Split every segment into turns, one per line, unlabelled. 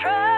try.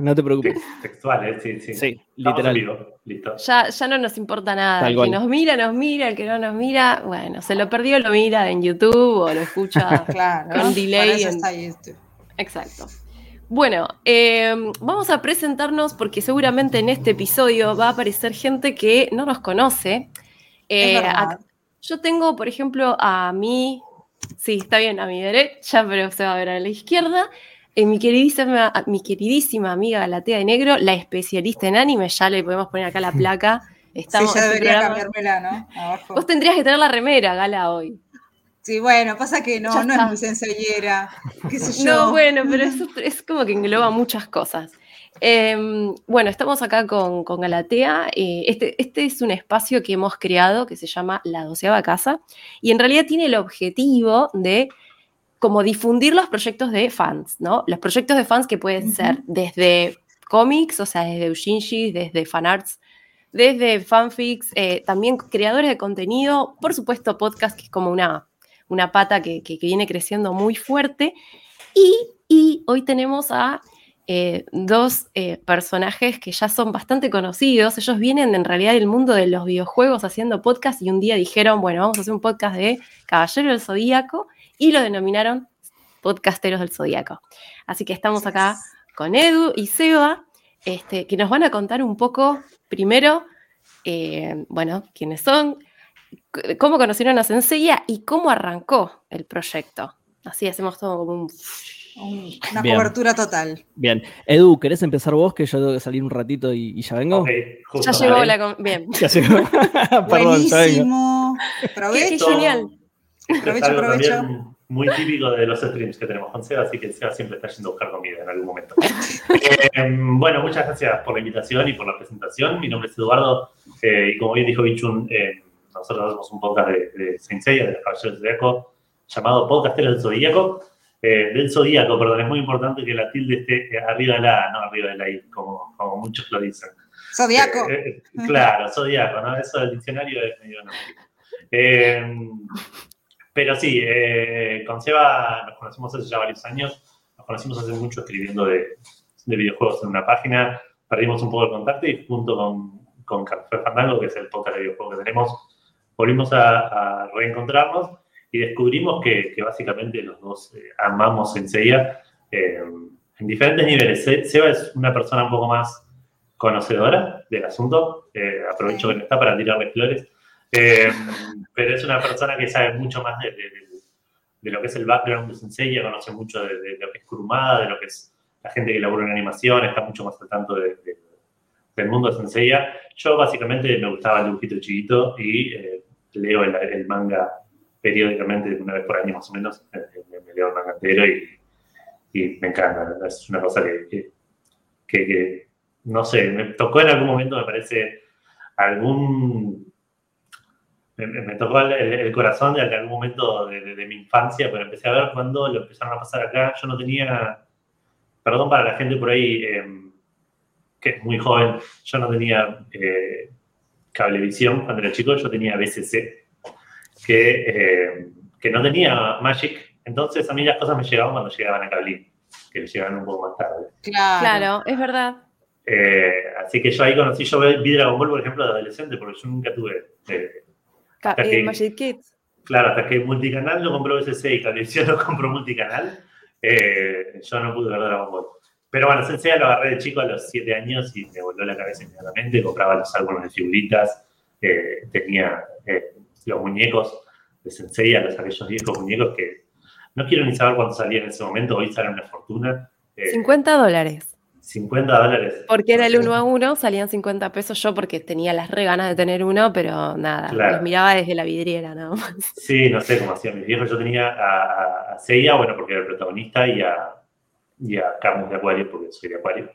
no te preocupes.
Textual, ¿eh? sí, sí.
Sí, literal.
Ya, ya no nos importa nada. El que nos mira, nos mira, el que no nos mira, bueno, se lo perdió, lo mira en YouTube o lo escucha con delay. Exacto. Bueno, em, vamos a presentarnos porque seguramente en este episodio va a aparecer gente que no nos conoce. Eh, yo tengo, por ejemplo, a mí, Sí, está bien, a mi derecha, pero se va a ver a la izquierda. Eh, mi, queridísima, mi queridísima amiga Galatea de Negro, la especialista en anime, ya le podemos poner acá la placa.
Estamos, sí, ya debería cambiármela, ¿no?
Vos tendrías que tener la remera, Gala, hoy.
Sí, bueno, pasa que no, no es muy sencillera. ¿Qué sé
yo? No, bueno, pero es como que engloba muchas cosas. Em, bueno, estamos acá con, Galatea. Eh, este, este, es un espacio que hemos creado que se llama La Doceava Casa y en realidad tiene el objetivo de como difundir los proyectos de fans, ¿no? Los proyectos de fans que pueden ser desde cómics, o sea, desde Ushinji, desde fanarts, desde fanfics, eh, también creadores de contenido, por supuesto podcast, que es como una, una pata que, viene creciendo muy fuerte. Y, y hoy tenemos a eh, dos eh, personajes que ya son bastante conocidos. Ellos vienen en realidad del mundo de los videojuegos haciendo podcast y un día dijeron, bueno, vamos a hacer un podcast de Caballero del Zodíaco y lo denominaron Podcasteros del Zodíaco. Así que estamos acá con Edu y Seba, este, que nos van a contar un poco, primero, eh, bueno, quiénes son, cómo conocieron a Senseiya y cómo arrancó el proyecto. Así hacemos todo como un
una cobertura total.
Bien. Edu, ¿querés empezar vos? Que yo tengo que salir un ratito y, ya vengo.
ya llegó la. Bien.
Ya llegó.
Buenísimo.
Qué genial.
Provecho, provecho. Muy típico de los streams que tenemos con Seba, así que Seba siempre está yendo a buscar comida en algún momento. Eh, bueno, muchas gracias por la invitación y por la presentación. Mi nombre es Eduardo eh, y como bien dijo Bichun, eh, nosotros hacemos un podcast de, de Saint de los Caballeros del Zodíaco, llamado Podcasteros del Zodíaco eh, del zodíaco, perdón, es muy importante que la tilde esté arriba de la A, no arriba de la I, como, como muchos lo dicen.
Zodíaco.
Eh, eh, claro, zodíaco, ¿no? Eso del diccionario es medio no. Pero sí, con Seba nos conocimos hace ya varios años, nos conocimos hace mucho escribiendo de, de videojuegos en una página, perdimos un poco el contacto y junto con, con Café Fandango, que es el podcast de videojuegos que tenemos, volvimos a, a reencontrarnos y descubrimos que, básicamente los dos eh, amamos Senseiya eh, en diferentes niveles. Seba es una persona un poco más conocedora del asunto, eh, aprovecho que no está para tirarle flores, pero es una persona que sabe mucho más de, lo que es el background de Senseiya, conoce mucho de, lo que es Kurumada, de lo que es la gente que labora en animación, está mucho más al tanto del mundo de Senseiya. Yo básicamente me gustaba el dibujito chiquito y leo el manga periódicamente, una vez por año más o menos, me, leo el manga entero y, me encanta. Es una cosa que, no sé, me tocó en algún momento, me parece, algún... Me, tocó el, corazón de algún momento de, mi infancia, pero empecé a ver cuando lo empezaron a pasar acá. Yo no tenía, perdón para la gente por ahí em, que es muy joven, yo no tenía eh, cablevisión cuando era chico, yo tenía BCC, que, eh, que no tenía Magic. Entonces a mí las cosas me llegaban cuando llegaban a Cablín, que me llegaban un poco más tarde.
Claro, es verdad.
Eh, así que yo ahí conocí, yo vi Dragon Ball, por ejemplo, de adolescente, porque yo nunca tuve...
Eh, eh Magic Kids.
Claro, hasta que Multicanal no compró SC y Cablevisión no compró Multicanal, yo no pude ver Dragon Ball. Pero bueno, Sensei lo agarré de chico a los 7 años y me volvió la cabeza inmediatamente. Compraba los álbumes de figuritas, eh, tenía eh, los muñecos de Sensei, los aquellos viejos muñecos que no quiero ni saber cuánto salían en ese momento, hoy salen una fortuna.
Eh, 50 dólares.
50 dólares.
Porque era el uno a uno, salían 50 pesos yo porque tenía las re ganas de tener uno, pero nada,
Claro.
los miraba desde la vidriera nada más.
Sí, no sé cómo hacían mis viejos. Yo tenía a, a, a Seiya, bueno, porque era el protagonista, y a, y a Camus de Acuario, porque soy de Acuario.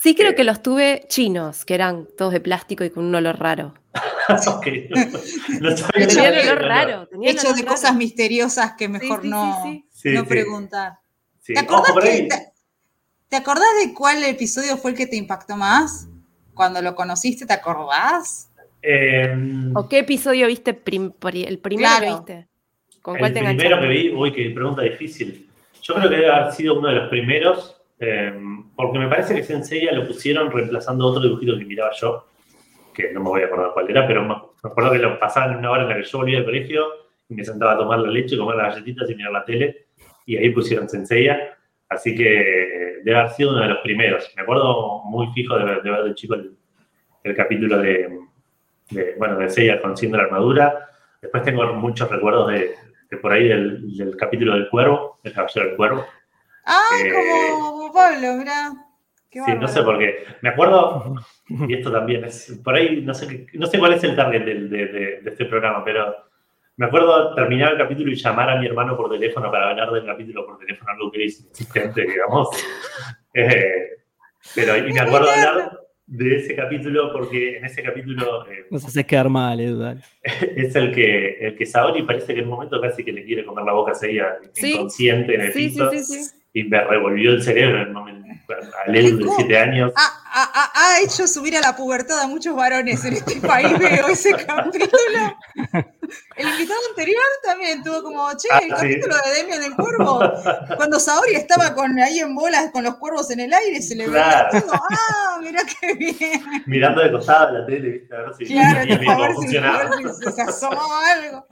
Sí, creo
Eh.
que los tuve chinos, que eran todos de plástico y con un olor raro.
Ok, no, no sabía
Hecho
Tenían
que-
olor
no, no.
raro. tenían
Hecho
olor
de
raro.
cosas misteriosas que mejor
sí,
no,
sí, sí.
Sí,
no
sí,
preguntar.
sí.
¿Te acordás,
Ojo, por
que-
ahí.
Te, acordás de cuál episodio fue el que te impactó más? Cuando lo conociste, ¿te acordás?
Em,
¿O qué episodio viste prim- pri- el primero
Claro.
que viste? ¿Con cuál
el
te
primero
enganchaste?
que vi, uy, qué pregunta difícil. Yo creo que debe haber sido uno de los primeros, em, porque me parece que Sensei lo pusieron reemplazando otro dibujito que miraba yo, que no me voy a acordar cuál era, pero me me acuerdo que lo pasaban en una hora en la que yo volvía al colegio y me sentaba a tomar la leche, comer las galletitas y mirar la tele, y ahí pusieron Senseiya, así que eh, debe haber sido uno de los primeros. Me acuerdo muy fijo de ver de, ver de chico el, el capítulo de, de, bueno, de Seiya conociendo la armadura. Después tengo muchos recuerdos de, de por ahí del, del capítulo del cuervo, el caballero del cuervo.
Ay,
Eh,
como Pablo, mirá. Qué
Sí, no
bárbaro.
sé por qué. Me acuerdo, y esto también es, por ahí no sé, no sé cuál es el target del- de, de- de este programa, pero me acuerdo terminar el capítulo y llamar a mi hermano por teléfono para hablar del capítulo por teléfono, algo que es inexistente, digamos. Eh, pero y me acuerdo hablar de ese capítulo porque en ese capítulo eh,
Nos haces quedar mal, Edu. dale.
es el que, el que Saori parece que en un momento casi que le quiere comer la boca a ella
Sí.
inconsciente en el
Sí, sí,
piso
sí, sí.
y me revolvió el cerebro en el momento, Edu de
¿Cómo?
7 años.
Ha, ha- ha- ha hecho subir a la pubertad a muchos varones en este país, veo ese capítulo. El invitado anterior también tuvo como, che,
Ah,
el
sí.
capítulo de Demian del Cuervo, cuando Saori estaba con, ahí en bolas con los cuervos en el aire, se le veía
Claro.
todo. Ah, mirá qué bien.
mirando de costado la tele, ¿viste? a ver si,
Claro, a ver si, a
funcionaba.
ver si se asomaba algo.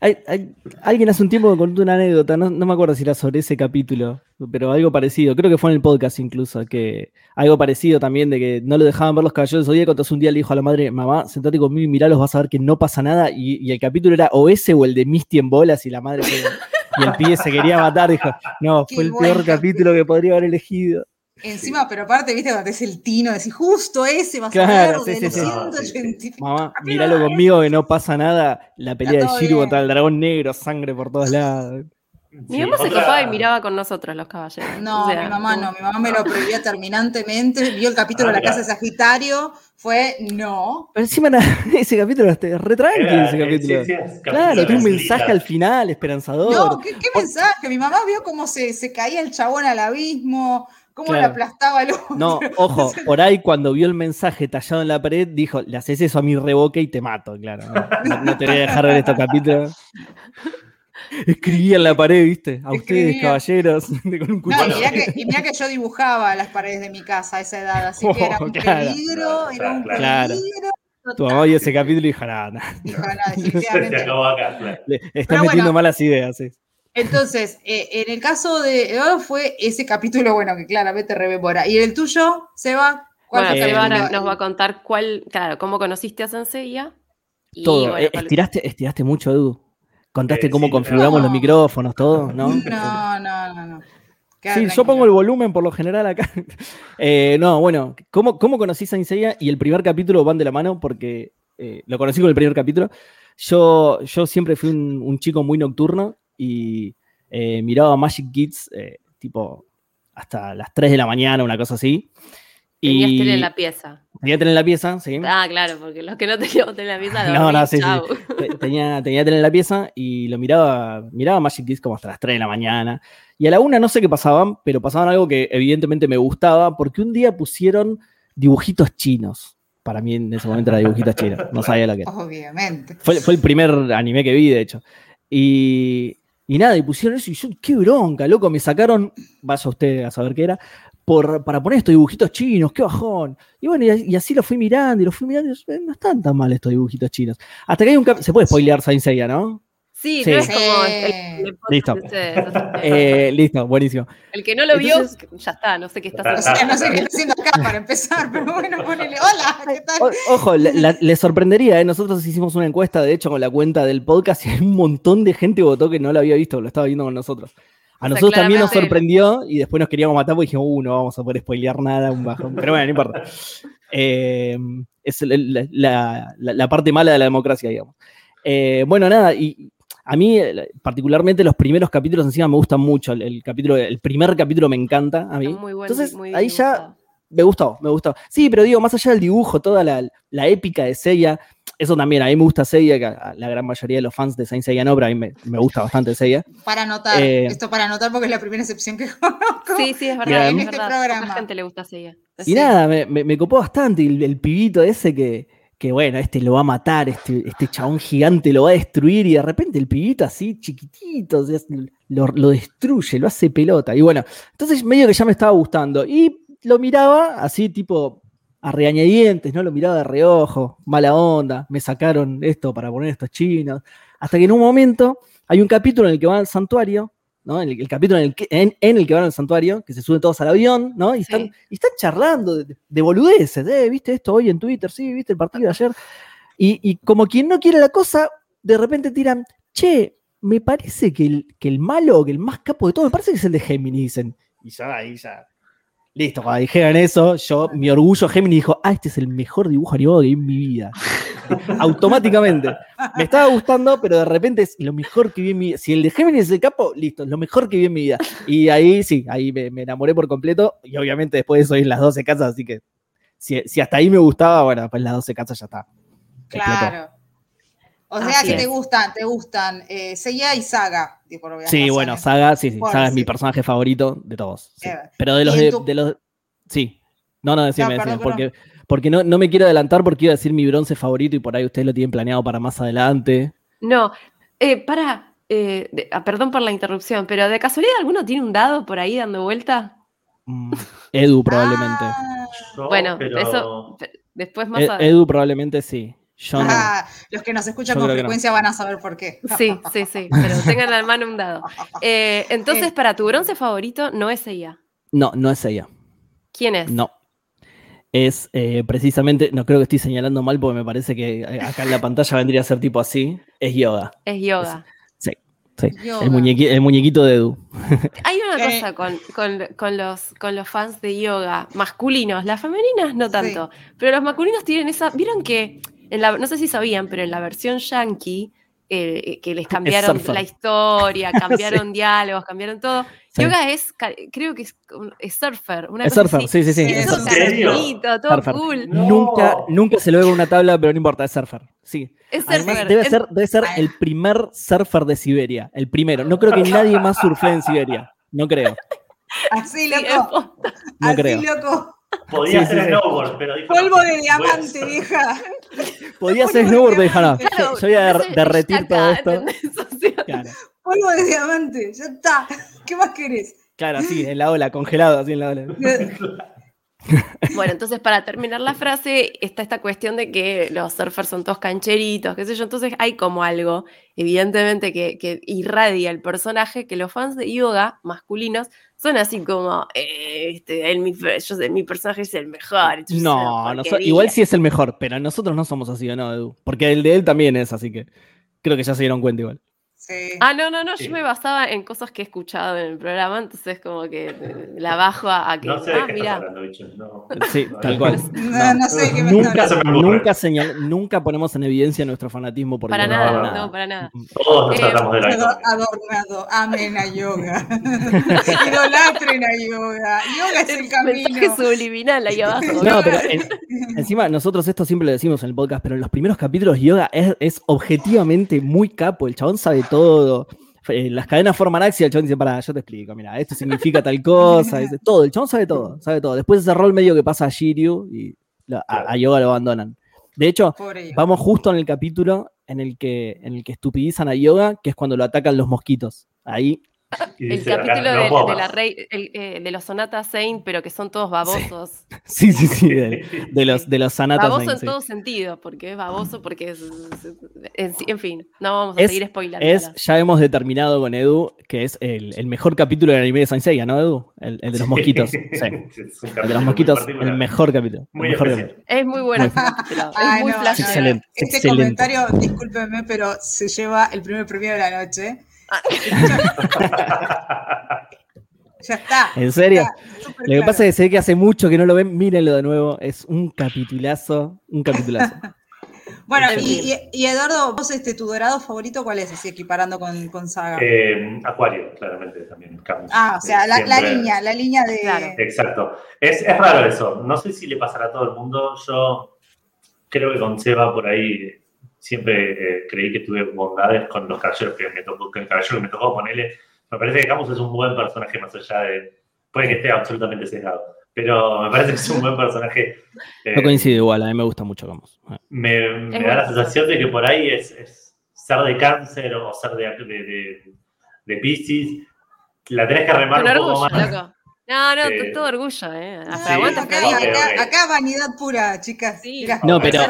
Hay- hay- alguien hace un tiempo me contó una anécdota, no, no me acuerdo si era sobre ese capítulo, pero algo parecido, creo que fue en el podcast incluso, que algo parecido también de que no lo dejaban ver los caballeros del Zodíaco, entonces un día le dijo a la madre, mamá, sentate conmigo y miralos, vas a ver que no pasa nada, y, y el capítulo era o ese o el de Misty en bolas, y la madre y el pibe se quería matar, dijo, no,
Qué
fue el peor
capítulo.
capítulo que podría haber elegido.
Encima, pero aparte, viste, cuando es el tino, decís, justo ese vas
Claro,
a ver
sí,
de
sí,
los
sí.
No, sí, sí.
180.
Mamá, míralo conmigo que no pasa nada, la pelea de
bien.
contra el dragón negro, sangre por todos lados.
Mi
Sí,
mamá se
otra-
copaba y miraba con nosotros los caballeros.
No,
O sea,
mi mamá no, mi mamá me lo prohibía terminantemente, vio el capítulo
Ah,
de la
mira.
casa de Sagitario, fue no.
Pero encima ese capítulo, este, re tranqui
Era-
ese
eh,
capítulo.
sí, sí, es
Claro, tiene un mensaje al final, esperanzador.
No, ¿qué, qué mensaje? Mi mamá vio cómo se, se caía el chabón al abismo, cómo le
Claro.
aplastaba el otro.
No, ojo, por ahí cuando vio el mensaje tallado en la pared, dijo, le haces eso a mi reboque y te mato, claro. No, no- no te voy a dejar ver estos capítulos. Escribía en la pared, ¿viste? A ustedes, caballeros, con un
No, y mirá, que, y mirá que yo dibujaba las paredes de mi casa a esa edad, así que era un
Oh, claro.
peligro, era un
Claro.
peligro.
Tu mamá vio ese capítulo y dijo, nada, nada, le
Pero bueno.
metiendo malas ideas. sí.
Entonces, eh, en el caso de Eduardo fue ese capítulo, bueno, que claramente rememora. ¿Y el tuyo, Seba? ¿Cuál
Bueno, Seba
capítulo?
nos va a contar cuál, claro, cómo conociste a Senseiya. Y,
Todo.
bueno,
Eh, estiraste, estiraste mucho, Edu. Contaste
Eh,
cómo
sí,
configuramos
no.
los micrófonos, todo, ¿no?
No, no, no, no. Queda
Sí, yo pongo el volumen por lo general acá. Eh, no, bueno, ¿cómo, ¿cómo conocí Saint Seiya? Y el primer capítulo van de la mano porque eh, lo conocí con el primer capítulo. Yo, yo siempre fui un, un chico muy nocturno y eh, miraba Magic Kids eh, tipo hasta las 3 de la mañana, una cosa así.
Tenías
y
tele en la pieza.
tenía tele en la pieza, sí.
Ah, claro, porque los que no teníamos tele en la pieza,
No, no, sí, sí. tenía, tenía tele en la pieza y lo miraba, miraba Magic Kids como hasta las 3 de la mañana. Y a la una no sé qué pasaban, pero pasaban algo que evidentemente me gustaba, porque un día pusieron dibujitos chinos. Para mí en ese momento era dibujitos chinos, no sabía lo que era.
Obviamente.
Fue, fue el primer anime que vi, de hecho. Y, y nada, y pusieron eso y yo, qué bronca, loco, me sacaron, vaya usted a saber qué era, por, para poner estos dibujitos chinos, qué bajón. Y bueno, y, y así lo fui mirando y lo fui mirando y yo, "Eh, no están tan mal estos dibujitos chinos. Hasta que hay un se puede spoilear Saint Seiya, ¿no?
Sí,
Sí.
no es como el, el-
Listo. Eh, listo, buenísimo.
el que no lo
Entonces-
vio, ya está, no sé qué está
O
haciendo.
sea, no sé qué está haciendo acá para empezar, pero bueno, ponele. Hola, ¿qué tal?
O- ojo, la- la- les sorprendería, ¿eh? nosotros hicimos una encuesta, de hecho, con la cuenta del podcast y hay un montón de gente que votó que no lo había visto, lo estaba viendo con nosotros. A
sea,
nosotros también nos sorprendió y después nos queríamos matar porque dijimos, uh, no vamos a poder spoilear nada, un bajón. Pero bueno, no importa. Eh, es la, la- la- la parte mala de la democracia, digamos. Eh, bueno, nada, y a mí eh, particularmente los primeros capítulos encima me gustan mucho. El, el capítulo, el primer capítulo me encanta a mí.
Muy bueno,
Entonces,
muy
ahí ya me gustó, me gustó. Sí, pero digo, más allá del dibujo, toda la, la épica de Seiya, eso también, a mí me gusta Seiya, que a la gran mayoría de los fans de Saint Seiya no, pero a mí me, me gusta bastante Seiya.
Para anotar,
Eh,
esto para anotar porque es la primera excepción que conozco.
Sí, sí, es verdad. Es
En este
verdad.
programa.
Poca gente le gusta Seiya.
Y
Sí.
nada, me, me- me copó bastante el, el pibito ese que, que, bueno, este lo va a matar, este, este chabón gigante lo va a destruir y de repente el pibito así chiquitito o sea, lo, lo destruye, lo hace pelota. Y bueno, entonces medio que ya me estaba gustando y lo miraba así tipo a regañadientes, ¿no? Lo miraba de reojo, mala onda, me sacaron esto para poner estos chinos. Hasta que en un momento hay un capítulo en el que van al santuario, ¿no? En el, el capítulo en el, que, en, en el que van al santuario, que se suben todos al avión, ¿no? Y están,
Sí.
y están charlando de, de boludeces, ¿eh? ¿Viste esto hoy en Twitter? Sí, ¿viste el partido de ayer? Y, y como quien no quiere la cosa, de repente tiran, che, me parece que el, que el malo, que el más capo de todo, me parece que es el de Gemini, dicen. Y ya ahí ya. Listo, cuando dijeron eso, yo, mi orgullo Gemini dijo, ah, este es el mejor dibujo animado que vi en mi vida. Automáticamente. Me estaba gustando, pero de repente es lo mejor que vi en mi vida. Si el de Gemini es el capo, listo, es lo mejor que vi en mi vida. Y ahí sí, ahí me, me enamoré por completo. Y obviamente después de eso en las 12 casas, así que si, si hasta ahí me gustaba, bueno, pues las 12 casas ya está. Explotó.
O sea
Así
que
es.
te gustan, te gustan eh, Seiya y Saga. por
Sí,
razones.
bueno, Saga, sí, sí,
Bueno,
Saga es mi personaje favorito de todos. sí. Pero de los de,
tu-
de los. Sí. No, no, decime,
No,
decime,
perdón,
porque, porque no, no me quiero adelantar porque iba a decir mi bronce favorito y por ahí ustedes lo tienen planeado para más adelante.
No, eh, para, eh, de- ah, perdón por la interrupción, pero de casualidad alguno tiene un dado por ahí dando vuelta.
Mm, Edu probablemente.
Ah,
Bueno,
pero-
eso- Después más
E- Edu probablemente sí. Yo no.
ah, los que nos escuchan
Yo
con
no.
frecuencia van a saber por qué.
Sí, sí, sí, pero tengan la mano un dado. Eh, entonces,
Eh.
para tu bronce favorito no es ella.
No, no es ella.
¿Quién es?
No. Es eh, precisamente, no creo que estoy señalando mal porque me parece que acá en la pantalla vendría a ser tipo así. Es yoga.
Es yoga.
Sí.
Yoga.
El, muñequi- el muñequito de Edu.
Hay una cosa con, con- con los, con los fans de yoga masculinos, las femeninas no tanto, pero los masculinos tienen esa. Vieron que, en la, no sé si sabían, pero en la versión yankee, eh, que les cambiaron la historia, cambiaron diálogos, cambiaron todo.
Sí.
Yoga es, creo que es, surfer. Una
Es
cosa
surfer,
así.
sí, sí, sí. Es
Todo
¿En
todo
Surfer.
cool.
No.
Nunca, nunca se lo ve con una tabla, pero no importa, es surfer. Sí.
Es
Además,
surfer.
debe
En-
ser, debe ser el primer surfer de Siberia. El primero. No creo que nadie más surfee en Siberia. No creo.
Así, loco.
No
así,
creo.
loco.
Podía
Sí,
ser
sí, sí.
snowboard, pero dijo.
Polvo
no,
de
a
diamante,
hacer-
vieja.
Podía ser snowboard, pero dijo, no.
diamante.
Yo, yo voy a derretir todo esto.
Polvo de diamante. Ya está. ¿Qué más querés?
claro, así, en la ola, congelado, así en la ola.
Bueno, entonces para terminar la frase, está esta cuestión de que los surfers son todos cancheritos, qué sé yo. Entonces hay como algo, evidentemente, que, que irradia el personaje, que los fans de yoga masculinos son así como, eh, este, el, mi, yo sé, mi personaje es el mejor.
No, igual sí es el mejor, pero nosotros no somos así, ¿o no, Edu? Porque el de él también es, así que creo que ya se dieron cuenta igual.
Sí.
Ah, no, no, no,
Sí.
yo me basaba en cosas que he escuchado en el programa, entonces como que eh, la bajo a, a que,
No sé de
ah,
qué
mira,
hablando, bicho. No.
Sí,
No,
tal cual.
No, no sé qué me
Nunca,
se me
nunca, señal- nunca ponemos en evidencia nuestro fanatismo por
para
yoga,
nada,
no,
para nada.
Todos nos
Eh,
tratamos de la
adornado, amen a yoga. Idolatren a yoga. Yoga es el
Mensaje
camino.
subliminal ahí abajo.
No, pero en- encima nosotros esto siempre lo decimos en el podcast, pero en los primeros capítulos Yoga es, es objetivamente muy capo, el chabón sabe todo. Eh, Las cadenas forman axia, el chabón dice, para, yo te explico, mira, esto significa tal cosa, dice, todo, el chabón sabe todo, sabe todo. Después ese rol medio que pasa a Shiryu y lo- a, a Yoga lo abandonan. De hecho, vamos justo en el capítulo en el que, en el que estupidizan a Yoga, que es cuando lo atacan los mosquitos. Ahí
Y
El
dice,
capítulo
no
de, la rey, el, eh, de los sonatas Saint, pero que son todos babosos.
Sí, sí, sí, de, de los, de los Sanatas.
Baboso en
sí.
todo sentido, porque es baboso, porque es. En, en fin, no vamos a
Es-
seguir spoilando.
Es, ya hemos determinado con Edu que es el, el mejor capítulo del anime de Saint Seiya, ¿no, Edu? El, el de los mosquitos. Sí. El de los mosquitos, el mejor capítulo. el
Muy
mejor
especial.
capítulo.
Es muy bueno.
Ay,
Es muy
no.
Excelente,
Este
excelente.
comentario, discúlpenme, pero se lleva el primer premio de la noche.
Ah.
Ya está.
¿En serio?
Está
Lo que
claro.
pasa es que se ve que hace mucho que no lo ven, mírenlo de nuevo. Es un capitulazo, un capitulazo.
Bueno,
En
y,
fin.
y- y Eduardo, vos, este, tu dorado favorito, ¿cuál es? Así equiparando con, con Saga.
Eh, Acuario, claramente también. Camus.
ah, o sea, la, línea, la línea de.
Claro.
Exacto. Es, es raro eso. No sé si le pasará a todo el mundo. Yo creo que con Seba por ahí siempre eh, creí que tuve bondades con los caballeros que me tocó, con el caballero que me tocó ponerle. Me parece que Camus es un buen personaje más allá de. Puede que esté absolutamente sesgado. Pero me parece que es un buen personaje. eh,
No coincido igual, a mí me gusta mucho como.
me, da la sensación de que por ahí es, es ser de cáncer o ser de, de, de, de Piscis. La tenés que remar
Con
un poco
orgullo,
más.
loco. No, no,
Eh,
todo orgullo, ¿eh? Hasta aguanta
acá, acá- acá vanidad pura, chicas.
Sí.
Mirá,
No, pero-.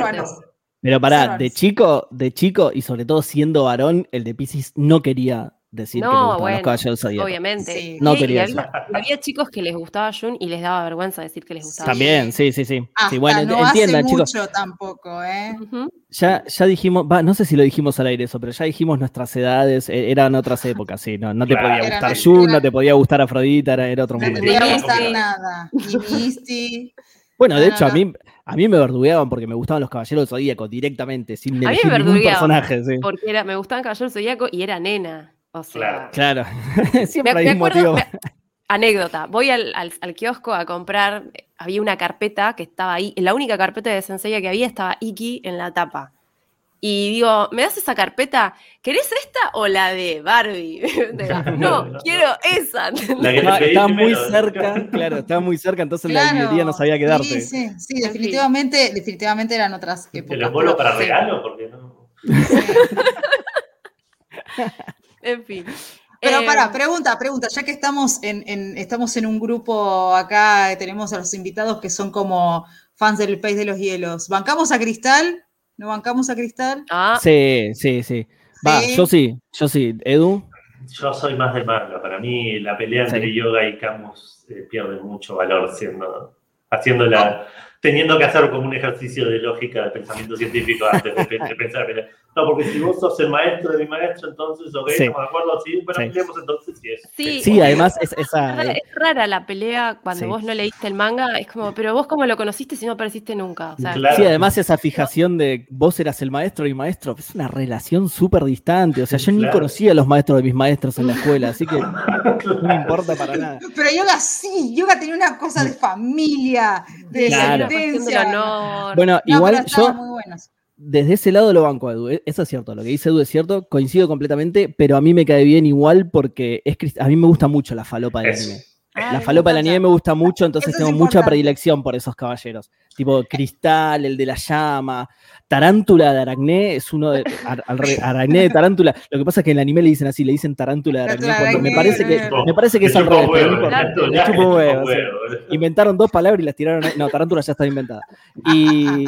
Pero pará, de chico, de chico y sobre todo siendo varón, el de Pisces no quería decir que
No,
le gustaban
bueno,
los caballeros zodíacos.
Obviamente.
Sí.
No quería
había, había chicos que les gustaba Jun y les daba vergüenza decir que les gustaba.
También, sí, sí, sí.
Hasta
sí bueno,
no
entiendan,
hace
chicos.
mucho tampoco, ¿eh?
Ya, ya dijimos, va, no sé si lo dijimos al aire eso, pero ya dijimos nuestras edades, eh, eran otras épocas, sí. No, no te
Claro.
podía gustar Jun, no te podía gustar Afrodita, era, era otro
No te podía gustar nada. Ni Misty.
Bueno, de
No,
hecho,
no,
a mí, a mí me verdugueaban porque me gustaban los caballeros zodíacos directamente, sin
A mí
elegir
me
ningún personaje. Sí.
Porque era, me gustaba Caballero Zodíaco y era nena. O sea,
Claro.
Claro, siempre
Me-
hay
me
un
acuerdo-
motivo.
me- anécdota, voy al, al- al kiosco a comprar, había una carpeta que estaba ahí, la única carpeta de Senseiya que había estaba Iki en la tapa. Y digo, ¿me das esa carpeta? ¿Querés esta o la de Barbie? no, quiero esa.
La que te
estaba muy cerca, claro, estaba muy cerca, entonces la
Claro.
librería no sabía qué darte.
Sí, sí, sí, definitivamente, definitivamente eran otras
¿Te
épocas.
los vuelvo
pero-
para regalo? Porque no.
en fin.
Pero
Eh,
para, pregunta, pregunta, ya que estamos en, en- estamos en un grupo acá, tenemos a los invitados que son como fans del País de los Hielos. ¿Bancamos a Cristal? ¿No bancamos a Cristal?
ah,
Sí, sí, sí. Va,
Sí.
yo sí, yo sí. Edu,
Yo soy más de manga. Para mí, la pelea entre yoga y Camus eh, pierde mucho valor siendo, haciéndola, teniendo que hacer como un ejercicio de lógica, de pensamiento científico antes de, pe- de pensar pelea. No, porque si vos sos el maestro de mi maestro, entonces, ok,
Sí.
de acuerdo, sí, bueno,
Sí.
entonces y es.
Sí.
sí, además es esa.
Es rara la pelea cuando
Sí.
vos no leíste el manga, es como, pero vos cómo lo conociste si no apareciste nunca. O sea,
Claro.
Sí, además esa fijación de vos eras el maestro y maestro, es una relación súper distante. O sea, yo ni conocía a los maestros de mis maestros en la escuela, así que no me importa para nada.
Pero Yoga sí, Yoga tenía una cosa de familia, de
Claro.
Cuestión del
sentencia.
honor.
Bueno,
No,
igual yo desde ese lado lo banco a Edu. e- Eso es cierto, lo que dice Edu es cierto, coincido completamente, pero a mí me cae bien igual porque es crist- a mí me gusta mucho la falopa del anime.
Ah,
La falopa de la nieve me gusta mucho, entonces
Eso
tengo mucha predilección por esos caballeros. Tipo Cristal, el de la llama, Tarántula de Aracné es uno de. Ar- Aracné de Tarántula. Lo que pasa es que en el anime le dicen así, le dicen Tarántula de Aracné.
De
cuando me parece que, me parece que es al revés. Inventaron dos palabras y las tiraron. ahí. No, Tarántula ya está inventada. Y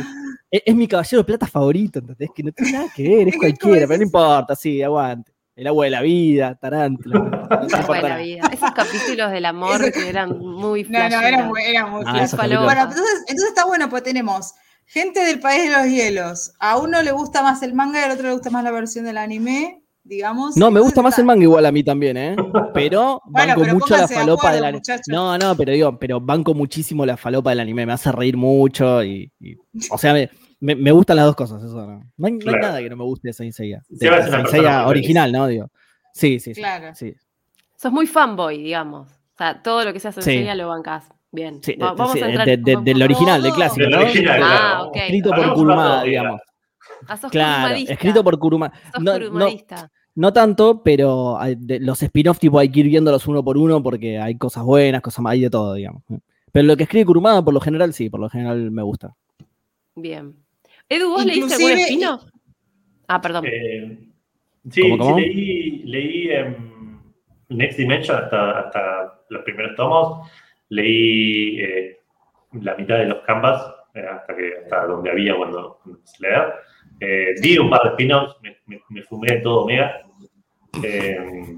es, es mi caballero de plata favorito, ¿entendés? Que no tiene nada que ver, es cualquiera, pero no importa, sí, aguante. El agua de la vida, Tarántula. No importa
Buena
nada.
vida. Esos capítulos del amor que eran muy
No, no, era
flasheros.
muy, era muy
Ah.
Bueno, entonces, entonces está bueno, pues tenemos gente del país de los hielos. A uno le gusta más el manga y al otro le gusta más la versión del anime, digamos.
No, me gusta más
está-
el manga igual a mí también, ¿eh? Pero
Bueno,
banco
pero
mucho la falopa del anime. No, no, pero digo, pero banco muchísimo la falopa del anime, me hace reír mucho y, y- o sea, me, me- me gustan las dos cosas, eso no. No hay, no hay
Claro.
nada que no me guste de Saint Seiya. De, Saint Seiya original, ¿no? Digo. Sí, sí, sí.
Claro.
sí.
Sos muy fanboy, digamos. O sea, todo lo que se hace en
Sí.
serie lo bancás. Bien.
Sí,
Va-
de-
vamos
sí,
a entrar
de- de- del original, del clásico,
Del
¿no?
original,
Ah, ok.
Escrito por Kurumada,
diga.
digamos.
Ah, sos
Claro, escrito por Kurumada.
Sos
No, no,
kurumadista.
no tanto, pero hay de- los spin-off tipo hay que ir viéndolos uno por uno porque hay cosas buenas, cosas malas, hay de todo, digamos. Pero lo que escribe Kurumada, por lo general, sí, por lo general me gusta.
Bien. Edu, ¿vos leíste algún espino? Ah, perdón.
Eh, sí,
¿Cómo, cómo?
sí, leí, leí em,
Next Dimension hasta, hasta los primeros tomos. Leí eh, la mitad de los canvas eh, hasta, que, hasta donde había cuando, cuando a leer. Eh, vi un par de spin-offs, me, me, me fumé todo Omega. Eh,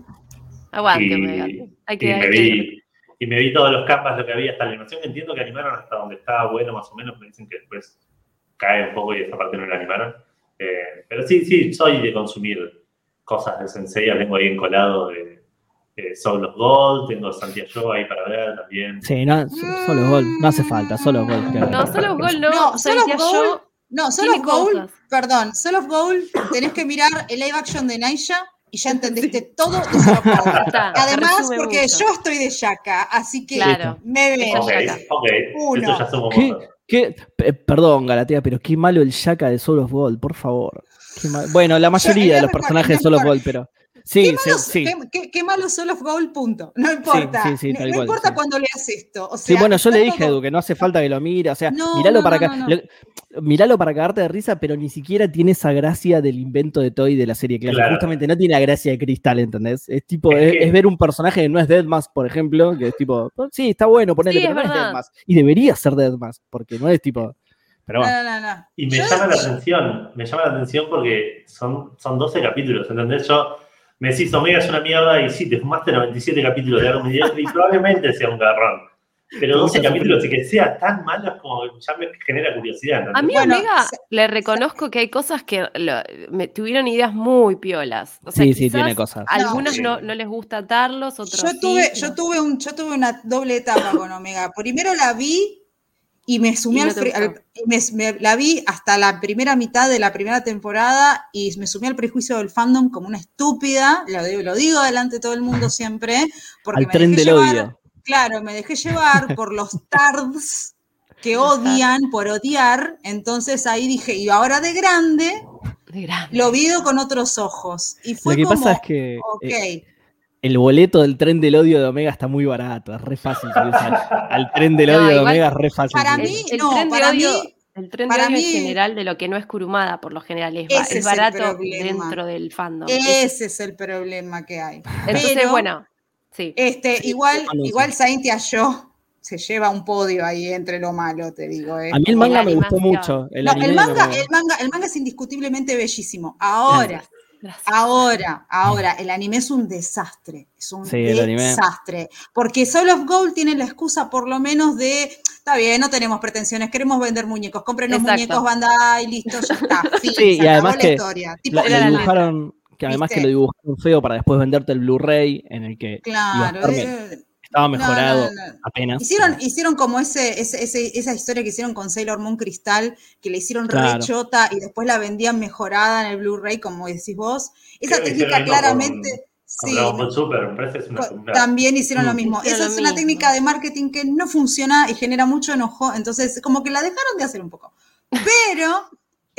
Aguante,
y,
Omega. Hay que,
y me vi, y me vi todos los canvas, lo que había hasta la animación. Entiendo que animaron hasta donde estaba bueno, más o menos. Me dicen que después cae un poco y esa parte no la animaron. Eh, pero sí, sí, soy de consumir cosas de Sensei. Tengo ahí encolado de, de Soul of Gold, tengo Santiago ahí para ver también.
Sí, no, so- solo gol. No hace falta, solo gol. que-
No, solo gol no.
No, solo
Sentía
Gold- No, Gold,
cosas.
perdón, Solo Gold, tenés que mirar el live action de Naisha y ya entendiste todo de Gold.
Está,
Además, porque
mucho.
yo estoy de Yaka, así que
Claro.
me ven.
Ok, ok,
Uno.
eso ya somos
¿Qué? Perdón, Galatea, pero qué malo el Shaka de Soul of Gold, por favor. Bueno, la mayoría de los personajes de Soul of. Gold, pero. Sí,
¿Qué
sí,
malo,
sí.
qué- qué- qué malo Solo Gold, punto. No importa.
sí, sí,
no
tal
no
cual,
importa
sí.
cuando leas esto. O
Sí,
sea,
bueno, yo le dije a Edu que no hace falta que lo mire, o sea,
No,
miralo
no,
para
no,
ca-
no, no.
lo- miralo para cagarte de risa, pero ni siquiera tiene esa gracia del invento de Toy de la serie clásica.
Claro.
Justamente no tiene la gracia de Cristal, ¿entendés? Es tipo,
Es
es,
que-
es ver un personaje que no es Deadmask, por ejemplo, que es tipo, "Oh, sí, está bueno ponerle,
Sí,
pero
es
no es
verdad.
Deadmask. Y debería ser Deadmask, porque no es tipo. Pero bueno.
No, no, no, no.
Y me
Yo-
llama la atención, me llama la atención porque son, son 12 capítulos, ¿entendés? Yo me decís, Omega es una mierda y sí, te fumaste 97 capítulos de mediocre y probablemente sea un garrón. Pero
Te
12
gusta
capítulos y que sea tan malo es como ya me genera curiosidad.
A mí
Bueno,
Omega
se-
le reconozco que hay cosas que lo- me tuvieron ideas muy piolas. O sea,
sí, sí, tiene cosas.
a Algunos
Sí.
no, no les gusta atarlos, otros
Yo
sí,
tuve,
pero-
yo tuve un, yo tuve una doble etapa con Omega. Primero la vi y me
Y no
al, al- me- me- la vi hasta la primera mitad de la primera temporada y me sumí al prejuicio del fandom como una estúpida, lo, digo- lo digo delante de todo el mundo siempre, porque
Al
me
tren
dejé
del
llevar,
odio.
claro, me dejé llevar por los tards que odian por odiar, entonces ahí dije, y ahora de grande
de grande.
lo vi con otros ojos y fue
Lo que
como,
pasa es que
ok,
eh, el boleto del tren del odio de Omega está muy barato, es re fácil subirse al, al tren del
No,
odio de Omega, es re fácil.
para mí-
el
no,
tren de
para
odio,
mí-
el tren de en general de lo que no es Kurumada, por lo general, es, barato dentro del fandom.
ese es el problema que hay.
Entonces,
Pero,
bueno, sí.
Este,
Sí,
igual,
sí.
igual Saint yo se lleva un podio ahí entre lo malo, te digo. eh.
A mí el manga me gustó mucho. El
No, el
no
manga,
me-
el manga, el manga es indiscutiblemente bellísimo. Ahora,
Gracias.
ahora, ahora, el anime es un desastre. Es un
Sí,
desastre. Porque Soul of Gold tiene la excusa, por lo menos, de está bien, no tenemos pretensiones, queremos vender muñecos, compren los muñecos Bandai, listo, ya está. Fin,
Sí, y además
la
que
historia. Tipo,
la
dibujaron, que además que lo dibujaron feo para después venderte el Blu-ray en el que
claro. eh,
estaba
no,
mejorado
no, no.
apenas.
Hicieron, hicieron como ese, ese- ese- esa historia que hicieron con Sailor Moon Cristal, que le hicieron
Claro.
re chota y después la vendían mejorada en el Blu-ray, como decís vos. Esa técnica claramente.
Con
Sí,
Super, una,
también hicieron lo
Mm.
mismo.
Hicieron
Esa
lo
es una
mismo.
técnica de marketing que no funciona y genera mucho enojo. Entonces, como que la dejaron de hacer un poco. Pero,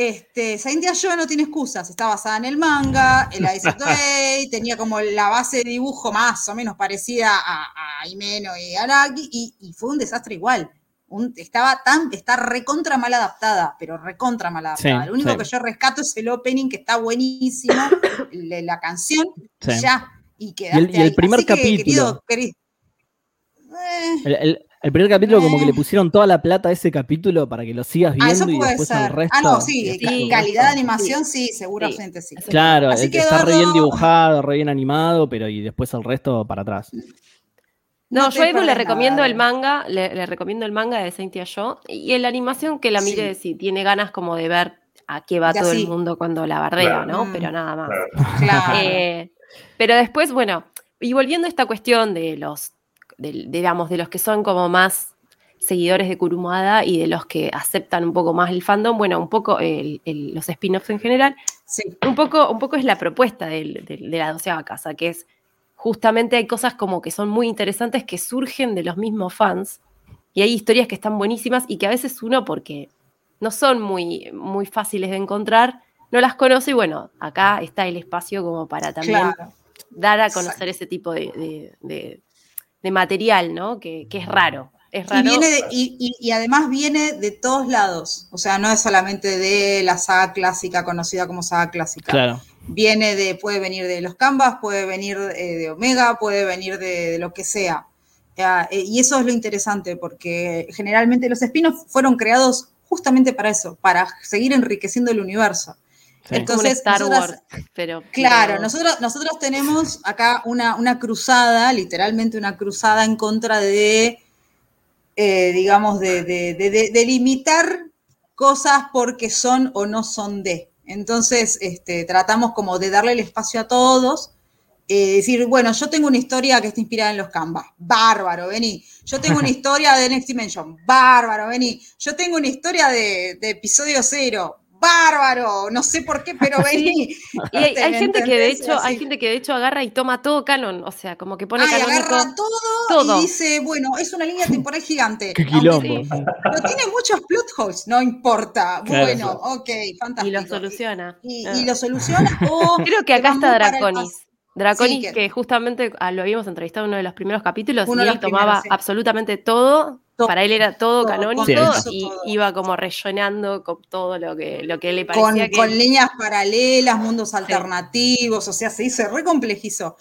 este, Saint Yo no tiene excusas. Está basada en el manga, el Ace tenía como la base de dibujo más o menos parecida a, a Himeno y Araki, y, y fue un desastre igual. Un- estaba tan, está recontra mal adaptada, pero recontra mal adaptada.
Sí,
Lo único
sí.
que yo rescato es el opening, que está buenísimo, la canción,
Sí.
ya. Y,
Y el- y el primer
que,
capítulo.
querido- queri- Eh,
El, el- el primer capítulo como que
Eh.
le pusieron toda la plata a ese capítulo para que lo sigas
ah, eso
viendo y
puede
después
ser.
el resto.
ah, no, sí, calidad de animación, sí, seguramente sí.
Claro,
Así
eh,
que,
está re bien dibujado, re bien animado, pero y después el resto para atrás.
No,
No
yo Edu le recomiendo
nada.
el manga, le, le recomiendo el manga de Saint Yo y en la animación que la mire si tiene ganas como de ver a qué va
Ya
todo
sí.
el mundo cuando la bardea,
Claro.
¿no?
Mm.
Pero nada más.
Claro.
Claro.
Eh, pero después, bueno, y volviendo a esta cuestión de los, del- digamos, de los que son como más seguidores de Kurumada y de los que aceptan un poco más el fandom, bueno, un poco el- el- los spin-offs en general,
sí.
un poco, un poco es la propuesta del- del- de la doceava casa, que es justamente hay cosas como que son muy interesantes que surgen de los mismos fans y hay historias que están buenísimas y que a veces uno, porque no son muy, muy fáciles de encontrar, no las conoce y bueno, acá está el espacio como para también
Claro.
dar a conocer
Exacto.
ese tipo de, de- de- de material, ¿no? Que, que es raro. Es
Y,
raro.
viene de- y, y- y además viene de todos lados. O sea, no es solamente de la saga clásica, conocida como saga clásica.
Claro.
viene de, puede venir de los Canvas, puede venir eh, de Omega, puede venir de, de lo que sea. Eh, y eso es lo interesante, porque generalmente los spin-offs fueron creados justamente para eso, para seguir enriqueciendo el universo.
Sí.
Entonces,
Star
nosotras-
Wars, pero
Claro,
pero-
nosotros, nosotros tenemos acá una, una cruzada, literalmente una cruzada en contra de, eh, digamos, de, de- de- de- de limitar cosas porque son o no son de. Entonces, este, tratamos como de darle el espacio a todos. eh, decir, bueno, yo tengo una historia que está inspirada en los Canvas. Bárbaro, vení. Yo tengo una historia de Next Dimension. Bárbaro, vení. Yo tengo una historia de, de episodio cero. Bárbaro. No sé por qué, pero vení.
Y hay, hay
¿Me
gente que de hecho, hay gente que de hecho agarra y toma todo canon, o sea, como que pone
Ay,
canónico
agarra todo,
todo.
y dice, bueno, es una línea temporal gigante.
Qué
Aunque-
quilombo.
Pero tiene muchos plot holes, no importa.
Claro.
Bueno, ok, fantástico.
y lo soluciona.
Y,
Ah.
y lo soluciona. o
Creo que acá está Draconis. Draconis,
Sí, que-
que... justamente ah, lo habíamos entrevistado en uno de los primeros capítulos
Uno
y él tomaba
primeros, sí.
absolutamente todo.
Todo,
Para él era todo,
todo,
canónico
Sí,
y
todo.
iba como rellenando con todo lo que, lo que le
Con,
parecía que
con líneas paralelas, mundos alternativos, o sea, se hizo recomplejizó.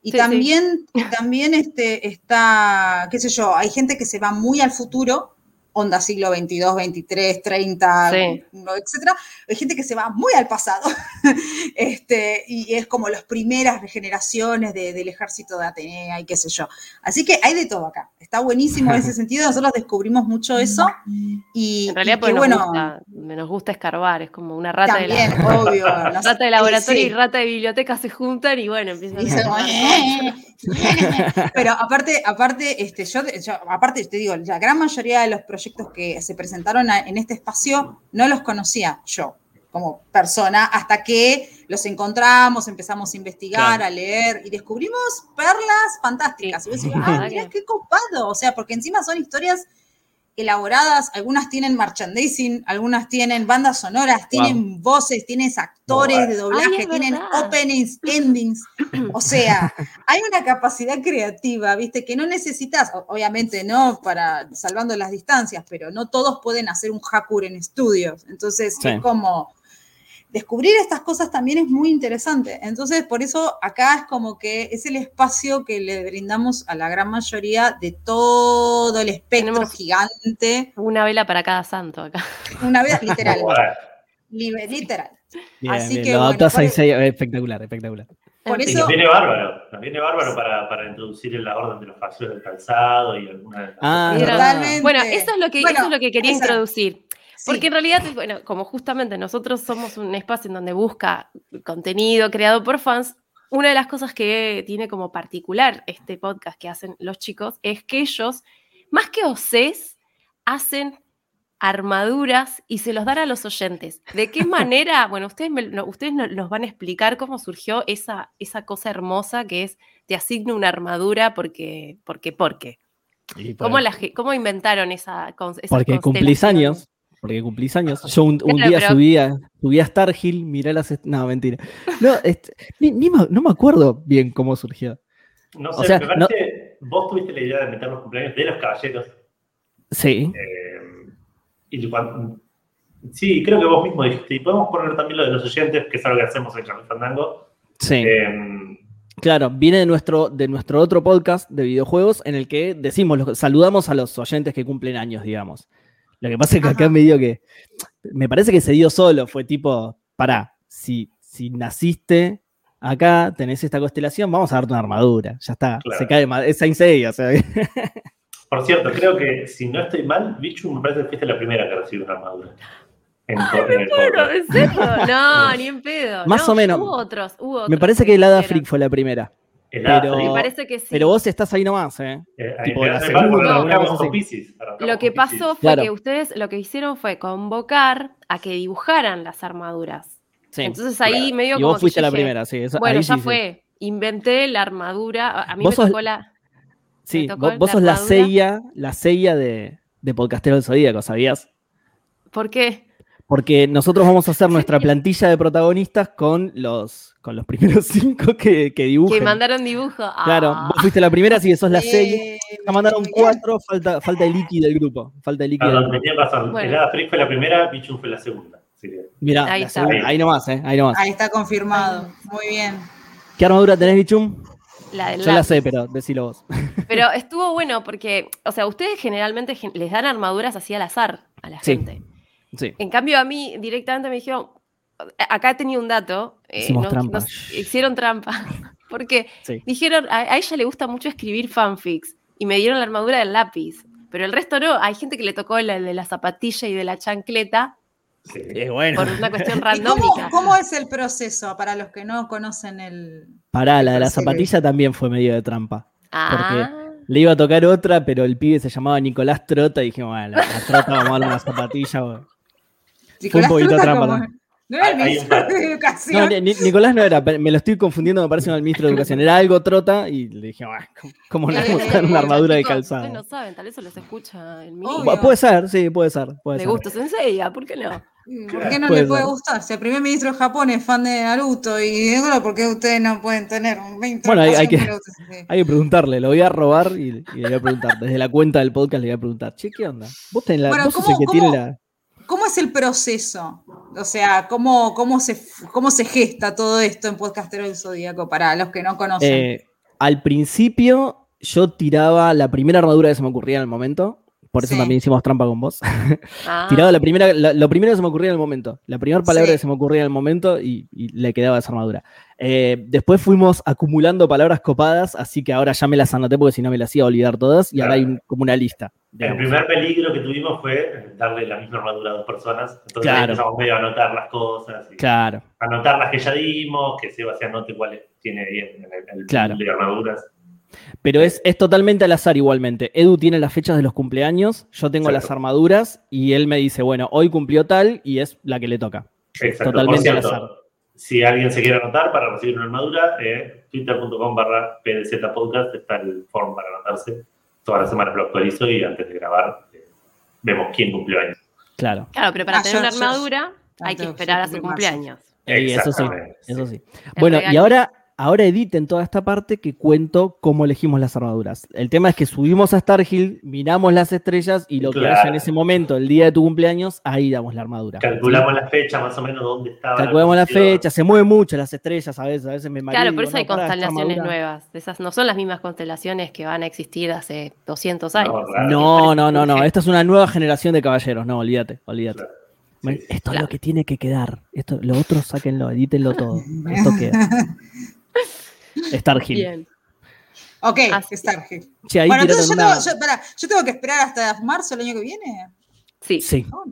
Y
Sí,
también, también este, está, qué sé yo, hay gente que se va muy al futuro, onda siglo 22, 23, 30,
Sí.
etcétera. Hay gente que se va muy al pasado. este, y es como las primeras generaciones de- del ejército de Atenea y qué sé yo. Así que hay de todo acá. Está buenísimo en ese sentido. Nosotros descubrimos mucho eso. Y,
en realidad
y
pues
que,
nos,
bueno,
gusta, nos gusta escarbar, es como una rata de la,
obvio. nos-
rata de laboratorio
sí.
y rata de biblioteca se juntan y bueno, empiezan
Y
a
Pero aparte, aparte, este, yo, yo- aparte te digo, la gran mayoría de los proyectos que se presentaron a- en este espacio no los conocía yo como persona hasta que los encontramos, empezamos a investigar,
Claro.
a leer y descubrimos perlas fantásticas.
Sí.
Y vos decís, ah, mirá qué copado. O sea, porque encima son historias elaboradas, algunas tienen merchandising, algunas tienen bandas sonoras, tienen voces, tienes actores
Wow.
de doblaje,
Ay,
tienen
verdad.
openings, endings. O sea, hay una capacidad creativa, ¿viste? Que no necesitas, obviamente no para salvando las distancias, pero no todos pueden hacer un Hakur en estudios. Entonces,
Sí.
es como descubrir estas cosas también es muy interesante. Entonces, por eso acá es como que es el espacio que le brindamos a la gran mayoría de todo el espectro
Tenemos-
gigante,
una vela para cada santo acá.
una vez literal, literal.
Bien,
Así
bien,
que,
lo
bueno,
a Isaiah, espectacular, espectacular.
Por eso-
nos viene bárbaro, nos viene bárbaro para, para introducir en la orden de los caballeros del calzado y alguna de las
Ah,
Totalmente.
Bueno, eso es lo que,
Bueno,
eso es lo que quería
esa-
introducir.
Sí.
Porque en realidad, bueno, como justamente nosotros somos un espacio en donde busca contenido creado por fans, una de las cosas que tiene como particular este podcast que hacen los chicos es que ellos, más que OCs, hacen armaduras y se los dan a los oyentes. ¿De qué manera? Bueno, ustedes, me- no, ustedes no- nos van a explicar cómo surgió esa, esa cosa hermosa que es te asigno una armadura porque, porque, porque.
Y por-
¿Cómo, la cómo inventaron esa, esa
porque cumplís años. Porque cumplís años. Yo un, un
Claro,
día
pero-
subí, a, subí a Star Hill, miré las. est- No, mentira. No, este, ni- ni me- no me acuerdo bien cómo surgió.
No sé,
O sea,
me parece, vos tuviste la idea de meter los cumpleaños de los caballeros.
Sí.
eh, y cuando- sí, creo que vos mismo dijiste, y podemos poner también lo de los oyentes, que es algo que hacemos en Charlie Fandango.
Sí.
Eh,
Claro, viene de nuestro, de nuestro otro podcast de videojuegos en el que decimos, los- saludamos a los oyentes que cumplen años, digamos. Lo que pasa es que acá me dio que. Me parece que se dio solo. Fue tipo, pará, si, si naciste acá, tenés esta constelación, vamos a darte una armadura. Ya está.
Claro.
Se cae ma- es Saint Seiya, o sea.
por cierto, creo que si no estoy mal, Bichu me parece que fuiste la primera que recibió una armadura. En, en el
Bueno,
podcast.
¿en serio? No, ni en pedo.
Más
No,
o menos.
Hubo otros, hubo otros.
Me parece que el Hada
Pero-
Freak fue la primera. Pero-
Me parece que sí.
Pero vos estás ahí nomás, ¿eh?
eh,
tipo, la segunda, cosa así.
Lo que pasó fue
Claro.
que ustedes lo que hicieron fue convocar a que dibujaran las armaduras.
Sí.
Entonces ahí
Claro.
medio
y
como
vos
que
fuiste la
dije,
primera, sí. eso-
Bueno,
ahí
ya
sí, sí.
fue. Inventé la armadura. A mí
Vos
me
sos-
tocó la.
Sí,
tocó
vos,
la
sos la sella, la sella de, de Podcastero del Zodíaco, ¿sabías?
¿Por qué?
Porque nosotros vamos a hacer nuestra plantilla de protagonistas con los, con los primeros cinco que, que dibujen.
Que mandaron dibujo.
Claro,
Ah.
vos fuiste la primera, así que sos la
Eh,
sella. Ya mandaron cuatro, falta, falta el Iki del grupo. Falta el Iki del
Perdón,
grupo.
tenía razón.
Bueno.
Freak fue la primera, Bichu fue la segunda. Que,
Mirá,
Ahí
la
está.
segunda, ahí nomás, ¿eh? Ahí nomás.
Ahí está confirmado. Muy bien.
¿Qué armadura tenés, Bichum?
La del
Yo la sé, pero decilo vos.
Pero estuvo bueno porque, o sea, ustedes generalmente gen- les dan armaduras así al azar a la
Sí.
gente.
Sí.
En cambio, a mí directamente me dijeron, acá tenía un dato. eh,
Hicimos
no-
trampa.
nos hicieron trampa. Porque
Sí.
dijeron, a, a ella le gusta mucho escribir fanfics y me dieron la armadura del lápiz. Pero el resto no, hay gente que le tocó la de la zapatilla y de la chancleta
sí.
Es bueno.
por una cuestión
¿Y cómo,
randómica.
cómo es el proceso para los que no conocen el.
Pará, la de la zapatilla también fue medio de trampa.
Ah,
Le iba a tocar otra, pero el pibe se llamaba Nicolás Trota y dijimos, bueno, la Trota vamos a darle una zapatilla. bueno.
Nicolás
poquito
Trota
trampa.
No era el ministro
un
de
No,
Educación.
Ni- Ni- Nicolás no era, me lo estoy confundiendo, me parece con el ministro de Educación. Era algo Trota y le dije, ¿cómo- ¿cómo le vamos a dar una armadura de calzado?
Ustedes no saben, tal vez eso los escucha el ministro.
Puede ser, sí, puede ser. Puede
De
ser.
gusto sencilla, ¿por qué no?
¿Por qué no
Puede
le puede
ser.
gustar? Si el primer ministro de Japón es fan de Naruto y bueno, ¿por qué ustedes no pueden tener un 20
Bueno, hay- hay que-. Hay que preguntarle, lo voy a robar y, y le voy a preguntar. Desde la cuenta del podcast le voy a preguntar, che, ¿qué onda? Vos, tenés la,
Bueno,
vos sos
¿cómo-
el que
cómo-
tiene la.
¿Cómo es el proceso? O sea, ¿cómo, cómo, se, cómo se gesta todo esto en Podcastero del Zodíaco para los que no conocen?
Eh, al principio yo tiraba la primera armadura que se me ocurría en el momento. Por eso
Sí.
también hicimos trampa con vos.
Ah,
Tiraba la primera, la- lo primero que se me ocurría en el momento. La primera palabra
Sí.
que se me ocurría en el momento y, y le quedaba esa armadura. Eh, después fuimos acumulando palabras copadas, así que ahora ya me las anoté porque si no me las iba a olvidar todas y ahora hay como una lista.
El primer peligro que tuvimos fue darle la misma armadura a dos personas. Entonces
Claro.
empezamos medio a anotar las cosas. y
Claro.
Anotar las que ya dimos, que Seba se anote cuáles tiene bien en el, el
Claro.
de armaduras.
Pero es, es totalmente al azar igualmente. Edu tiene las fechas de los cumpleaños, yo tengo
Exacto.
las armaduras y él me dice, bueno, hoy cumplió tal y es la que le toca.
Exacto.
Totalmente
Por
al azar.
Si alguien se quiere anotar para recibir una armadura, eh, twitter.com barra PDZ Podcast está el form para anotarse. Todas las semanas lo actualizo y antes de grabar eh, vemos quién cumplió años.
Claro.
Claro, pero para
Ah,
tener
yo-
una
yo-
armadura hay que
yo-
esperar a su cumpleaños.
Y eso sí, eso
sí.
Bueno, y ahora, ahora editen toda esta parte que cuento cómo elegimos las armaduras. El tema es que subimos a Starhill, miramos las estrellas y lo que haya en ese momento, el día de tu cumpleaños, ahí damos la armadura.
Calculamos la fecha, más o menos dónde estaba.
Calculamos la fecha, se mueven mucho las estrellas a veces, a veces me mareo
Claro, por
digo,
eso hay
no,
constelaciones nuevas. Esas no son las mismas constelaciones que van a existir hace 200 años.
No, claro.
No, no, no, no. Esta es una nueva generación de caballeros. No, olvídate, olvídate.
Claro. Sí.
Esto es lo que tiene que quedar. Esto, lo otro, sáquenlo, edítenlo todo. Esto queda. Starhill.
Bien.
ok,
Así.
Che, ahí
Bueno, entonces yo,
una-
tengo, yo, pará, yo tengo que esperar hasta marzo del año que viene.
Sí.
Sí,
Oh,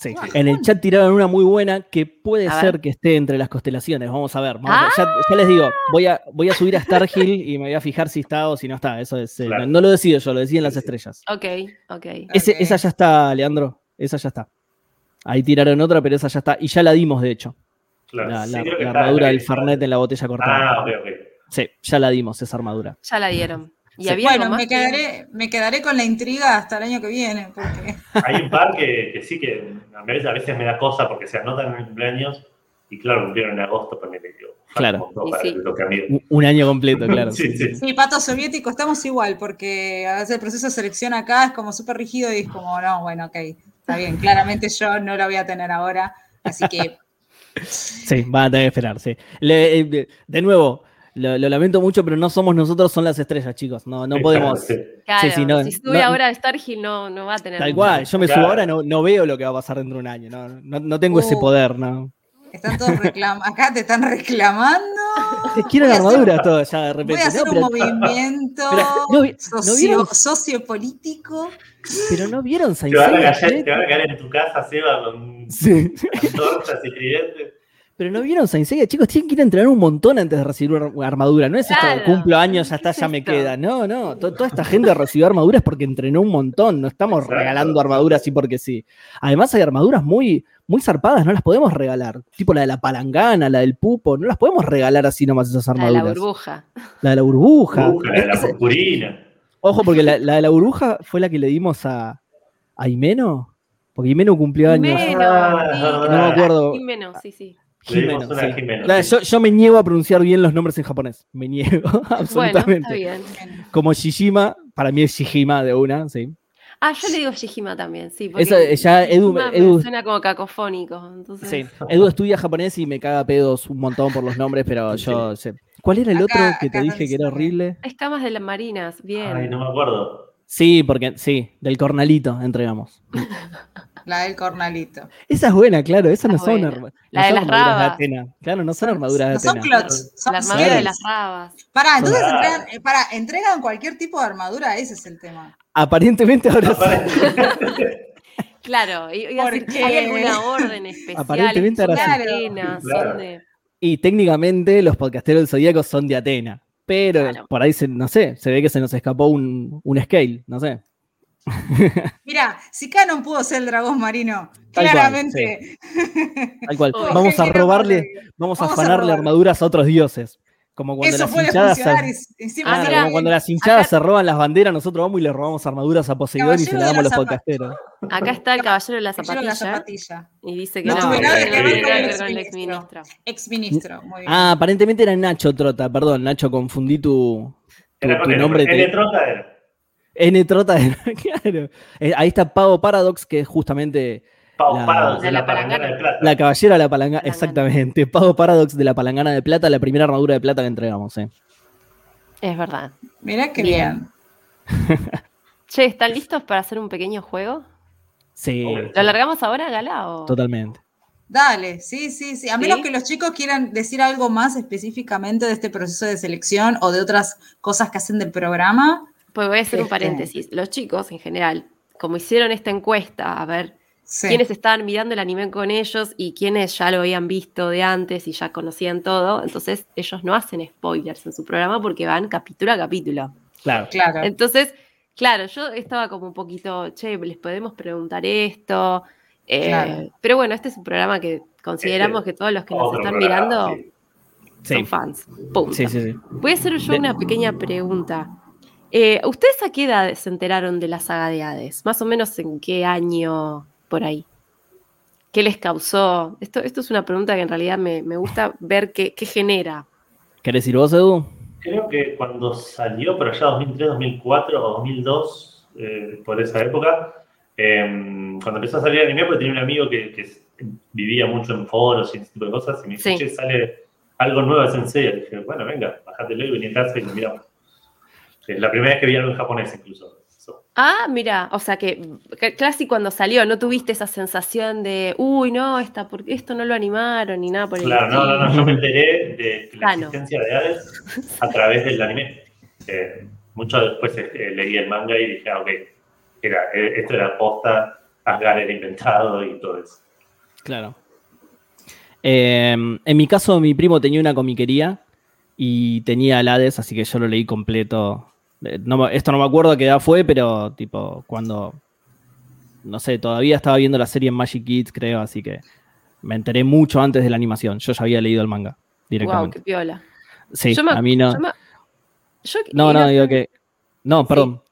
sí.
Ah,
En el chat tiraron una muy buena que puede
A
ser
ver.
que esté entre las constelaciones. Vamos a ver. vamos a ver. Ya, ya les digo, voy a, voy a subir a Starhill y me voy a fijar si está o si no está. Eso es, eh,
Claro.
no, no lo decido yo, lo deciden las estrellas.
Ok, ok.
Ese-
Ok.
Esa ya está, Leandro. Esa ya está. Ahí tiraron otra, pero esa ya está. Y ya la dimos, de hecho.
Claro,
La,
sí,
la- armadura del Fernet en la botella cortada.
Ah, ok, ok.
Sí, ya la dimos, esa armadura.
Ya la dieron. ¿Y
Sí.
había
Bueno,
más
me
que-
quedaré, me quedaré con la intriga hasta el año que viene, porque
Hay un par que, que sí que a veces, a veces me da cosa porque se anotan en el cumpleaños y claro, cumplieron en agosto, ponele, digo,
Claro.
un
sí.
año completo, claro.
Sí, sí.
sí, pato soviético, estamos igual, porque a veces el proceso de selección acá es como súper rígido y es como, no, bueno, ok, está bien, claramente yo no lo voy a tener ahora, así que
Sí, van a tener que esperar, sí. Le- eh, de nuevo, lo, lo lamento mucho, pero no somos nosotros, son las estrellas, chicos. No, no podemos.
Sí.
Claro,
sí, no,
si sube
no-
ahora a Starhill no, no va a tener.
Tal cual, yo me
Claro.
subo ahora, no, no veo lo que va a pasar dentro de un año. No, no, no tengo ese
Uh.
poder, no.
están todos reclamando, acá te están reclamando.
Quiero la
Voy a hacer-
armadura todo ya de repente.
Voy a hacer
No,
un
pero,
movimiento
pero, ¿no vi- no
socio-
vieron?
sociopolítico.
pero no vieron
Te van, a te van a caer en tu casa, Seba, con
Sí.
antorchas y tridentes.
Pero no vieron Saint Seiya, chicos, tienen que ir a entrenar un montón antes de recibir una armadura. No es esto,
Claro.
cumplo años, ya
¿Qué
está,
es
ya me
esto?
queda. No, no. to- toda esta gente recibió armaduras porque entrenó un montón. No estamos
Exacto.
regalando armaduras así porque sí. Además, hay armaduras muy, muy zarpadas, no las podemos regalar. Tipo la de la palangana, la del pupo. No las podemos regalar así nomás esas
La de
armaduras.
la burbuja.
La de la burbuja.
Busca la, la
Esa-
purpurina.
Ojo, porque la, la de la burbuja fue la que le dimos a, a Imeno. Porque Imeno cumplió años.
Jimeno,
Ah,
sí,
no
me acuerdo.
Jimeno, sí, sí.
Jimeno, sí.
Jimeno, sí.
yo, yo me niego a pronunciar bien los nombres en japonés. Me niego,
Bueno,
absolutamente.
está bien.
Como Shishima, para mí es Shijima de una, sí.
Ah, yo le digo Shihima también, sí. porque
eh, ya Edu, Edu,
suena como cacofónico. Entonces,
sí, Edu estudia japonés y me caga pedos un montón por los nombres, pero yo sé. ¿Cuál era el
Acá-
otro que te dije que era horrible?
Escamas de las marinas, bien.
Ay, no me acuerdo.
Sí, porque sí, del cornalito entregamos.
La del cornalito.
Esa es buena, claro, esas no son,
buena.
arma-
La
no
de las
armaduras de
rabas.
Atena. Claro, no son armaduras de
No son
Atena.
clots, son
la armadura de las rabas.
Pará, entonces
Ah.
entregan, eh, pará, entregan cualquier tipo de armadura, ese es el tema.
Aparentemente ahora sí.
Claro, i- iba a decir,
Porque-
¿hay alguna orden especial?
Aparentemente ahora
sí.
Atenas,
Claro.
son de...
Y técnicamente los podcasteros del Zodíaco son de Atena. Pero
Claro.
por ahí, se, no sé, se ve que se nos escapó un, un scale, no sé.
Mira, si Canon pudo ser el dragón marino,
Tal cual,
claramente.
Tal cual.
Obvio.
Vamos a robarle, vamos a
Vamos
afanarle armaduras a otros dioses. Como cuando
Eso
las
puede
hinchadas
y- y
Ah, mira,
como cuando las hinchadas
acá-
se roban las banderas, nosotros vamos y le robamos armaduras a Poseidón y se las
de
damos a los podcasteros.
Acá está el caballero de la zapatilla y dice que
No
no,
tuve
no
nada
tiene
que ver
nada
con
que
el
el
exministro.
exministro.
Muy bien.
Ah, aparentemente era Nacho Trota, perdón, Nacho, confundí tu,
el
nombre.
nombre.
te-
L Trota era.
N Trota, era- claro. Eh, ahí está Pavo Paradox, que es justamente
Pau
La-
Paradox
de
de
la
la palangana de plata.
la caballera de la palangana. Exactamente, Pavo Paradox de la palangana de plata, la primera armadura de plata que entregamos. eh.
Es verdad.
Mirá qué
Bien.
bien.
Che, ¿están listos para hacer un pequeño juego?
Sí.
¿Lo largamos ahora, Gala? O...
totalmente.
Dale, sí, sí, sí. A menos
¿Sí?
que los chicos quieran decir algo más específicamente de este proceso de selección o de otras cosas que hacen del programa.
Pues voy a hacer un
Este.
paréntesis. Los chicos, en general, como hicieron esta encuesta, a ver
Sí.
quiénes estaban mirando el anime con ellos y quiénes ya lo habían visto de antes y ya conocían todo, entonces ellos no hacen spoilers en su programa porque van capítulo a capítulo.
Claro.
Claro.
Entonces, claro, yo estaba como un poquito, che, les podemos preguntar esto. eh,
Claro.
Pero bueno, este es un programa que consideramos
Este
que todos los que nos están
programa,
mirando
sí.
Sí,
son fans. Punto.
sí, sí. sí.
Voy a hacer yo
De-
una pequeña pregunta. Eh, ¿Ustedes a qué edad se enteraron de la saga de Hades? Más o menos en qué año por ahí. ¿Qué les causó? Esto, esto es una pregunta que en realidad me, me gusta ver qué, qué genera.
¿Querés ir vos, Edu?
Creo que cuando salió, pero ya 2003, 2004 o 2002, eh, por esa época, eh, cuando empezó a salir anime, porque tenía un amigo que, que vivía mucho en foros y ese tipo de cosas, y me dice,
Sí.
che, sale algo nuevo de Sensei. Y dije, bueno, venga, bájatelo y vení a casa y lo miramos. Es la primera vez que vi algo en japonés, incluso.
Ah, mira, o sea que casi cuando salió no tuviste esa sensación de, uy, no, esta, porque esto no lo animaron ni nada por el
Claro, no, no, no, yo me enteré de la
Ah, no.
existencia de Hades a través del anime. Eh, mucho después eh, leí el manga y dije, ah, ok, era, eh, esto era posta, Asgard era inventado y todo eso.
Claro. Eh, en mi caso, mi primo tenía una comiquería y tenía el Hades, así que yo lo leí completo. Eh, no esto no me acuerdo a qué edad fue, pero tipo cuando, no sé, todavía estaba viendo la serie en Magic Kids, creo, así que me enteré mucho antes de la animación. Yo ya había leído el manga
Wow,
directamente.
qué piola.
sí,
Yo me-
a mí no.
yo me- yo-
No, no, digo que. No, perdón.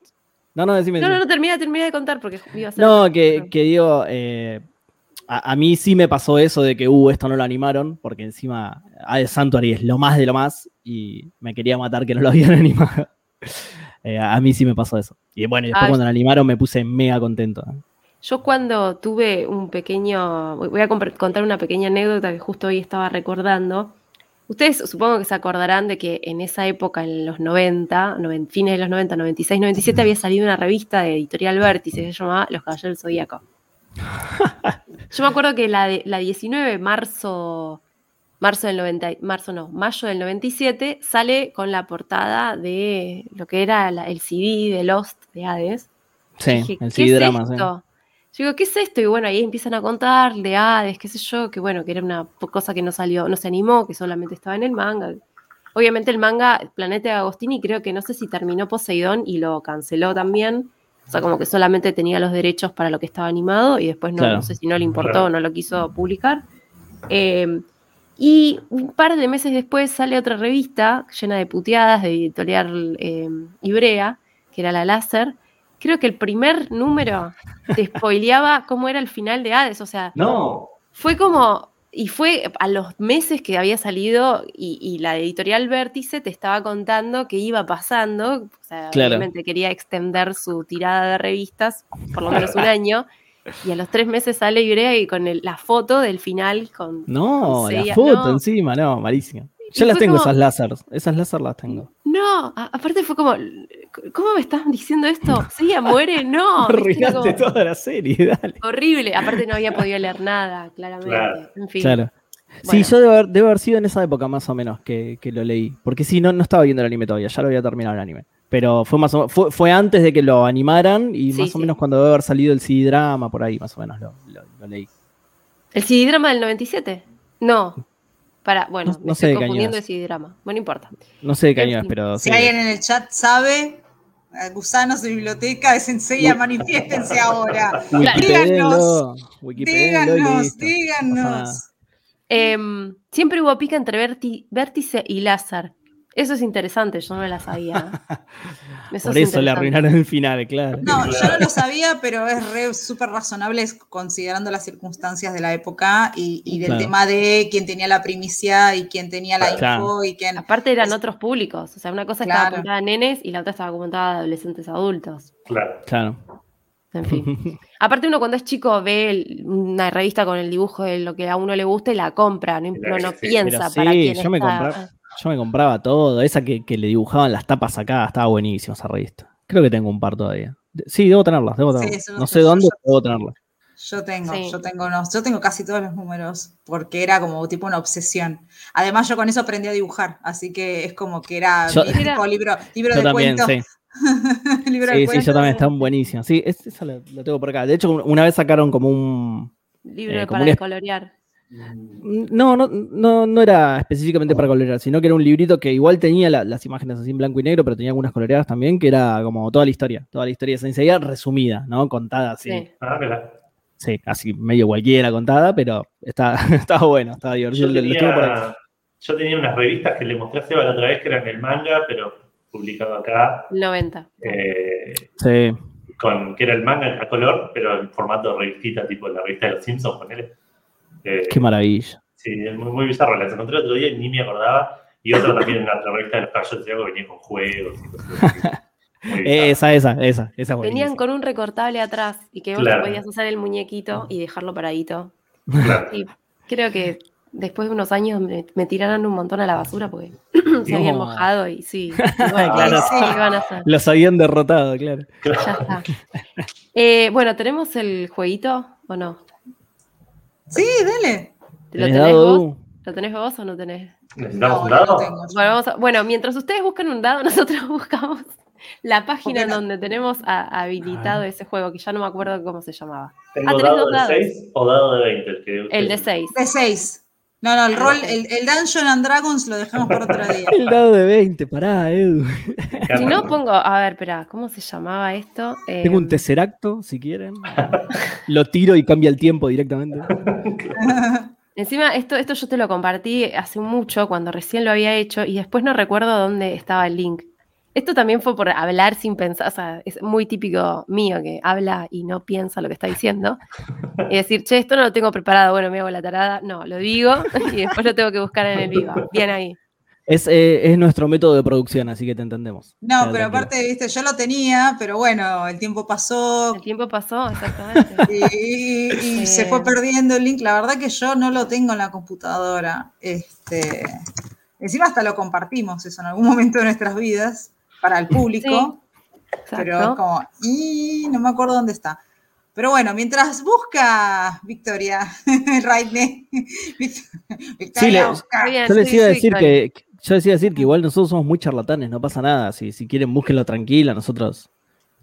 No, no, decime.
No, no, no, termina, termina de contar porque iba a ser.
No, que, que digo, eh, a, a mí sí me pasó eso de que, uh, esto no lo animaron, porque encima Hades Sanctuary es lo más de lo más y me quería matar que no lo habían animado. Eh, a mí sí me pasó eso. Y bueno, y después cuando lo animaron me puse mega contento.
Yo cuando tuve un pequeño, voy a contar una pequeña anécdota que justo hoy estaba recordando. Ustedes supongo que se acordarán de que en esa época, en los 90, noven- fines de los 90, 96, 97, había salido una revista de editorial Vértice que se llamaba Los Caballeros del Zodíaco. Yo me acuerdo que la, de, la 19, marzo, marzo del 90, marzo no, mayo del 97, sale con la portada de lo que era la- el CD de Lost de Hades.
Sí,
Dije,
el
¿qué
CD
es
drama, sí.
esto? Yo digo, ¿qué es esto? Y bueno, ahí empiezan a contar de Hades, qué sé yo, que bueno, que era una cosa que no salió, no se animó, que solamente estaba en el manga. Obviamente el manga Planeta de Agostini creo que no sé si terminó Poseidón y lo canceló también. O sea, como que solamente tenía los derechos para lo que estaba animado y después no,
Claro.
no sé si no le importó o no lo quiso publicar. Eh, y un par de meses después sale otra revista llena de puteadas de editorial eh, Ibrea, que era la Láser. Creo que el primer número te spoileaba cómo era el final de Hades. O sea,
No,
fue como. y fue a los meses que había salido y, y la editorial Vértice te estaba contando que iba pasando, o sea,
Claro.
obviamente quería extender su tirada de revistas por lo menos un año, y a los tres meses sale Ibrea y con el- la foto del final con...
No, la foto
no.
encima, no, malísimo.
Y
Yo las tengo,
como-
esas láseres. Esas láser las tengo.
No, a- aparte fue como, ¿cómo me estás diciendo esto? ¿Sí, muere? No.
Arruinaste
como
toda la serie, dale.
horrible. Aparte no había podido leer nada, claramente.
Claro.
En fin.
Claro.
Bueno.
Sí, yo debo haber, debo haber sido en esa época más o menos que, que lo leí. Porque sí, no, no estaba viendo el anime todavía, ya lo había terminado el anime. Pero fue más o- fue, fue antes de que lo animaran y
Sí,
más o
sí.
menos cuando debe haber salido el CD drama por ahí, más o menos lo, lo- lo leí.
¿El CD-drama del 97? No. Para, bueno,
No-
me
sé
estoy
de qué año
confundiendo de
es.
CD-drama. Bueno, no importa.
No sé de qué
En
año es,
fin.
pero
Si
sí.
alguien en el chat sabe, eh, gusanos de biblioteca de Senseiya, manifiéstense ahora. Díganos,
nada.
díganos.
Em, siempre hubo pica entre Vértice y Lázar. Eso es interesante, yo no la sabía. Eso
Por
es
eso le arruinaron el final, claro.
No, yo no lo sabía, pero es re súper razonable considerando las circunstancias de la época y, y del
Claro.
tema de quién tenía la primicia y quién tenía la
Claro.
info y quién.
Aparte eran
Es-
otros públicos. O sea, una cosa
Claro.
estaba apuntada a nenes y la otra estaba apuntada a adolescentes adultos.
Claro.
Claro.
En fin. Aparte, uno cuando es chico ve el- una revista con el dibujo de lo que a uno le gusta y la compra, no, no, no
Sí,
piensa
pero
para
sí,
quién
yo me
está.
compraba- Yo me compraba todo. Esa que, que le dibujaban las tapas acá, estaba buenísima esa revista. Creo que tengo un par todavía. De- Sí, debo tenerlas, debo
Sí,
tenerlas. no sé
yo-
dónde,
yo-
pero debo tenerlas.
Yo tengo,
Sí.
yo tengo unos- yo tengo casi todos los números, porque era como tipo una obsesión. Además, yo con eso aprendí a dibujar, así que es como que era
Yo-
mi tipo libro, libro
Yo
de
también,
cuentos.
sí.
libro de
Sí, sí,
cuentos.
yo también, están buenísimos. Sí, es- esa lo, lo tengo por acá. De hecho, una vez sacaron como un.
Libro
Eh, como
para
un
colorear.
No, no, no, no era específicamente para colorear, sino que era un librito que igual tenía la- las imágenes así en blanco y negro, pero tenía algunas coloreadas también, que era como toda la historia, toda la historia de Saint Seiya resumida, ¿no? Contada así.
Sí.
Ah.
Sí, así medio cualquiera contada, pero está, estaba bueno, estaba divertido.
Yo
Lo- lo tengo por ahí.
tenía, yo tenía unas revistas que le mostré a Seba la otra vez que eran el manga, pero publicado acá,
90.
eh,
Sí,
con, que era el manga a color, pero en formato de revistita, tipo la revista de los Simpsons, ponele. Eh,
qué maravilla.
Sí, es muy, muy bizarro. Las encontré el otro día y ni me acordaba. Y otra también en la otra revista de los Caballeros de que venía con juegos y cosas bizarro.
Esa, esa, esa, esa es
Venían con un recortable atrás y que vos
Claro.
podías usar el muñequito y dejarlo paradito.
Claro.
Y creo que después de unos años me, me tiraron un montón a la basura porque se habían
No.
mojado y sí. y bueno,
Claro.
sí, ¿qué van a hacer?
Los habían derrotado, claro.
Ya está. Eh, bueno, ¿tenemos el jueguito o no?
Sí, dale.
¿Lo
¿Tenés dado,
vos? ¿Lo tenés vos o no tenés?
¿Necesitamos
No,
un
no
dado?
tengo.
Bueno, vamos a- bueno, mientras ustedes buscan un dado, nosotros buscamos la página
no-
donde tenemos a- habilitado ese juego, que ya no me acuerdo cómo se llamaba.
¿Tengo
Ah,
dado de
dados.
6 o dado de 20? El, que
El de
ustedes-
6.
De 6. No, no, el rol, el, el Dungeon and Dragons lo dejamos para otro día.
El dado de 20, pará, Edu.
Si no pongo, a ver, espera, ¿cómo se llamaba esto?
Tengo un
Em,
tesseracto, si quieren. Lo tiro y cambia el tiempo directamente.
Encima, esto, esto yo te lo compartí hace mucho, cuando recién lo había hecho, y después no recuerdo dónde estaba el link. Esto también fue por hablar sin pensar, o sea, es muy típico mío que habla y no piensa lo que está diciendo. Y decir, che, esto no lo tengo preparado, bueno, me hago la tarada. No, lo digo y después lo tengo que buscar en el vivo. Bien ahí.
Es, eh, es nuestro método de producción, así que te entendemos.
No, pero
tranquilo.
aparte, viste, yo lo tenía, pero bueno, el tiempo pasó
El tiempo pasó, exactamente.
y, y se fue perdiendo el link. La verdad que yo no lo tengo en la computadora. Este, encima hasta lo compartimos eso en algún momento de nuestras vidas para el público. pero es como, y no me acuerdo dónde está. Pero bueno, mientras busca Victoria, Raine, Victoria
Sí,
busca.
Bien,
Yo les
sí,
iba a decir que, yo les iba a decir que igual nosotros somos muy charlatanes, no pasa nada. Si, si quieren, búsquenlo tranquila, nosotros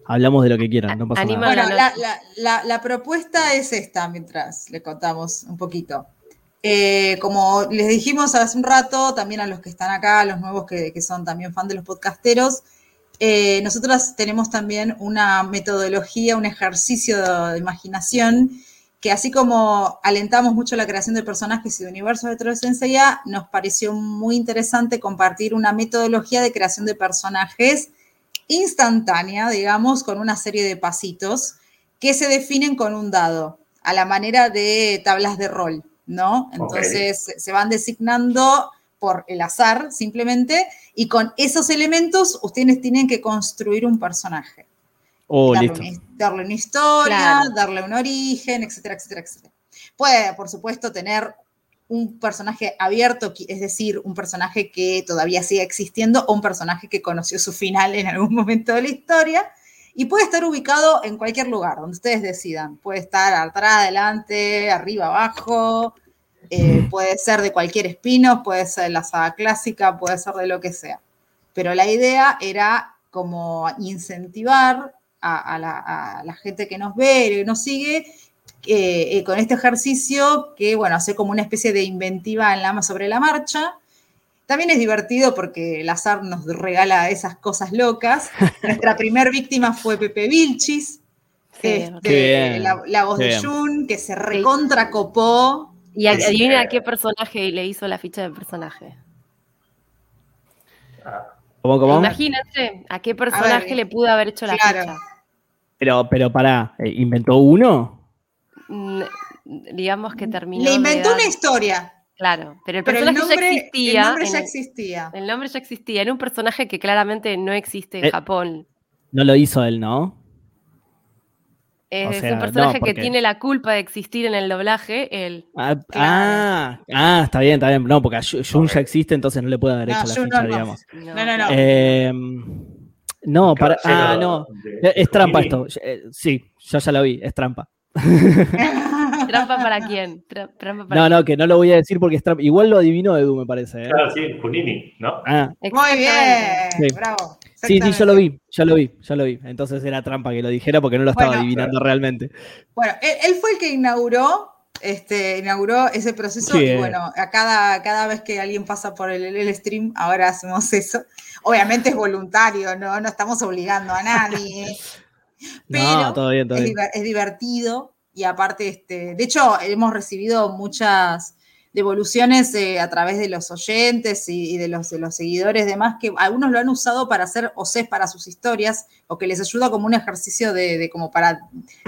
hablamos de lo que quieran, no pasa nada.
Bueno,
la,
la- la- la propuesta es esta, mientras le contamos un poquito. Eh, como les dijimos hace un rato, también a los que están acá, a los nuevos que, son también fan de los podcasteros, eh, nosotros tenemos también una metodología, un ejercicio de, imaginación, que así como alentamos mucho la creación de personajes y de universos de Senseiya, nos pareció muy interesante compartir una metodología de creación de personajes instantánea, digamos, con una serie de pasitos que se definen con un dado, a la manera de tablas de rol. ¿No? Entonces se- se van designando por el azar simplemente y con esos elementos ustedes tienen que construir un personaje.
Oh,
darle,
listo.
una, darle una historia,
Claro.
darle un origen, etcétera, etcétera, etcétera. Puede, por supuesto, tener un personaje abierto, es decir, un personaje que todavía sigue existiendo o un personaje que conoció su final en algún momento de la historia. Y puede estar ubicado en cualquier lugar, donde ustedes decidan. Puede estar atrás, adelante, arriba, abajo. eh, puede ser de cualquier espino, puede ser de la saga clásica, puede ser de lo que sea. Pero la idea era como incentivar a, a la, a la gente que nos ve, que nos sigue, eh, eh, con este ejercicio que, bueno, hace como una especie de inventiva en la, sobre la marcha. También es divertido porque el azar nos regala esas cosas locas. Nuestra primer víctima fue Pepe Vilchis,
Sí,
este, la, la voz
qué
de. Jun, que se recontra copó.
Y ad-
Sí,
adivinen
eh.
a qué personaje le hizo la ficha de personaje.
¿Cómo, cómo?
Imagínense a qué personaje le pudo haber hecho la
claro.
ficha.
Pero, pero pará, eh, ¿inventó uno?
Mm, Digamos que terminó.
Le inventó una historia,
Claro, pero el
pero el nombre,
ya
el
existía.
nombre
en
ya
el-
existía.
el nombre ya existía. Era un personaje que claramente no existe en
Eh,
Japón.
No lo hizo él, ¿no?
Es,
o
es
sea,
un personaje
no,
que tiene la culpa de existir en el doblaje. Él.
Ah,
Claro.
ah, ah, está bien, está bien. No, porque Jun ya existe, entonces no le puede haber
No,
hecho la
Jun
ficha,
no, no.
digamos.
No, no, no.
Eh, no,
el
para. Ah, no.
de-
Es trampa esto. Eh, Sí, yo ya lo vi, es trampa.
¿Trampa para quién? Tra- trampa para
No, no, que no lo voy a decir porque es trampa. Igual lo adivinó Edu, me parece. ¿eh?
Claro, sí, Kunini, ¿no?
Ah,
Muy bien,
Sí.
bravo.
sí, sí, yo lo vi, ya lo vi, ya lo vi. Entonces era trampa que lo dijera porque no lo estaba
Bueno.
adivinando realmente.
Bueno, él, él fue el que inauguró, este, inauguró ese proceso
Sí,
y bueno, a cada, cada vez que alguien pasa por el, el stream, ahora hacemos eso. Obviamente es voluntario, no, no estamos obligando a nadie. Pero
no, todo bien, todo bien.
es divertido y aparte, este, de hecho, hemos recibido muchas devoluciones eh, a través de los oyentes y, y de, los, de los seguidores demás, que algunos lo han usado para hacer OCs para sus historias o que les ayuda como un ejercicio de, de como para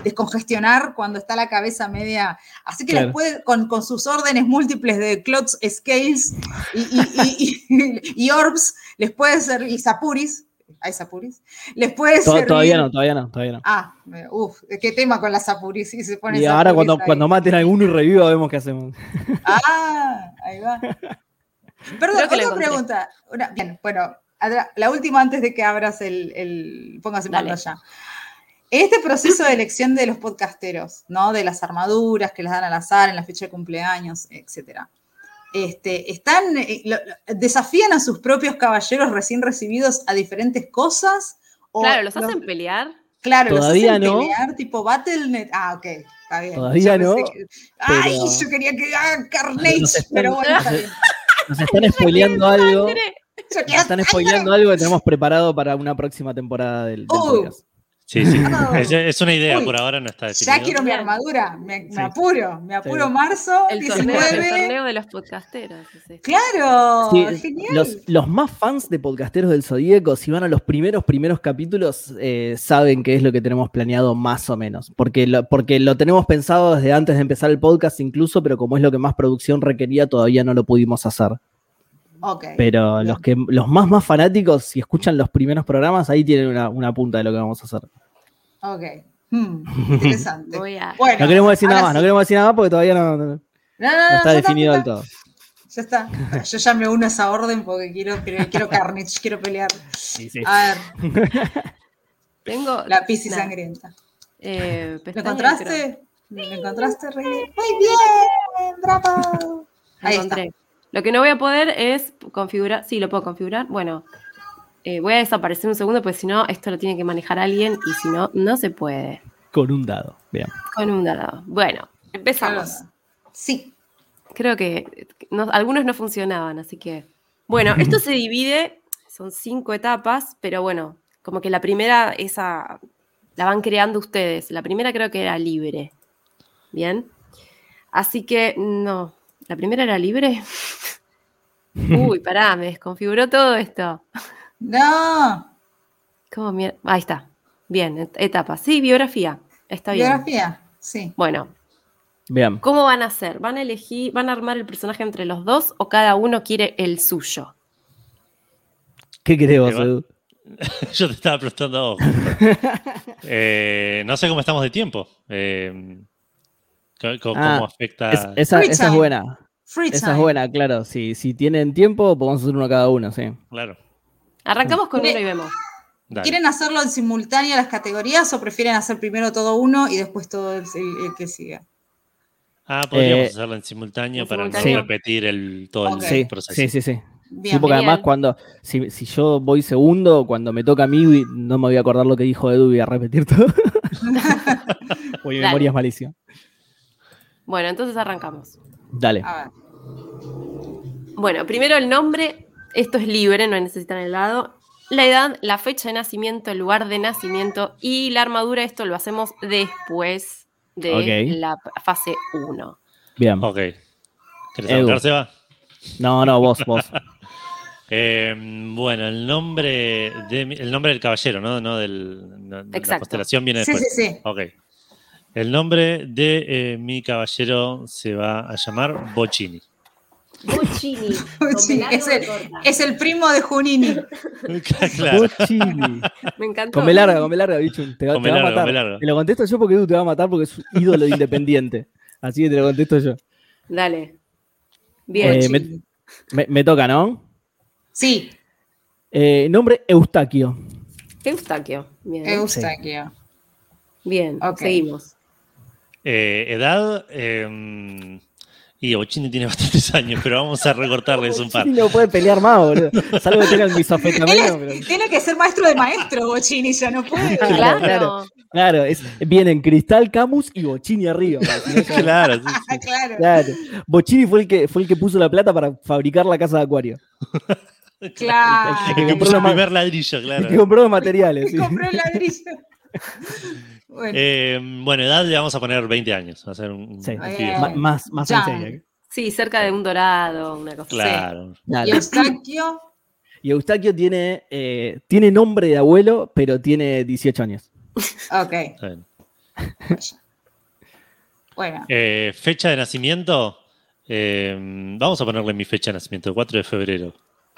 descongestionar cuando está la cabeza media. Así que
Claro.
les puede, con, con sus órdenes múltiples de clots, scales y, y- y- y orbs, les puede ser, y sapuris, hay sapuris, les puede
To-
servir.
Todavía no, todavía no, todavía no.
Ah, uff, qué tema con la sapuris, sí, se pone
Y ahora cuando,
ahí.
cuando maten a alguno y reviva, vemos qué hacemos.
Ah, ahí va. Perdón, otra pregunta. Una- bien, bueno, la última antes de que abras el, el póngase
Dale.
mando ya. Este proceso de elección de los podcasteros, ¿no? De las armaduras que les dan al azar en la fecha de cumpleaños, etcétera. Este, están, eh, desafían a sus propios caballeros recién recibidos a diferentes cosas. O
Claro, ¿los
los-
hacen pelear?
Claro,
Todavía
los hacen
no.
pelear tipo Battle.net. Ah, ok, está bien.
Todavía
Yo
no,
que- Ay,
pero-
yo quería que hagan Carnage,
Nos están-
pero bueno, está bien.
Nos están spoileando algo. Nos están spoileando algo que tenemos preparado para una próxima temporada del, del
Uh.
podcast.
Sí, sí.
Oh.
Es, es una idea,
Uy.
por ahora no está definido.
Ya quiero mi armadura, me, me
Sí.
apuro, me apuro
Sí.
marzo,
El torneo,
19.
el torneo de los podcasteros. es este.
Claro,
Sí,
genial.
los, los más fans de Podcasteros del Zodíaco, si van a los primeros, primeros capítulos, eh, saben qué es lo que tenemos planeado más o menos. Porque lo, porque lo tenemos pensado desde antes de empezar el podcast incluso, pero como es lo que más producción requería, todavía no lo pudimos hacer. Pero
Bien.
los, que, los más más fanáticos, si escuchan los primeros programas, ahí tienen una, una punta de lo que vamos a hacer.
Ok. Hmm, interesante.
Voy a-
Bueno,
No queremos decir nada más, no queremos decir nada más porque todavía no, no- no
No, no, no,
está definido del todo.
Ya está. Yo ya me uno a esa orden porque quiero, quiero, quiero Carnage, quiero pelear.
Sí, sí.
A ver,
Tengo.
la piscis
Nah,
sangrienta.
eh,
¿Lo encontraste? ¿Lo encontraste, Rey? Muy bien, bravo. Ahí está.
Lo que no voy a poder es configurar. Sí, lo puedo configurar. Bueno, eh, voy a desaparecer un segundo porque si no, esto lo tiene que manejar alguien y si no, no se puede.
Con un dado. Bien.
Con un dado. Bueno, empezamos.
Sí.
Creo que no- algunos no funcionaban, así que. Bueno, esto se divide, son cinco etapas, pero bueno, como que la primera, esa la van creando ustedes. La primera creo que era libre. Bien. Así que, no. ¿La primera era libre? Uy, pará, me desconfiguró todo esto.
No.
¿Cómo mier- Ahí está. Bien, et- etapa. Sí, biografía. Está bien.
Biografía. Sí.
Bueno,
Bien.
¿Cómo van a hacer? ¿Van a elegir, van a armar el personaje entre los dos o cada uno quiere el suyo?
¿Qué querés vos. Edu?
Yo te estaba preguntando a vos. Eh, no sé cómo estamos de tiempo. Eh, ¿Cómo,
Ah,
afecta?
Es- esa,
Free
esa es buena.
Free
Esa
time.
es buena, claro. Si, si tienen tiempo, podemos hacer uno cada uno, sí.
Claro.
Arrancamos con uno y vemos.
dale.
¿Quieren hacerlo en simultánea las categorías o prefieren hacer primero todo uno y después todo el, el- el que siga?
Ah, podríamos
Eh,
hacerlo en simultáneo para
simultáneo.
no repetir el, todo el proceso.
sí, sí, sí.
Bien.
Sí, porque además cuando, si, si yo voy segundo, cuando me toca a mí, no me voy a acordar lo que dijo Edu y a repetir todo.
Dale.
memoria es malísima.
Bueno, entonces arrancamos.
Dale.
A ver.
Bueno, primero el nombre, esto es libre, no necesitan el lado. La edad, la fecha de nacimiento, el lugar de nacimiento y la armadura, esto lo hacemos después de la fase 1.
Bien.
Ok. ¿Querés
Edu.
arrancar, Seba?
No, no, vos, vos.
Eh, bueno, el nombre de el nombre del caballero, ¿no? no del, no- la
Exacto.
constelación viene
Sí,
después.
sí, sí.
Ok. El nombre de eh, mi caballero se va a llamar Bocini.
Bochini.
Sí, es, el, es el primo de Junini.
claro.
Bochini.
Me encantó.
Come larga, come larga, bicho. Te, va- te va a matar. Te lo contesto yo porque Edu te va a matar porque es un ídolo de independiente. Así que te lo contesto yo.
Dale. Bien.
Eh, me, me- me toca, ¿no?
Sí,
Eh, nombre Eustaquio.
Eustaquio. Bien.
Eustaquio.
Bien, seguimos.
Eh, edad. eh, y Bocini tiene bastantes años, pero vamos a recortarles un par.
Bochini no puede pelear más, boludo. Salvo que tenga el
es-
pero-
Tiene que ser maestro de maestro, Bochini, ya no puede.
Claro,
Claro.
claro. Claro, es, vienen Cristal, Camus y Bochini arriba. no,
Claro, sí, sí.
Claro.
Claro. Bochini fue el que fue el que puso la plata para fabricar la casa de acuario.
Claro.
El que
compró
puso el primer ladrillo,
El
claro.
que compró los materiales. sí.
Compró el ladrillo. Bueno,
Eh, bueno, edad le vamos a poner 20 años. Va a ser un,
Sí.
un
más más serio.
Sí, cerca de un dorado, una cosa.
Claro.
y
Dale.
Eustaquio,
Y Eustaquio tiene, eh, tiene nombre de abuelo, pero tiene 18 años.
ok. Bueno,
Eh, fecha de nacimiento. eh, vamos a ponerle mi fecha de nacimiento, 4 de febrero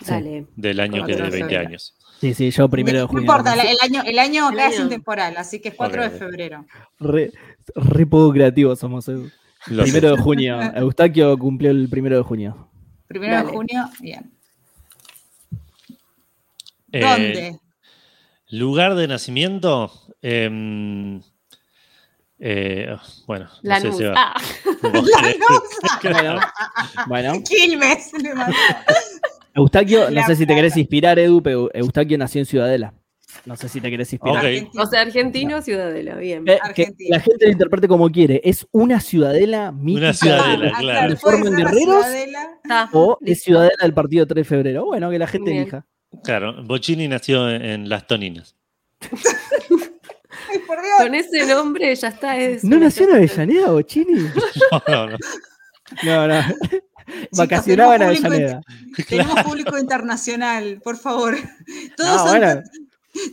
Dale.
del año que
4
de
de
20
febrero.
años.
Sí, sí, yo primero de
no
junio.
importa, el, el año, el año acá es intemporal, así que es 4
Ok.
de febrero.
Re, re poco creativos somos. Edu.
Lo sé.
Primero de junio. Eustaquio cumplió el primero de junio.
Primero
Dale.
de junio, bien.
Eh,
¿Dónde?
lugar de nacimiento. em, eh, bueno, no
La
sé,
luz.
Seba.
Ah,
Vos querés-
Bueno, bueno.
Quilmes.
Eustaquio, no sé si te querés inspirar, Edu, pero Eustaquio nació en Ciudadela. No sé si te querés inspirar.
O sea, argentino, ciudadela, bien.
Eh, que la gente lo interprete como quiere. ¿Es una ciudadela mítica?
Una ciudadela,
Ah,
claro.
¿De forma en guerreros?
ciudadela.
¿O es
listo.
ciudadela del partido 3 de febrero? Bueno, que la gente
Bien.
elija.
Claro, Bocini nació en, en Las Toninas.
Ay, por Dios.
Con ese nombre ya está. Es
¿No nació en Avellaneda, Bochini?
No, no, no.
No, no. Vacacionaba en Avellaneda.
Tenemos público internacional, por favor. Todos,
No,
son,
bueno.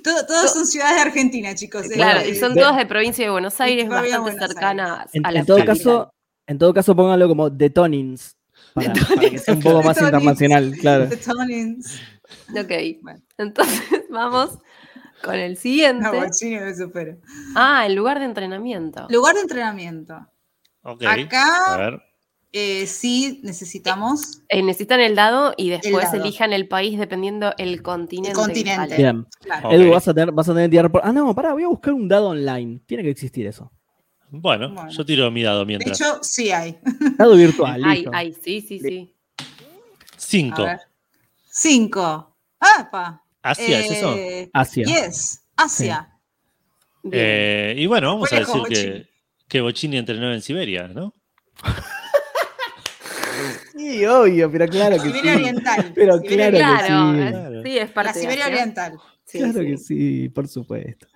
todos son ciudades de Argentina, chicos.
Claro,
Eh,
y son
de-
todas de provincia de Buenos Aires, bastante
Buenos
cercanas
En,
a la
en todo
capital.
caso, en todo caso, pónganlo como The Tonins. Para, para que sea un poco más internacional, claro.
The Tonins.
Ok,
Bueno.
entonces vamos con el siguiente.
No, me.
Ah, el lugar de entrenamiento.
Lugar de entrenamiento.
Ok.
Acá-
A ver.
Eh, sí necesitamos
Eh, necesitan el dado y después
dado.
elijan el país dependiendo el continente.
continente.
Bien.
Claro.
Edu, vas a tener, vas a tener que tirar por. Ah, no, pará, voy a buscar un dado online. Tiene que existir eso.
Bueno,
Bueno.
yo tiro mi dado
De
mientras.
hecho, sí hay.
Dado virtual.
Ay,
listo.
ay, sí, sí, sí.
Cinco.
Cinco. ¡Apa!
Asia, ¿es eso?
Eh,
Asia.
Yes, Asia.
Eh, y bueno, vamos a
Fue
decir que, que Bocini entrenó en Siberia, ¿no?
Sí, obvio, pero claro que
Siberia
sí.
Oriental.
Pero
Siberia
claro que
claro,
sí.
Claro.
sí, es parte
La Siberia. Oriental.
Sí,
claro
sí.
que sí, por supuesto.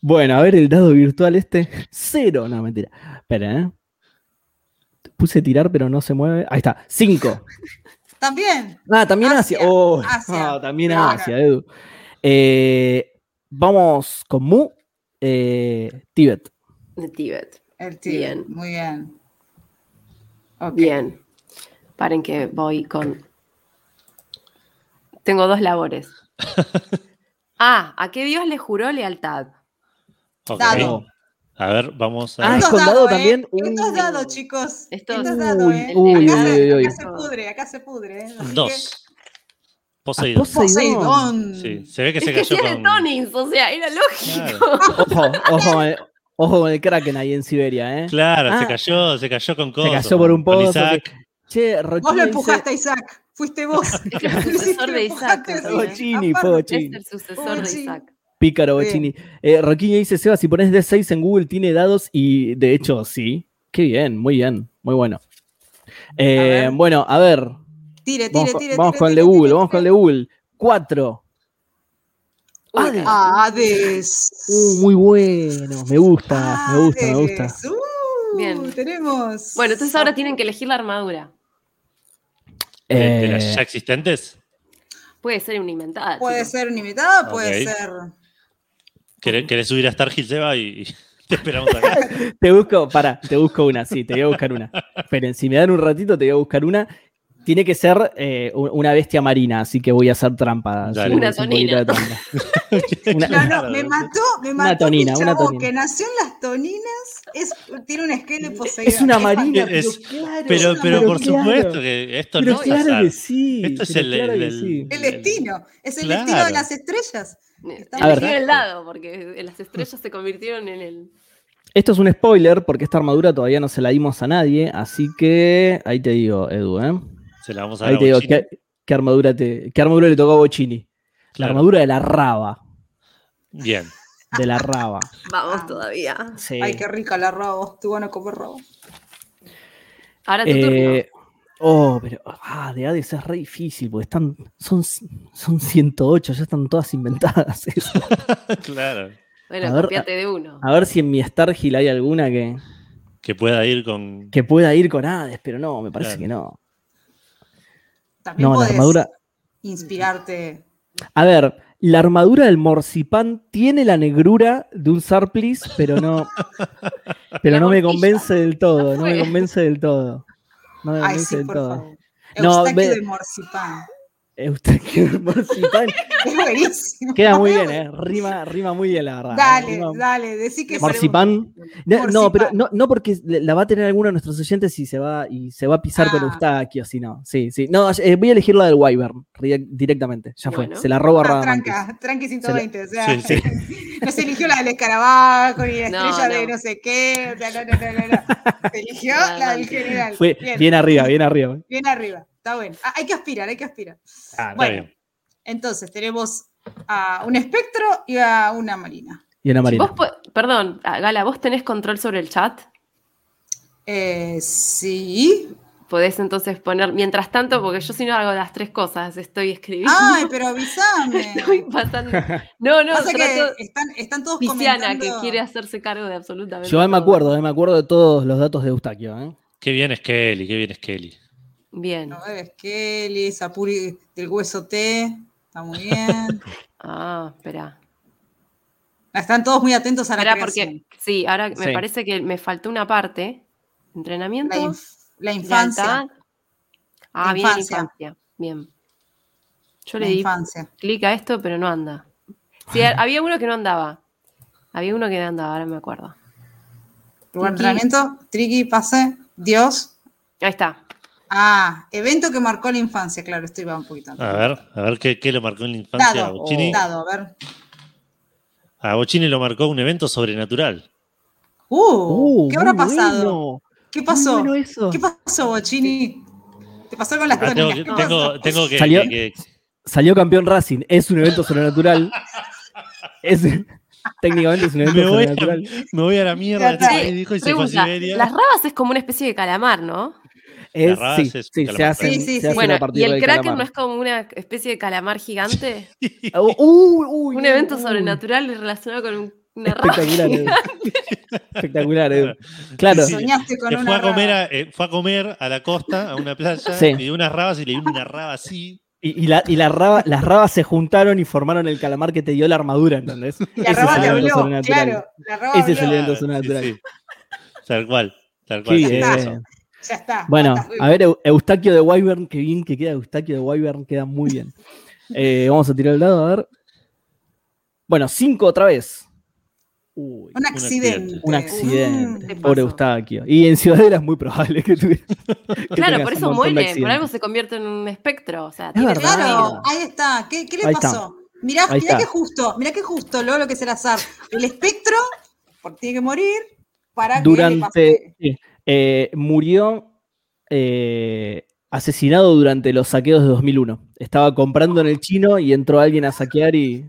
Bueno, a ver el dado virtual este. Cero, no, mentira. Espera, ¿eh? Puse tirar, pero no se mueve. Ahí está, cinco.
También.
Ah, también Asia.
Asia,
Oh,
Asia.
ah, también
Claro.
Asia, Edu. Eh, vamos con Mu. eh, Tíbet.
De Tíbet.
El.
Bien.
Muy bien.
Bien. Paren que voy con. Tengo dos labores. Ah, ¿a qué Dios le juró lealtad?
Ok.
Dado.
A ver, vamos a.
Ah, es con dado
¿eh?
también.
Esto es
Uh.
dado, chicos.
Esto
Esto,
es-
dado,
Uy,
¿eh?
uy,
acá,
uy,
se,
uy,
acá se pudre, acá se pudre. ¿eh?
Dos.
Ah,
Poseidón.
Poseidón.
Sí, se ve que
Es
se
que
cayó
tiene
con.
O sea, era lógico.
Claro,
Ojo, ojo, con el, ojo con el Kraken ahí en Siberia, ¿eh?
claro, se
Ah.
cayó, se cayó con
Se
cosas.
cayó por un
con
pozo.
Isaac.
Che, Rochini
Vos lo empujaste a Isaac. Fuiste vos.
Es el sucesor de Isaac.
Bochini, fue
Es
Bochini.
el sucesor de
Bochini.
Isaac.
Pícaro
Bien.
Bochini. Eh, dice, Seba, si pones D6 en Google tiene dados y de hecho sí. Qué bien, muy bien, muy bueno. Eh, bueno, a ver,
Tire, tire,
vamos, con-
tire.
vamos
tire,
con el de Google,
tire,
vamos con el de. Google. Cuatro. Hades. Uh, muy bueno, me gusta, me gusta, me gusta.
Hades. Uh,
Bien.
Tenemos.
Bueno, entonces ahora tienen que elegir la armadura.
¿De, de las
Eh,
ya existentes?
Puede ser una inventada.
Puede ser una invitada, puede ser.
¿Querés, querés subir a Starhill, Seba? Y, te esperamos acá.
te busco, para, te busco una, sí, te voy a buscar una. Esperen, si me dan un ratito, te voy a buscar una. Tiene que ser eh, una bestia marina, así que voy a hacer trampa.
Una
trampa. Una-
No, no, me mató, me
Una
mató.
tonina,
mi
una
chavo
tonina.
que nació en las toninas, es, tiene un esqueleto poseído.
Es una marina,
Es-
pero claro.
Pero, pero por
claro.
supuesto que esto
Pero
no es
claro
azar.
que sí.
Esto es el-
claro
el-
que
el-
sí.
El destino, es el
Claro.
destino de las estrellas.
Eh,
Está
el dado, porque las estrellas se convirtieron en el.
Esto es un spoiler porque esta armadura todavía no se la dimos a nadie, así que ahí te digo, Edu, ¿eh?
Se la vamos a dar
Ahí
a
te digo. ¿qué, qué armadura te, ¿qué armadura le tocó a Bochini? La
Claro.
armadura de la raba.
Bien.
De la raba.
Vamos todavía.
Sí.
Ay, qué rica la rabo. Tú van a comer rabo.
Ahora tu
Eh, oh, pero ah, de Hades es re difícil, porque están, son, son 108, ya están todas inventadas. eso.
claro.
Bueno,
a ver,
copiate de uno.
A ver si en mi Starhill hay alguna que,
Que pueda ir con.
que pueda ir con Hades, pero no, me parece
Claro.
que no.
También
No, la
podés
armadura.
inspirarte.
A ver, la armadura del Morcipán tiene la negrura de un Sarplis, pero no. Pero
La
no me convence del todo, no me convence del todo. No me
Ay,
convence
sí,
del
por
todo.
favor.
No,
Eustaquio
ve-
de Morcipán.
Eustaquio del Morcipán.
Es buenísimo.
Queda muy bien, ¿eh? Rima, rima muy bien, la verdad. ¿eh?
Dale,
Rima-
dale, decí que
Morcipán. No, no, pero no, no porque la va a tener alguno de nuestros oyentes y se va, y se va a pisar con
Ah.
Eustaquio, si no. Sí, sí. No, eh, voy a elegir la del Wyvern directamente. Ya fue.
Bueno.
Se la robo a
Ah, tranca, tranqui 120. O sea,
Sí, sí.
no se eligió la del escarabajo ni la
No,
estrella de
no.
sé qué. O sea, no, no, no, no, no. Se eligió la del general.
Fue
bien,
bien arriba, bien arriba.
bien arriba. Está bueno. Ah, hay que aspirar, hay que aspirar.
Ah,
Bueno,
bien.
entonces tenemos a un espectro y a una marina.
Y una marina.
Vos perdón, ah, Gala, ¿vos tenés control sobre el chat?
Eh, sí.
Podés entonces poner, mientras tanto, porque yo si no hago las tres cosas, estoy escribiendo.
Ay, pero avísame.
Estoy pasando. No, no,
Pasa que están, están todos
Pisciana, que
comentando.
quiere hacerse cargo de absolutamente
Yo me acuerdo, eh, me acuerdo de todos los datos de Eustaquio. ¿eh?
Qué bien es Kelly, qué bien es Kelly.
Bien.
A ver, Kelly, Sapuri del hueso T. Está muy bien.
Ah, espera.
Están todos muy atentos a la creación.
porque sí, ahora me
Sí.
parece que me faltó una parte. Entrenamiento.
La, inf- la infancia.
lealtad. Ah,
La
bien,
infancia.
infancia. Bien. Yo
La
le di clic a esto, pero no anda. Sí, había uno que no andaba. Había uno que no andaba, ahora me acuerdo.
Entrenamiento, Triqui, pase, Dios.
Ahí está.
Ah, evento que marcó la infancia, claro, esto iba un poquito.
A ver, a ver qué, qué lo marcó en la infancia a
Dado,
Bochini.
dado, a ver.
A Bochini lo marcó un evento sobrenatural.
Uh, ¿qué habrá
muy
pasado? ¿Qué pasó?
bueno eso.
¿Qué pasó, Bochini? ¿Te pasó con las
Ah, tengo, tengo, tengo que,
Salió-
que- que-
Salió campeón Racing. Es un evento sobrenatural. es, técnicamente es un evento
me, voy a,
sobrenatural.
me voy a la mierda este dijo, y se fue a Siberia.
las rabas es como una especie de calamar, ¿no?
Es,
La
sí,
es
sí, se
calamar.
hacen,
Sí, sí,
se
sí.
hacen
Bueno,
a partir
¿y el
calamar.
no es como una especie de calamar gigante?
Uh, uy, uy,
Un evento
uy.
sobrenatural relacionado con un-.
Espectacular, Edu. Espectacular, Edu. Claro.
Sí,
Soñaste con
que
una
fue, a comer a, eh, fue a comer a la costa, a una playa,
Sí.
y dio unas rabas y le dio una raba así.
Y, y la- y la raba- las rabas se juntaron y formaron el calamar que te dio la armadura, ¿entendés?
La
Ese
raba
es el
habló,
sobrenatural.
claro. La raba
Ese es el
habló.
evento sobrenatural.
sí, sí. Tal cual, tal cual. sí,
bien.
eso.
Ya está.
Bueno, a ver, Eu- Eustaquio de Wyvern, que bien que queda Eustaquio de Wyvern, queda muy bien. Eh, vamos a tirar el lado, a ver. Bueno, cinco otra vez. Uy,
Un accidente.
un accidente.
¿Qué
Pobre? Eustaquio. Y en Ciudadela es muy probable que tuviera. que
Claro, por eso muere, por algo se convierte en un espectro. O sea,
Es
tiene
verdad.
Claro, ahí está. ¿Qué, qué le pasó? Mirá, mirá que justo, mirá que justo, luego lo que es el azar. El espectro, porque tiene que morir, para que le
Durante.
pase.
sí, eh, murió eh, asesinado durante los saqueos de 2001. Estaba comprando en el chino y entró alguien a saquear y,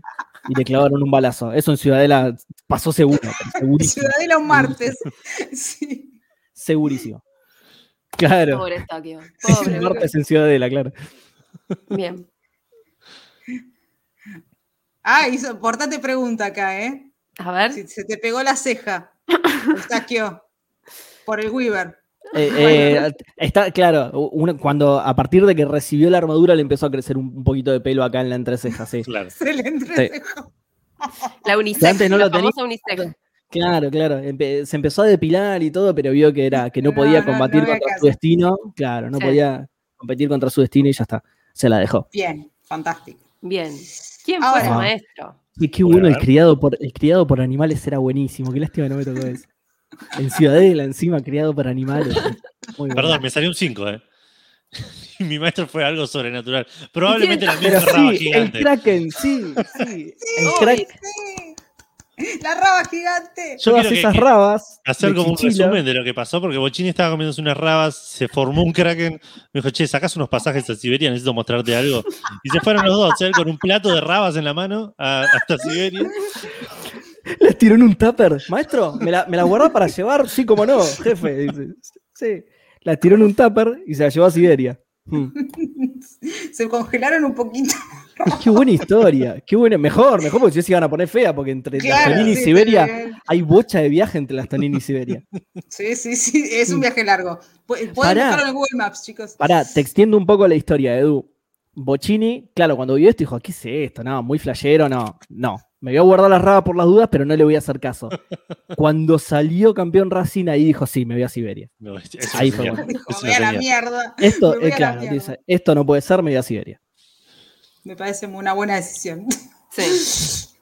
y le clavaron un balazo. Eso en Ciudadela pasó seguro, segurísimo.
Ciudadela un martes. Sí.
Segurísimo. Claro.
Pobre Eustaquio.
Sí,
Pobre.
martes en Ciudadela, claro.
Bien.
Ah, hizo importante pregunta acá, ¿eh?
A ver.
Si se te pegó la ceja, Eustaquio, por el Weaver.
Eh, eh, está claro, uno- cuando a partir de que recibió la armadura le empezó a crecer un, un poquito de pelo acá en la entreceja, sí.
Claro.
Se le entrecejó.
La uniceja.
antes no
la
lo tenía.
famosa uniceja.
Claro, claro. empe- se empezó a depilar y todo, pero vio que era que no podía
no,
combatir
no
contra
caso.
su destino. Claro, no
Sí.
podía competir contra su destino y ya está. Se la dejó.
Bien, fantástico.
Bien. ¿Quién
Ahora.
fue su
Ah.
maestro?
Y qué
Bueno,
el criado por el criado por animales era buenísimo. Qué lástima no me tocó eso. En Ciudadela, encima, criado por animales. Muy bueno.
Perdón, me salió un 5, ¿eh? Y mi maestro fue algo sobrenatural. Probablemente la misma raba
sí, el
gigante.
Kraken, sí, sí. El.
Sí. La raba gigante.
Yo
Todas esas
que-
rabas.
Hacer como un resumen de lo que pasó, porque Bochini estaba comiéndose unas rabas, se formó un kraken, me dijo, che, sacás unos pasajes a Siberia, necesito mostrarte algo. Y se fueron los dos, él con un plato de rabas en la mano a- hasta Siberia.
Les tiró en un tupper. Maestro, ¿me la, me la guardó para llevar? Sí, como no, jefe. Dice. Sí. La tiró en un tupper y se la llevó a Siberia. Hmm.
Se congelaron un poquito.
Qué buena historia. Qué buena. Mejor, mejor porque si se iban a poner fea, porque entre
Claro,
Las Tonini y Siberia
sí.
hay bocha de viaje entre las Tonini y Siberia.
Sí, sí, sí, es un viaje largo. Pu- Pueden
Pará.
buscarlo en Google Maps, chicos.
Pará, te extiendo un poco la historia, Edu. Bocini, claro, cuando vio esto dijo, ¿qué es esto? No, muy flashero, no. No, me voy a guardar las rabas por las dudas, pero no le voy a hacer caso. Cuando salió campeón Racing, ahí dijo, sí, me voy a Siberia.
No,
Ahí fue bueno.
"Me a la mierda.
Esto,
Me voy
eh,
la
claro,
mierda.
dice, esto no puede ser, me voy a Siberia.
Me parece una buena decisión.
Sí.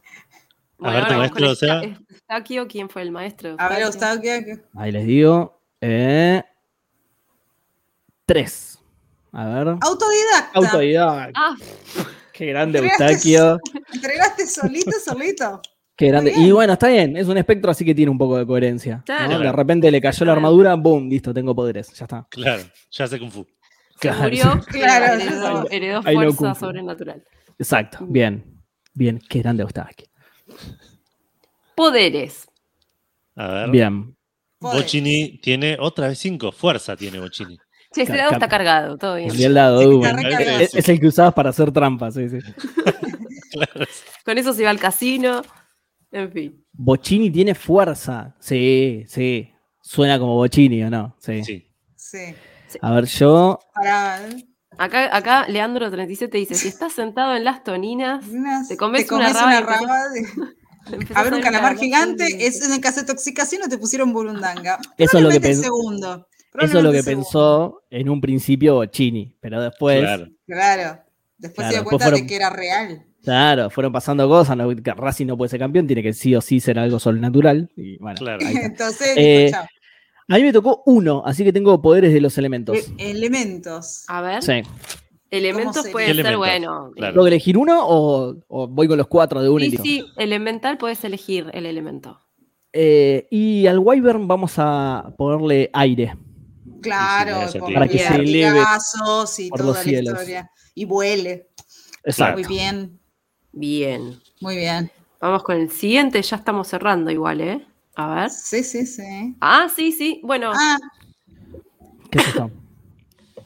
A ver, tu maestro, o sea.
Eusta- Eustaquio, ¿quién fue el maestro?
A ver,
Eustaquio?
Ahí les digo. eh, tres. A ver.
Autodidacta.
Autodidacta.
Ah,
Qué grande Eustaquio.
Entregaste solito, solito.
Qué grande. Y bueno, está bien, es un espectro, así que tiene un poco de coherencia. ¿no?
Claro.
De repente le cayó la armadura, boom, listo, tengo poderes, ya está.
Claro, ya sé Kung Fu.
se
Claro,
murió.
Claro,
heredó, heredó fuerza sobrenatural.
Exacto, bien. Bien, qué grande Eustaquio.
Poderes.
A ver.
Bien.
Poder.
Bochini tiene otra vez 5. Fuerza tiene Bochini.
Che, ese dado está cargado, todo bien.
Cambié el lado,
Sí,
bueno. es, es el que usabas para hacer trampas, sí, sí.
Claro.
Con eso se iba al casino. En fin.
Bocini tiene fuerza. Sí, sí. Suena como Bocini, ¿o no? Sí.
Sí.
Sí.
A ver, yo.
Para
Acá, acá Leandro37 dice: si estás sentado en las toninas,
unas-
Te comes una raba y empezás-
raba de-
empezás
A ver, un calamar
la-
gigante. Es en el caso de toxicación o te pusieron burundanga.
Eso es lo que
el segundo.
Eso es lo que pensó en un principio Bocini, pero después.
Claro.
Claro. Después
Claro,
se dio cuenta
fueron-
de que era real.
Claro, fueron pasando cosas, no, Racing no puede ser campeón, tiene que sí o sí ser algo sobrenatural. Y bueno,
Claro.
Entonces,
Eh. A mí me tocó uno, así que tengo poderes de los elementos.
E- elementos.
A ver,
Sí.
elementos
¿Qué
ser,
elementos?
bueno.
Claro.
¿Tengo que elegir uno o, o voy con los cuatro de uno y
Sí,
listo?
sí, elemental puedes elegir el elemento.
Eh, y al Wyvern vamos a ponerle aire.
Claro,
Sí, sí,
por
para
que se
los
eleve
y
por
toda
los
la
cielos.
historia. Y vuele.
Exacto.
Muy bien,
Bien.
muy bien.
Vamos con el siguiente, ya estamos cerrando igual, ¿eh? A ver.
Sí, sí, sí.
Ah, sí, sí. Bueno,
Ah,
¿Qué es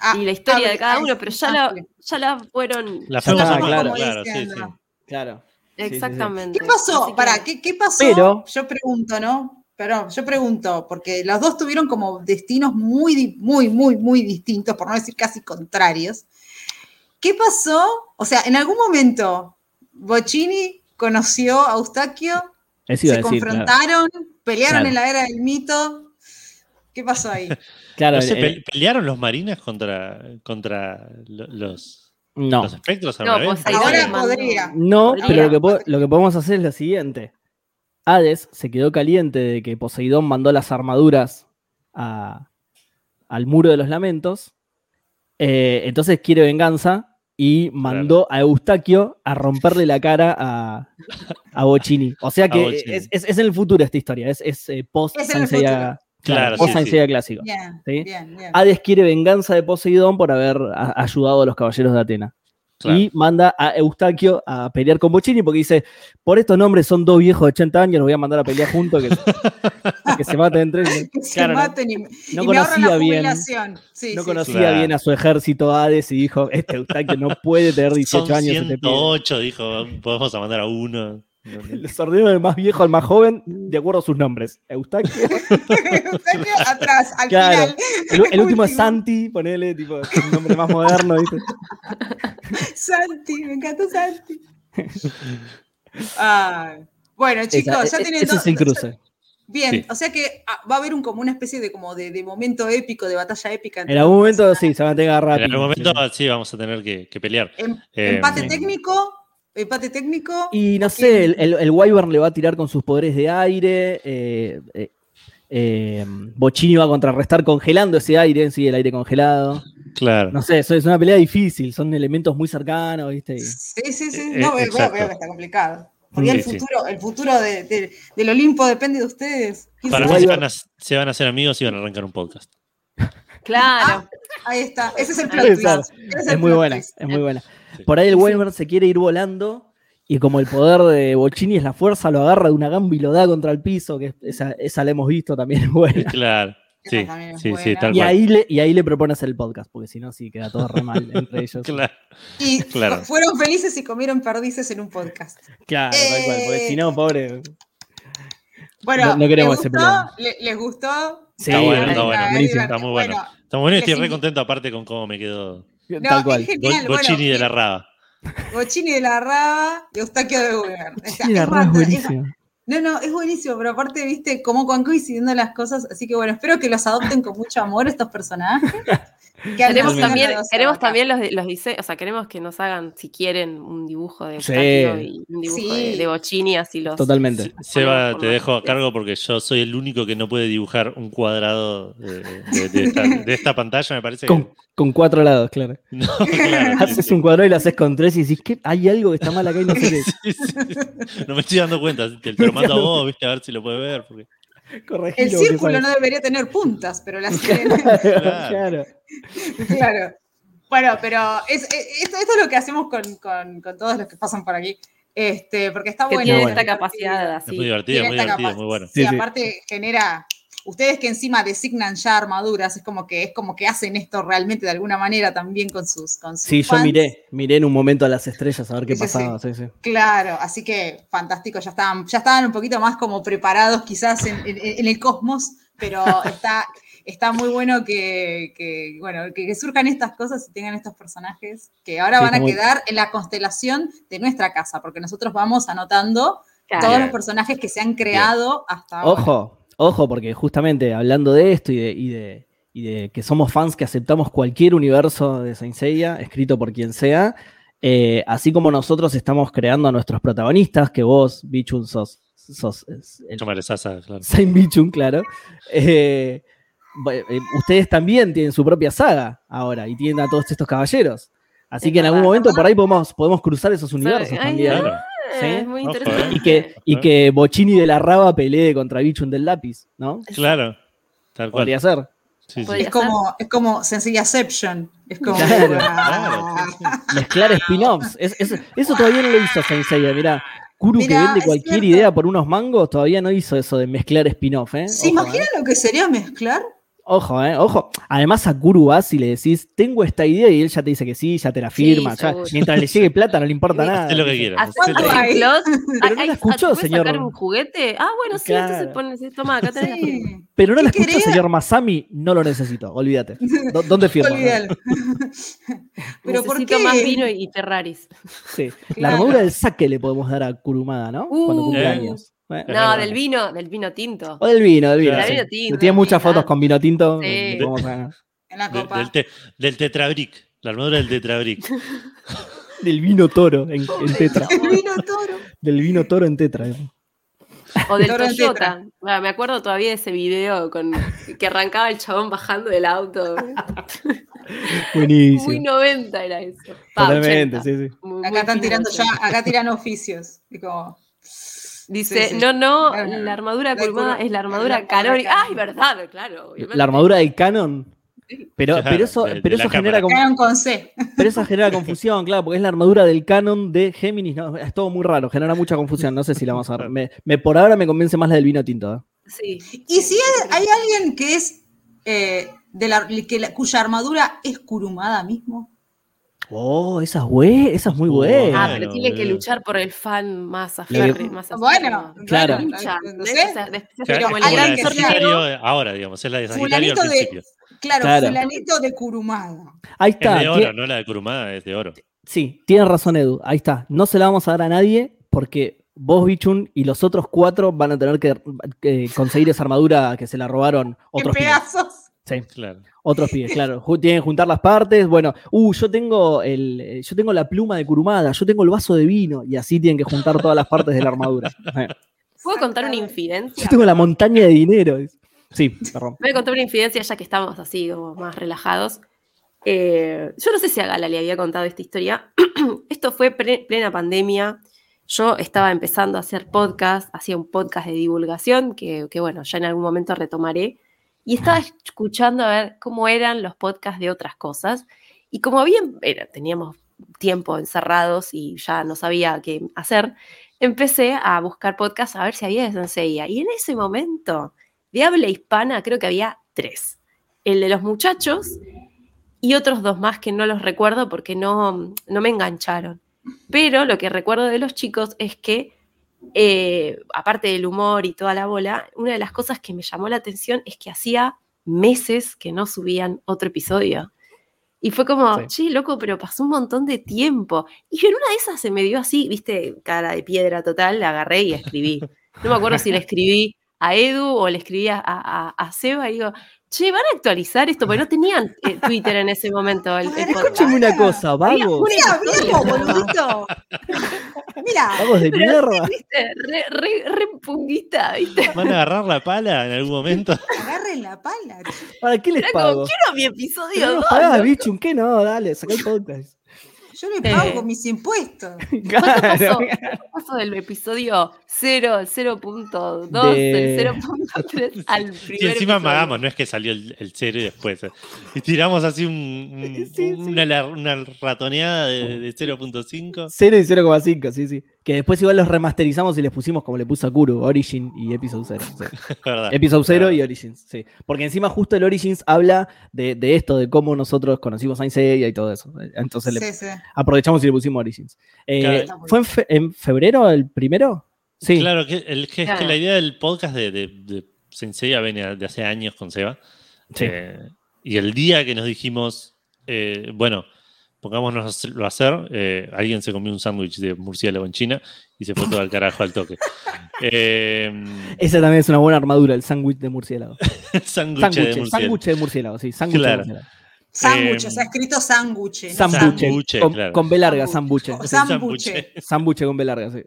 ah,
y la historia de
hable,
cada
ah,
uno, pero ya la, ya la fueron.
La armando,
claro.
claro, sí, sí.
Claro.
Exactamente.
¿Qué pasó?
Así que-
Pará, ¿qué, qué pasó?
Pero-
yo pregunto, ¿no? Pero yo pregunto, porque los dos tuvieron como destinos muy, muy, muy, muy distintos, por no decir casi contrarios. ¿Qué pasó? O sea, en algún momento, Bocini conoció a Eustaquio, se
a decir. claro.
confrontaron, pelearon
Claro.
en la era del mito. ¿Qué pasó ahí?
Claro,
No sé,
eh,
pe- ¿Pelearon los marines contra, contra lo- los,
no.
los espectros al
No,
revés?
Poseidón
Ahora podría.
No,
Podría.
pero lo que, lo que podemos hacer es lo siguiente. Hades se quedó caliente de que Poseidón mandó las armaduras a- al muro de los lamentos. eh, entonces quiere venganza y mandó a Eustaquio a romperle la cara a, a Bocini. O sea que es, es- es en el futuro esta historia, es, es, eh, post
futuro.
Claro,
post
sí,
Saint
sí.
Seiya clásico.
Bien,
¿Sí?
bien, bien.
Hades quiere venganza de Poseidón por haber a- ayudado a los caballeros de Atena.
Claro.
Y manda a Eustaquio a pelear con Bocini porque dice, por estos nombres son dos viejos de 80 años, los voy a mandar a pelear juntos, que, que se maten entre ellos.
Que se
Claro, no-
maten y,
no
y me ahorran
conocía
la
bien-.
Sí,
no
sí,
conocía
Claro.
bien a su ejército Hades y dijo, este Eustaquio no puede tener 18
Son
años. este pibe".
108, dijo, podemos mandar a uno.
Les ordenó del más viejo al más joven de acuerdo a sus nombres. Eustaquio.
Eustaquio atrás, al
Claro.
final.
El, el último es Santi, ponele, tipo, un nombre más moderno, ¿viste?
Santi, me encantó Santi. Ay. Bueno, chicos,
Esa-
ya
e-
tienen
ese
dos-
es el cruce.
Bien,
Sí.
o sea que ah, va a haber un, como una especie de como de, de momento épico, de batalla épica.
En algún momento sí, se van a tener que agarrar.
En algún momento sí vamos a tener que, que pelear.
Em-
Eh,
empate
sí.
técnico, empate técnico.
Y no sé, el, el, el Wyvern le va a tirar con sus poderes de aire. eh, eh, eh, Bocini va a contrarrestar congelando ese aire, sí, el aire congelado.
Claro.
No sé, eso es una pelea difícil, son elementos muy cercanos, ¿viste?
Sí, sí, sí.
Eh,
No, veo, veo, veo que está complicado. Porque
Sí,
el
sí.
futuro, el futuro de- de- del Olimpo depende de ustedes. ¿Quién
Para mí se van, a, se van a hacer amigos y van a arrancar un podcast.
Claro.
Ahí está, ese es el plot twist.
Es
el
muy buena,
twist.
es muy buena.
Sí.
Por ahí el
Sí, sí.
Wyvern se quiere ir volando y como el poder de Bocini es la fuerza, lo agarra de una gamba y lo da contra el piso, que esa, esa la hemos visto también es buena.
Claro. Sí,
también es
sí, sí, tal
Y
cual.
ahí, le, y ahí le propone hacer el podcast, porque si no, sí, queda todo re mal entre ellos.
Claro.
Y
Claro.
fueron felices y comieron perdices en un podcast.
Claro, tal cual, porque
Eh,
si no, pobre.
Bueno,
No- no queremos
¿les gustó?
problema.
¿Le- ¿Les gustó?
Sí,
Está bueno,
es
está bueno. Está muy bueno. Está muy bueno y estoy re
invi-
contento aparte con cómo me quedó
No,
tal cual.
bueno,
de la Raba.
Bocini de la Raba y Eustaquio de. O sea,
Sí, la
es
verdad es buenísimo.
No, no, es buenísimo, pero aparte, viste, cómo van coincidiendo las cosas. Así que bueno, espero que los adopten con mucho amor estos personajes.
Queremos también, queremos también los, los diseños, o sea, queremos que nos hagan, si quieren, un dibujo de
Sí.
Y un dibujo
Sí.
de, de Bocini, así los.
Totalmente.
Seba, te dejo a cargo porque yo soy el único que no puede dibujar un cuadrado de, de- de esta, de esta pantalla, me parece.
Con, con cuatro lados, claro.
que- No, claro.
Haces un cuadrado y lo haces con tres y decís que hay algo que está mal acá y no sé qué.
Sí, sí. No me estoy dando cuenta. Te, te lo mando a vos, viste, a ver si lo puedes ver. porque-
Corregilo,
El círculo no debería tener puntas, pero las tiene.
claro.
claro. Bueno, pero es- es- esto, esto es lo que hacemos con, con- con todos los que pasan por aquí. Este, porque está
que
bueno.
tiene esta capacidad
Es muy
así.
divertido, muy divertido, muy bueno.
Sí,
Sí, sí.
aparte genera. Ustedes que encima designan ya armaduras, es como que es como que hacen esto realmente de alguna manera también con sus, con sus
Sí, yo miré, miré en un momento a las estrellas a ver qué
Sí,
pasaba. Sí, sí.
Claro, así que fantástico, ya estaban, ya estaban un poquito más como preparados quizás en, en- en el cosmos, pero está, está muy bueno que, que, bueno, que, que surjan estas cosas y tengan estos personajes que ahora
Sí,
van a
muy-
quedar en la constelación de nuestra casa, porque nosotros vamos anotando
Claro.
todos los personajes que se han creado hasta ahora.
Ojo, ojo, porque justamente hablando de esto y de, y de, y de que somos fans que aceptamos cualquier universo de Saint Seiya, escrito por quien sea, eh, así como nosotros estamos creando a nuestros protagonistas, que vos, Bichun, sos, sos el
Sasa, claro.
Saint Bichun, claro. eh, eh, ustedes también tienen su propia saga ahora y tienen a todos estos caballeros. Así
Es
que en algún momento por ahí podemos, podemos cruzar esos universos
ay,
también.
Claro.
¿Sí?
Es muy
Ojo,
interesante.
Y que, y que Bocini de la Raba pelee contra Bichun del lápiz, ¿no?
Claro. Tal cual.
Podría ser.
Sí, sí.
Podría
Es como, es como Sencillaception. Es como.
Claro,
claro,
Mezclar spin-offs. Es- es- eso todavía no lo hizo Saint Seiya, mirá. Kuru que
Mirá,
vende
es
cualquier
cierto.
idea por unos mangos todavía no hizo eso de mezclar spin-off, ¿eh?
¿Se
Ojo,
imaginan lo que sería mezclar?
Ojo, eh, ojo. Además a Kuru vas y le decís, tengo esta idea y él ya te dice que sí, ya te la firma. ya- mientras le llegue plata no le importa nada.
Hacé lo que quieras.
¿Hacen
¿Cuánto
Hacé-
hay?
plot?
Pero no la escuchó,
¿puedes
señor.
sacar un juguete? Ah, bueno, sí,
Claro.
entonces pones, toma, acá tenés la firma.
Sí.
Pero no la
¿Qué
escuchó,
quería?
señor Masami, no lo necesito, olvídate. ¿Dó- ¿Dónde firma?
Olvídalo. Pero ¿por
Necesito
qué?
más vino y Ferraris.
Sí. La armadura del saque le podemos dar a Kurumada, ¿no? Cuando
Uh,
cumple
Eh.
años. Bueno,
No, del vino, del vino tinto.
O del vino, del vino.
Claro.
sí.
Del vino tinto,
Tiene muchas fotos con vino tinto.
Sí.
En la copa.
del, te- del tetrabric. La armadura del tetrabric.
del vino toro en, en tetra.
El vino toro.
Del vino toro en tetra.
O del
Toro en
Toyota. Ah, me acuerdo todavía de ese video con que arrancaba el chabón bajando del auto.
Buenísimo.
Muy 90 era eso. Pa,
Totalmente,
80.
sí, sí.
Muy- muy
Acá están tirando ya, acá tiran oficios. Y como,
Dice,
Sí, sí.
no, no,
Claro.
la armadura
cur-
es la armadura canónica. Ay, verdad, claro. obviamente.
La armadura del canon. Pero,
Claro,
pero eso, pero eso genera
quedaron con C.
pero eso genera confusión, claro, porque es la armadura del canon de Géminis. No, es todo muy raro, genera mucha confusión. No sé si la vamos a ver. Me, me- por ahora me convence más la del vino tinto. ¿eh?
Sí.
Y si hay, hay alguien que es eh, de la, que la- cuya armadura es curumada mismo.
Oh, esa es, esa es muy buena.
Ah, pero tiene que luchar por el fan más. Más
Bueno.
Claro.
es
es de ahora, digamos. Es la de Sagitario al
de-. Claro,
Claro.
fulanito de curumada.
Ahí
Es
está.
de
tie-
oro, no la de Kurumada, es de oro.
Sí, tiene razón Edu. Ahí está. No se la vamos a dar a nadie porque vos, Bichun, y los otros cuatro van a tener que, que conseguir esa armadura que se la robaron otros
pedazos.
Sí,
Claro.
otros pibes, claro. Tienen que juntar las partes. Bueno, uh, yo tengo el, eh, yo tengo la pluma de Kurumada, yo tengo el vaso de vino, y así tienen que juntar todas las partes de la armadura. Eh,
¿Puedo contar una infidencia?
Yo tengo la montaña de dinero. Sí, perdón.
Voy a contar una infidencia ya que estamos así como más relajados. Eh, yo no sé si a Gala le había contado esta historia. Esto fue pre- plena pandemia. Yo estaba empezando a hacer podcast, hacía un podcast de divulgación que, que, bueno, ya en algún momento retomaré. Y estaba escuchando a ver cómo eran los podcasts de otras cosas. Y como bien era, teníamos tiempo encerrados y ya no sabía qué hacer, empecé a buscar podcasts a ver si había de Senseiya. Y en ese momento, de habla hispana, creo que había tres. El de los muchachos y otros dos más que no los recuerdo porque no, no me engancharon. Pero lo que recuerdo de los chicos es que, eh, aparte del humor y toda la bola, una de las cosas que me llamó la atención es que hacía meses que no subían otro episodio. Y fue como,
Sí.
che, loco, pero pasó un montón de tiempo. Y en una de esas se me dio así, viste, cara de piedra total, la agarré y escribí. No me acuerdo si le escribí a Edu o le escribí a, a- a Seba y digo, che, ¿van a actualizar esto? Porque no tenían eh, Twitter en ese momento. El, el.
Escúchame una cosa, vagos.
Mira, viejo, boludito. Mira,
Vagos de mierda.
viste, re, re, re punguita, viste.
¿Van a agarrar la pala en algún momento?
agarren la pala.
¿Para qué les
Era como,
pago?
quiero mi episodio
no
2.
pagás, Bichun, ¿qué no? Dale, saca el podcast.
Yo le pago
Eh.
mis impuestos.
¿Cuánto pasó?
Claro.
¿Cuánto pasó del episodio 0, el 0.2,
De-
el 0.3 al primer
Y encima
episodio?
amagamos, no es que salió el, el cero y después. eh. Y tiramos así un- un-
Sí, sí.
Una, una ratoneada de, de 0.5.
0 y 0,5, sí, sí. Que después igual los remasterizamos y les pusimos como le puso a Kuro, Origin y Episode 0. sí. Episode 0 y. Origins, sí. Porque encima justo el Origins habla de, de esto, de cómo nosotros conocimos a Seiya y todo eso. Entonces le
Sí, sí.
aprovechamos y le pusimos Origins. Eh,
Claro.
¿Fue en, fe- en febrero el primero? Sí.
Claro, que, el, que es que la idea del podcast de, de, de Senseiya viene de hace años con Seba.
Sí.
Eh, y el día que nos dijimos, eh, bueno, pongámonos a hacer, eh, alguien se comió un sándwich de murciélago en China y se fue todo al carajo al toque. Eh,
Esa también es una buena armadura, el sándwich de murciélago.
sándwich de
Sándwich,
murciélago.
sándwich de murciélago, sí. Sándwich
Claro.
de murciélago.
Sándwich,
Eh,
se ha escrito sándwich. ¿no?
Sándwich.
Sándwich,
Con,
claro.
con B larga, Sándwich.
sándwich.
Sándwich
con B larga, sí.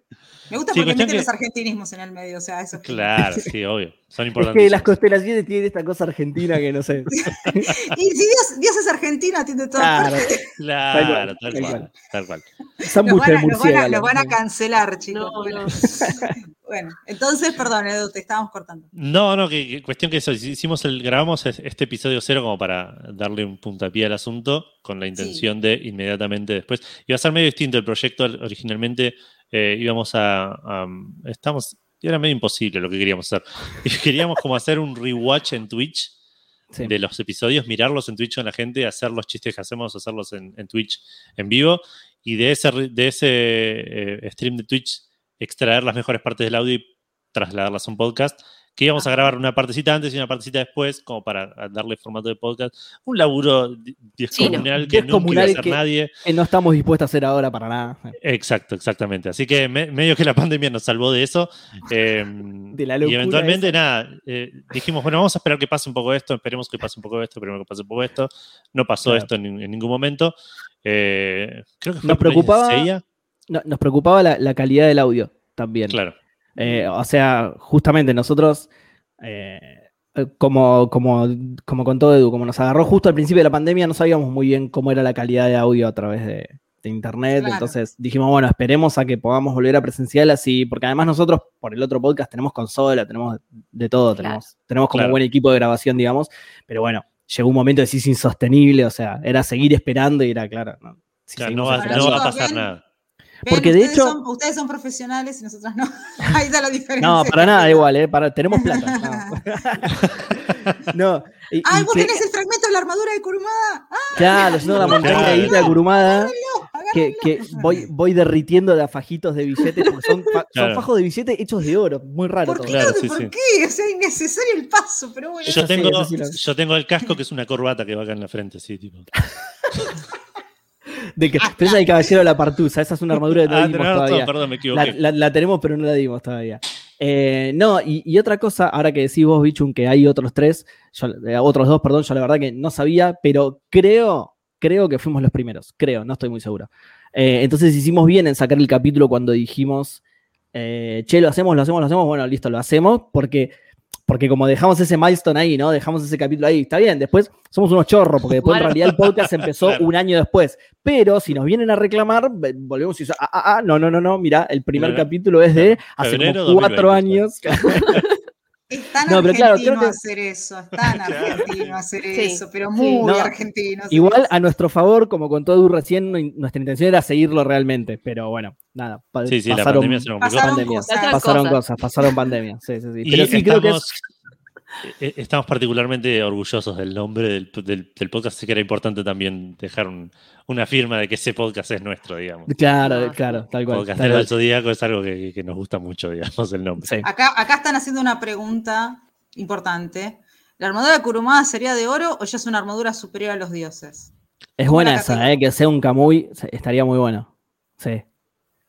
Me gusta
Sí,
porque meten
que-
los argentinismos en el medio, o sea, eso es
Claro, sí, obvio. Son
Es
importantes.
que las constelaciones tienen esta cosa argentina que no sé.
Y si Dios, Dios es argentino, atiende todas
Claro.
partes.
Claro,
Tal
tal
cual, tal
cual. Tal
Sándwich
van, a, van van cancelar, chicos.
No,
bueno.
no.
Bueno, entonces, perdón, Edu, te estábamos cortando.
No, no, que, que cuestión que eso, hicimos el, grabamos es- este episodio cero como para darle un puntapié al asunto, con la intención de inmediatamente después. Iba a ser medio distinto el proyecto originalmente, eh, íbamos a, a- estamos, era medio imposible lo que queríamos hacer. Y queríamos como hacer un rewatch en Twitch
Sí.
de los episodios, mirarlos en Twitch con la gente, hacer los chistes que hacemos, hacerlos en, en Twitch en vivo, y de ese, de ese eh, stream de Twitch extraer las mejores partes del audio y trasladarlas a un podcast que íbamos a grabar una partecita antes y una partecita después, como para darle formato de podcast. Un laburo descomunal que nunca iba a hacer
que-
nadie.
No estamos dispuestos a hacer ahora para nada.
Exacto, exactamente. Así que me- medio que la pandemia nos salvó de eso. eh,
De la
y
locura
eventualmente, nada, eh, dijimos, bueno, vamos a esperar que pase un poco esto, esperemos que pase un poco esto, esperemos que pase un poco esto. No pasó
Claro.
esto en, en ningún momento. Eh, creo que fue
Nos preocupaba-. No, nos preocupaba la, la calidad del audio también.
Claro.
Eh, o sea, justamente nosotros, eh, como, como, como con todo Edu, como nos agarró justo al principio de la pandemia, no sabíamos muy bien cómo era la calidad de audio a través de, de internet.
Claro.
Entonces dijimos, bueno, esperemos a que podamos volver a presencial así, porque además nosotros, por el otro podcast, tenemos consola, tenemos de todo,
Claro.
tenemos, tenemos como
Claro.
buen equipo de grabación, digamos, pero bueno, llegó un momento de sí insostenible, o sea, era seguir esperando y era claro. ¿no? Si
no, va, no va a pasar nada.
Ven,
Porque de
ustedes
hecho-
son- ustedes son profesionales y nosotros no. Ahí está la diferencia.
No, para nada igual, ¿eh? Para, tenemos plata. No. No, y-
¡Ay,
y
vos
que-
tenés el fragmento de la armadura de Kurumada! ¡Ah,
Claro, yo tengo la montaña de curumada
agárrenlo!
que, que voy, voy derritiendo de a fajitos de billetes porque son, fa- son fajos de billetes hechos de oro. Muy raro
¿Por
todo.
qué?
Claro,
no?
sí,
¿Por
sí.
qué? O sea, innecesario el paso, pero bueno.
Yo tengo,
eso sí lo-
yo tengo el casco que es una corbata que va acá en la frente, sí, tipo.
De que, pero esa es el caballero de la partusa, esa es una armadura que no
Ah,
dimos todavía.
perdón, me
La,
equivoqué.
la- la tenemos, pero no la dimos todavía. Eh, no, y, y otra cosa, ahora que decís vos, Bichun, que hay otros tres, yo- eh, otros dos, perdón, yo la verdad que no sabía, pero creo, creo que fuimos los primeros, creo, no estoy muy seguro. Eh, entonces hicimos bien en sacar el capítulo cuando dijimos, che, lo hacemos, lo hacemos, lo hacemos, bueno, listo, lo hacemos, porque, porque como dejamos ese milestone ahí, ¿no? Dejamos ese capítulo ahí, está bien, después somos unos chorros, porque después en realidad el podcast empezó
Claro.
un año después, pero si nos vienen a reclamar, ve- volvemos y ah, ah, ah, no, no, no, no, mira, el primer
Claro.
capítulo es de hace
Febrero
como cuatro
2020,
años.
Es tan
No, pero claro,
argentino
creo que-
hacer eso, es tan argentino hacer
Sí.
eso, pero muy
No,
argentino. hacer
Igual
eso.
a nuestro favor, como contó Edu recién, no- nuestra intención era seguirlo realmente, pero bueno, nada, pa-
Sí, sí, la
pasaron,
pandemia se nos complicó.
Pasaron cosas.
Pasaron
cosas.
pasaron pandemias, sí, sí, sí.
Y
Pero sí creo que es,
estamos, eh, estamos particularmente orgullosos del nombre del, del- del podcast, así que era importante también dejar un- una firma de que ese podcast es nuestro, digamos.
claro,
Ah,
claro, tal cual. Cual.
del Zodíaco es algo que, que nos gusta mucho, digamos, el nombre.
Sí.
Acá, acá están haciendo una pregunta importante. ¿La armadura de Kurumada sería de oro o ya es una armadura superior a los dioses?
Es buena esa, eh, que sea un Kamui, estaría muy bueno. Sí.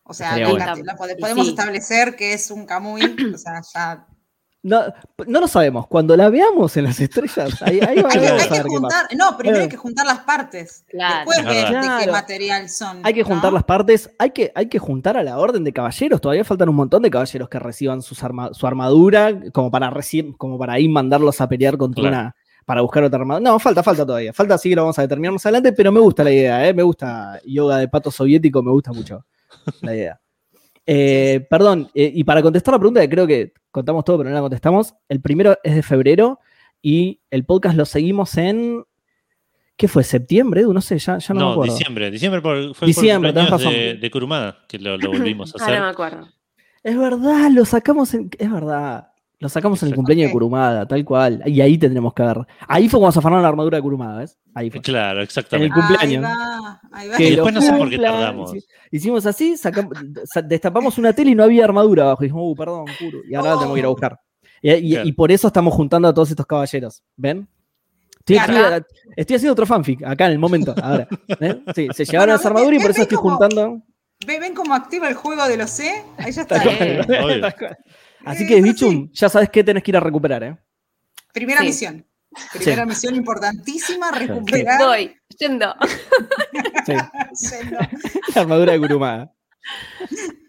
O sea,
Estaría
la-
bueno.
la- la pode-
Y
podemos
sí.
establecer que es un Kamui, o sea, ya.
No, no lo sabemos. Cuando la veamos en las estrellas, ahí, ahí
Hay que,
vamos
hay
a
que juntar, no, primero hay que juntar las partes.
Claro.
Después de qué material son.
Hay que
¿no?
juntar las partes, hay que, hay que juntar a la orden de caballeros. Todavía faltan un montón de caballeros que reciban sus arma- su armadura, como para reci- como para ahí mandarlos a pelear contra
Claro.
una. para buscar otra armadura. No, falta, falta todavía. Falta, así que lo vamos a determinar más adelante, pero me gusta la idea, ¿eh? Me gusta yoga de pato soviético, me gusta mucho la idea. Eh, perdón, eh, y para contestar la pregunta, que creo que contamos todo, pero no la contestamos. El primero es de febrero y el podcast lo seguimos en. ¿Qué fue? ¿Septiembre? Edu? No sé, ya, ya no, me
No,
acuerdo.
diciembre. Diciembre por, fue
Diciembre,
por
razón.
de, de Kurumada, que lo, lo volvimos a
Ahora me
hacer.
acuerdo.
Es verdad, lo sacamos en. Es verdad. Lo sacamos en el cumpleaños de Kurumada, tal cual. Y ahí tendremos que ver. Ahí fue cuando se afanaron la armadura de Kurumada, ¿ves? Ahí fue.
Claro,
En el
exactamente.
cumpleaños.
Ahí va, ahí va.
Que
después no sé por qué tardamos.
hici- Hicimos así, sacam- sa- destapamos una tele y no había armadura abajo. Y dijimos, uh, perdón, Kuru. Y ahora la tenemos que ir a
Oh.
buscar. Y, y-
Claro.
y por eso estamos juntando a todos estos caballeros. ¿Ven? Estoy,
Claro.
estoy- estoy haciendo otro fanfic acá en el momento. Ahora. Se llevaron
Bueno,
esa armadura y por eso estoy juntando.
¿Ven, ven cómo activa el juego de los C? Ahí ya está.
Tal
Sí.
cual.
Obvio.
Así
Eh,
que, Bichum,
sí.
ya sabes qué tenés que ir a recuperar, ¿eh?
Primera
Sí.
misión. Primera misión importantísima, recuperar.
Voy, yendo.
Sí.
Yendo.
La armadura de Kurumada.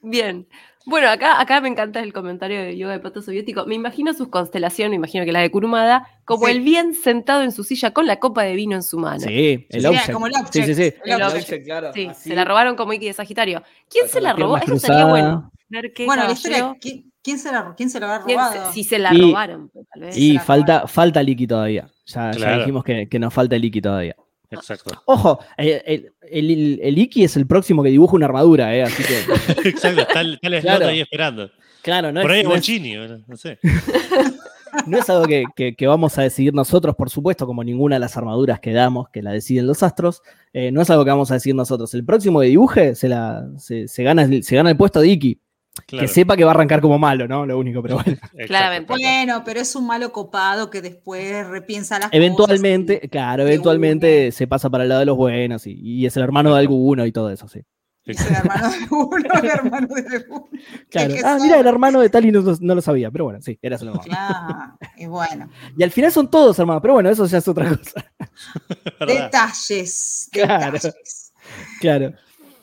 Bien. Bueno, acá, acá me encanta el comentario de yoga de pato soviético. Me imagino sus constelaciones, me imagino que la de Kurumada, como
Sí.
el bien sentado en su silla con la copa de vino en su mano.
Sí, el
Sí,
object.
como el
Sí,
object,
sí, sí.
el
object.
claro.
Sí,
así,
se la robaron como Iki de Sagitario. ¿Quién se la robó? Eso sería bueno. Ver qué
Bueno, la historia, ¿quién, quién se la, quién se la habrá robado?
si se la
Y-
robaron, tal vez.
Y falta,
robaron.
falta Liki todavía. Ya, dijimos que, que nos falta el Iki todavía.
Exacto.
Ojo, eh, el, el, el- el Iki es el próximo que dibuja una armadura, ¿eh? Así que,
Exacto. Está el, está el slot
Claro.
ahí esperando.
claro, no
Por
es,
ahí
no es-
Bochini, bueno, no sé.
no es algo que, que- que vamos a decidir nosotros, por supuesto, como ninguna de las armaduras que damos, que la deciden los astros. eh, no es algo que vamos a decidir nosotros. El próximo que dibuje se, la, se, se gana, se gana el puesto de Iki.
Claro.
Que sepa que va a arrancar como malo, ¿no? Lo único, pero bueno.
Claramente.
Bueno, pero es un malo copado que después repiensa las
Eventualmente,
cosas.
claro, eventualmente se pasa para el lado de los buenos y, y es el hermano de alguno y todo eso, sí.
Es el hermano de uno, el hermano de uno.
Claro. Ah,
son-
mira, el hermano de tal y no, no lo sabía, pero bueno, sí, era su hermano.
Claro, y bueno.
Y al final son todos hermanos, pero bueno, eso ya es otra cosa.
¿Verdad?
Detalles,
Claro.
detalles.
Claro.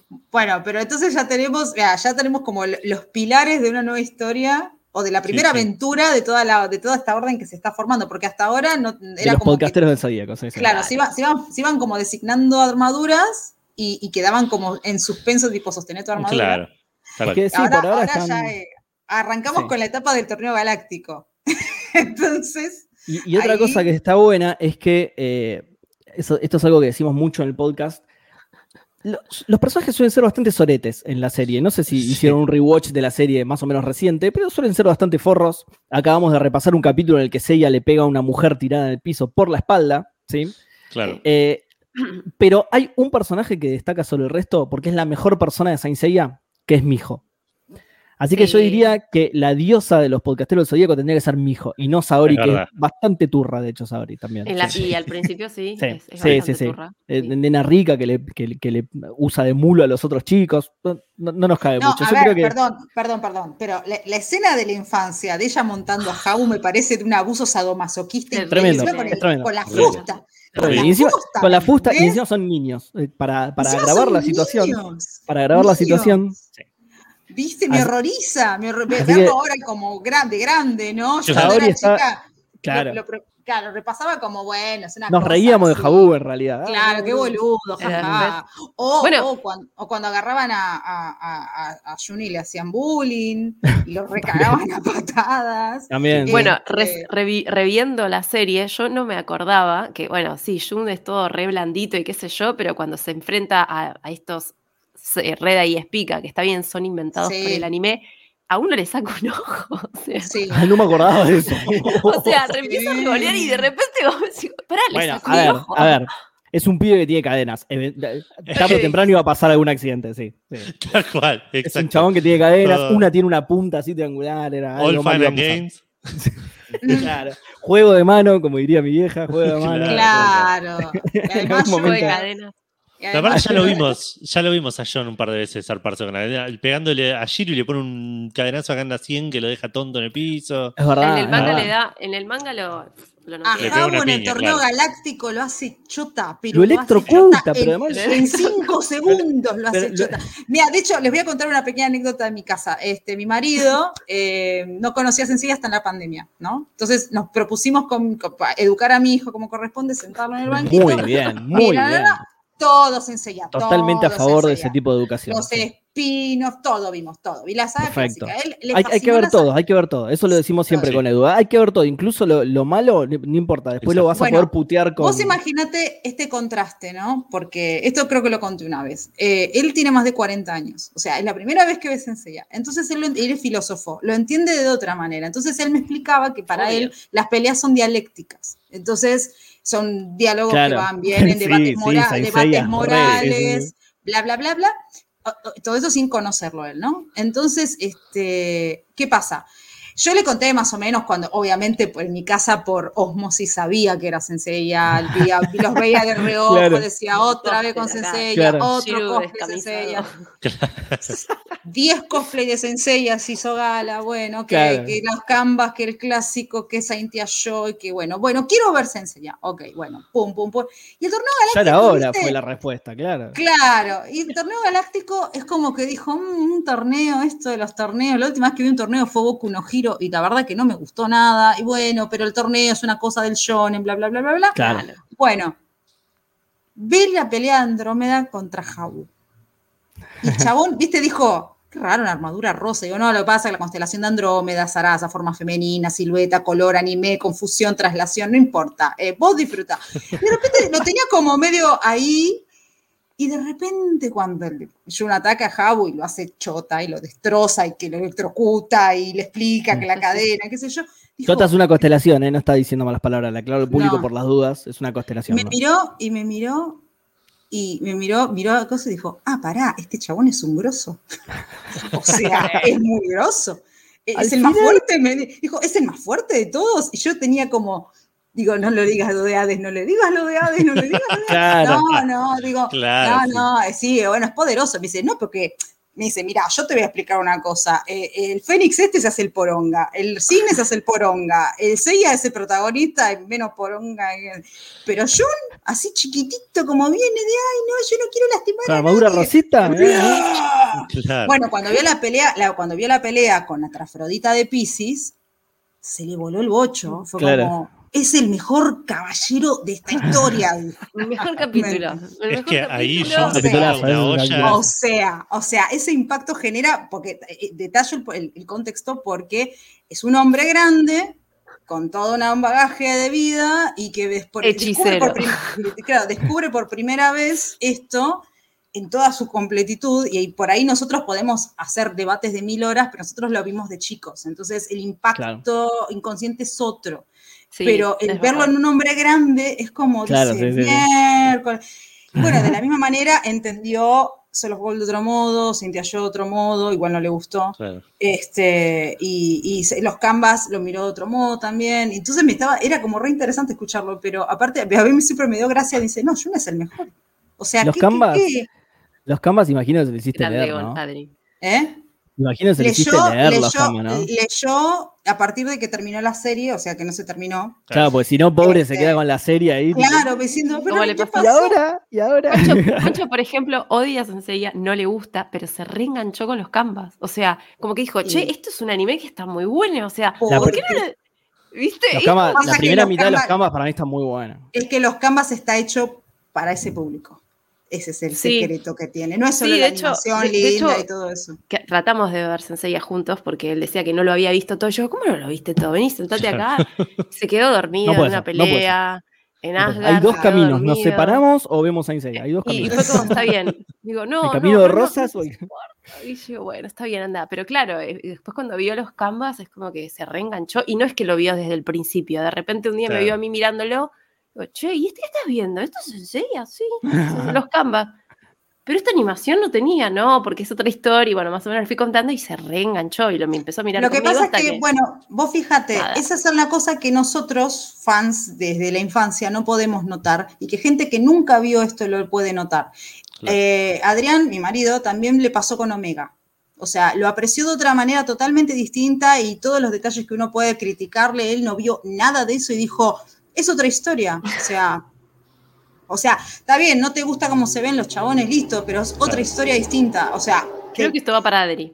Bueno, pero entonces ya tenemos, vea, ya tenemos como los pilares de una nueva historia o de la primera
sí.
aventura de toda, la, de toda esta orden que se está formando, porque hasta ahora no,
De
era
los
como que,
podcasteros del Zodíaco, sí, sí.
claro, se, iba- se iban, se iban como designando armaduras y, y quedaban como en suspenso, tipo sostener tu armadura.
Claro. tal
Es que sí,
ahora
por ahora
ahora
están-
ya eh, arrancamos
Sí.
con la etapa del torneo galáctico. Entonces,
Y, y otra
Ahí-
cosa que está buena es que, eh, eso- esto es algo que decimos mucho en el podcast, los, los personajes suelen ser bastante soretes en la serie. No sé si
Sí.
hicieron un rewatch de la serie más o menos reciente, pero suelen ser bastante forros. Acabamos de repasar un capítulo en el que Seiya le pega a una mujer tirada en el piso por la espalda, ¿sí?
Claro.
Eh, pero hay un personaje que destaca sobre el resto porque es la mejor persona de Saint Seiya, que es Mijo. Así que yo
Sí.
diría que la diosa de los podcasteros del Zodíaco tendría que ser Mijo y no Saori,
Es
que es bastante turra, de hecho, Saori también.
En la-
Sí.
Y al principio sí.
Sí,
es- es
sí,
bastante
sí, sí.
turra,
Eh,
sí.
Nena rica que le, que, le- que le usa de mulo a los otros chicos. No, no- no nos cabe
no,
mucho.
a
Yo
ver,
creo que.
perdón, perdón, perdón, pero la, la escena de la infancia de ella montando a Jabu me parece de un abuso sadomasoquista
Es
tremendo,
con, el-
es tremendo.
con la fusta.
Pero
la
encima-
fusta,
con la fusta, y
¿ves?
encima son niños. eh, Para, para grabar la situación. Para grabar la situación.
Viste, me
Así-
horroriza, me horror- verlo
que-
ahora como grande, grande, ¿no? Yo cuando era
está-
chica,
claro.
lo, lo claro, repasaba como, bueno, es una
Nos
cosa
reíamos de. Jabú en realidad. Ah,
Claro, qué boludo, jaja. O,
Bueno.
o cuando, o cuando agarraban a, a, a, a- Juni y le hacían bullying, y lo recagaban a patadas.
También.
Bueno,
Este-
res- revi- reviendo la serie, yo no me acordaba que, bueno, sí, Jun es todo re blandito y qué sé yo, pero cuando se enfrenta a, a estos eh, Reda y Spica, que está bien, son inventados
Sí.
por el anime, a uno le saca un ojo. O sea,
Sí.
Ah, no me acordaba de eso.
o sea, te empieza a revolear y de repente vos decís, pará, le
Bueno,
saco
a ver,
un ojo.
a ver. Es un pibe que tiene cadenas. Even- Tarde o temprano iba a pasar algún accidente, sí. sí.
Tal cual.
Es un chabón que tiene cadenas,
Todo.
una tiene una punta así triangular, era
All fun and games.
Claro. Juego de mano, como diría mi vieja, juego de mano.
Claro. Y además
Juego de cadenas.
Además
verdad ya lo vimos, ya lo vimos a John un par de veces zarparse con la pegándole a Shiro y le pone un cadenazo acá en la 100 que lo deja tonto en el piso.
Es verdad.
en el manga le da, en el manga lo, lo
A
una
Jabo en el torneo
claro.
galáctico lo hace chota, pero
Lo
hace
electrocuta,
chota
pero
en-
además-
en cinco segundos lo hace
pero
chota. Mira, de hecho, les voy a contar una pequeña anécdota de mi casa. Este, mi marido eh, no conocía Sencilla hasta en la pandemia, ¿no? Entonces nos propusimos con- educar a mi hijo como corresponde, sentarlo en el banquito.
Muy bien, muy bien.
No, no, Todo Sencilla.
Totalmente a favor de ese tipo de educación.
Los espinos, todo vimos, todo. Y la saga
Perfecto.
Él,
Hay, hay que ver todo, hay que ver todo. Eso lo decimos siempre
Sí.
con Edu. Hay que ver todo. Incluso lo, lo malo, no importa. Después lo vas a
Bueno,
poder putear con.
Vos imaginate este contraste, ¿no? Porque esto creo que lo conté una vez. Eh, él tiene más de 40 años, o sea, es la primera vez que ves Senseiya. Entonces él, lo ent- él es filósofo, lo entiende de otra manera. Entonces él me explicaba que para
Obvio.
él las peleas son dialécticas. Entonces son diálogos que van bien, en debates,
sí,
mora- morales,
sí,
bla, bla, bla, bla. Todo eso sin conocerlo él, ¿no? Entonces, este, ¿qué pasa? Yo le conté más o menos cuando, obviamente, por- en mi casa por osmosis sabía que era Senseiya, el día- los veía de reojo,
Claro.
decía otra vez con
Claro.
otro
Shiru
cosplay. Senseiya, 10 cosplay de Senseiya se hizo gala, bueno, que,
Claro.
que los canvas, que el clásico, que Saint Joy, que bueno, bueno, quiero ver Senseiya, ok, bueno, pum, pum, pum. Y el torneo
Ya era
galáctico,
hora,
¿viste?
fue la respuesta, claro.
Claro, y el torneo galáctico es como que dijo, "Mm, un torneo, esto de los torneos, la última vez que vi un torneo fue Boku no Y la verdad que no me gustó nada, y bueno, pero el torneo es una cosa del shonen, bla, bla, bla, bla, bla.
Claro.
Bueno, vi la pelea de Andrómeda contra Jabu. Y el chabón, viste, dijo, qué raro una armadura rosa. Digo, no, lo que pasa es que la constelación de Andrómeda, Sarasa, forma femenina, silueta, color, anime, confusión, traslación, no importa. eh, vos disfruta. Y de repente lo tenía como medio ahí. Y de repente cuando Jun ataca a Jabu y lo hace chota y lo destroza y que lo electrocuta y le explica que la cadena, qué sé yo. dijo-
Jota es una constelación, ¿eh? no está diciendo malas palabras, le aclaro al público
No.
por las dudas, es una constelación.
me
¿no?
miró y me miró y me miró, miró a cosa y dijo, ah, pará, este chabón es un grosso. o sea, es muy grosso. Es
Al
el más fuerte, me di- dijo, es el más fuerte de todos. Y yo tenía como, digo, no lo digas lo de Hades, no le digas lo de Hades, no le digas lo de
Claro.
No, no, digo,
Claro, sí.
no, no, eh, sí, bueno, es poderoso. Me dice, no, porque me dice, mira, yo te voy a explicar una cosa. eh, el Fénix este se hace el poronga, el cine se hace el poronga, el Seiya es el protagonista, el menos poronga. eh, Pero Jun, así chiquitito como viene de, ay, no, yo no quiero lastimar
Con
a
armadura
nadie".
rosita. ¿eh?
¡Ah!
Claro.
Bueno, cuando vio la pelea, la- cuando vio la pelea con la Trafrodita de Pisces, se le voló el bocho. Fue
Claro.
como, es el mejor caballero de esta historia.
El mejor capítulo. el
es
mejor
que ahí
capítulo.
Una olla.
O sea, o sea, ese impacto genera, porque eh, detallo el, el- el contexto, porque es un hombre grande con todo un bagaje de vida y que descubre por, prim- claro, descubre por primera vez esto en toda su completitud y por ahí nosotros podemos hacer debates de mil horas, pero nosotros lo vimos de chicos, entonces el impacto inconsciente es otro
Sí,
pero el verlo
verdad.
en un hombre grande es como
Claro,
dice,
sí, sí, sí.
miércoles. Bueno, de la misma manera entendió Solos Gold de otro modo, Cintia yo de otro modo, igual no le gustó.
Claro.
Este, y, y se- los Canvas lo miró de otro modo también. Entonces me estaba, era como re interesante escucharlo, pero aparte, a mí siempre me dio gracia, dice, no, Jun es el mejor. O sea,
Los
¿qué-
Canvas,
qué- qué?
Los canvas, imagino que se le hiciste leer, ¿no?
Adri.
¿Eh?
Imagino que se le hiciste
Leyó,
leer
leyó,
canvas, ¿no?
leyó a partir de que terminó la serie, o sea que no se terminó.
Claro, porque si no, pobre se
Este,
queda con la serie ahí.
Claro, diciendo, pero
¿Cómo le
¿qué
pasó?
Y ahora, y ahora.
Poncho, por ejemplo, odia a Senseiya, no le gusta, pero se reenganchó con los canvas. O sea, como que dijo,
Sí.
che, esto es un anime que está muy bueno. O sea,
La
¿por qué no le- ¿Viste?
Canvas- la primera mitad de los
canvas-
canvas para mí está muy buena.
Es que los Canvas está hecho para ese público. Ese es el
Sí.
secreto que tiene. No es solo
Sí,
la
hecho-
animación
de- de
linda
hecho-
y todo eso.
que tratamos de ver Senseiya juntos porque él decía que no lo había visto todo. Yo, ¿cómo no lo viste todo? Vení, sentate acá. Se quedó dormido
No
en una
ser, no puede
pelea. En Asgard,
Hay dos caminos, nos separamos o vemos a Insei. Hay dos
Y, y
caminos.
fue como, está bien. Digo, no.
El camino
no,
de
no, no,
rosas
no. Y yo bueno, está bien, anda. Pero claro, eh, después cuando vio los canvas es como que se reenganchó. Y no es que lo vio desde el principio. De repente un día me vio a mí mirándolo. Digo, che, ¿y este qué estás viendo? ¿Esto es Senseiya? Sí, son los canvas. Pero esta animación no tenía, ¿no? Porque es otra historia. Y bueno, más o menos le fui contando y se reenganchó y lo me empezó a mirar
Lo que pasa es que, bueno, vos fíjate,
Nada.
esa es una cosa que nosotros, fans desde la infancia, no podemos notar y que gente que nunca vio esto lo puede notar.
Claro.
Eh, Adrián, mi marido, también le pasó con Omega. O sea, lo apreció de otra manera totalmente distinta y todos los detalles que uno puede criticarle, él no vio nada de eso y dijo, es otra historia. O sea, o sea, está bien, no te gusta cómo se ven los chabones, listo, pero es otra historia distinta. O sea,
Creo
que-
que esto va para Adri.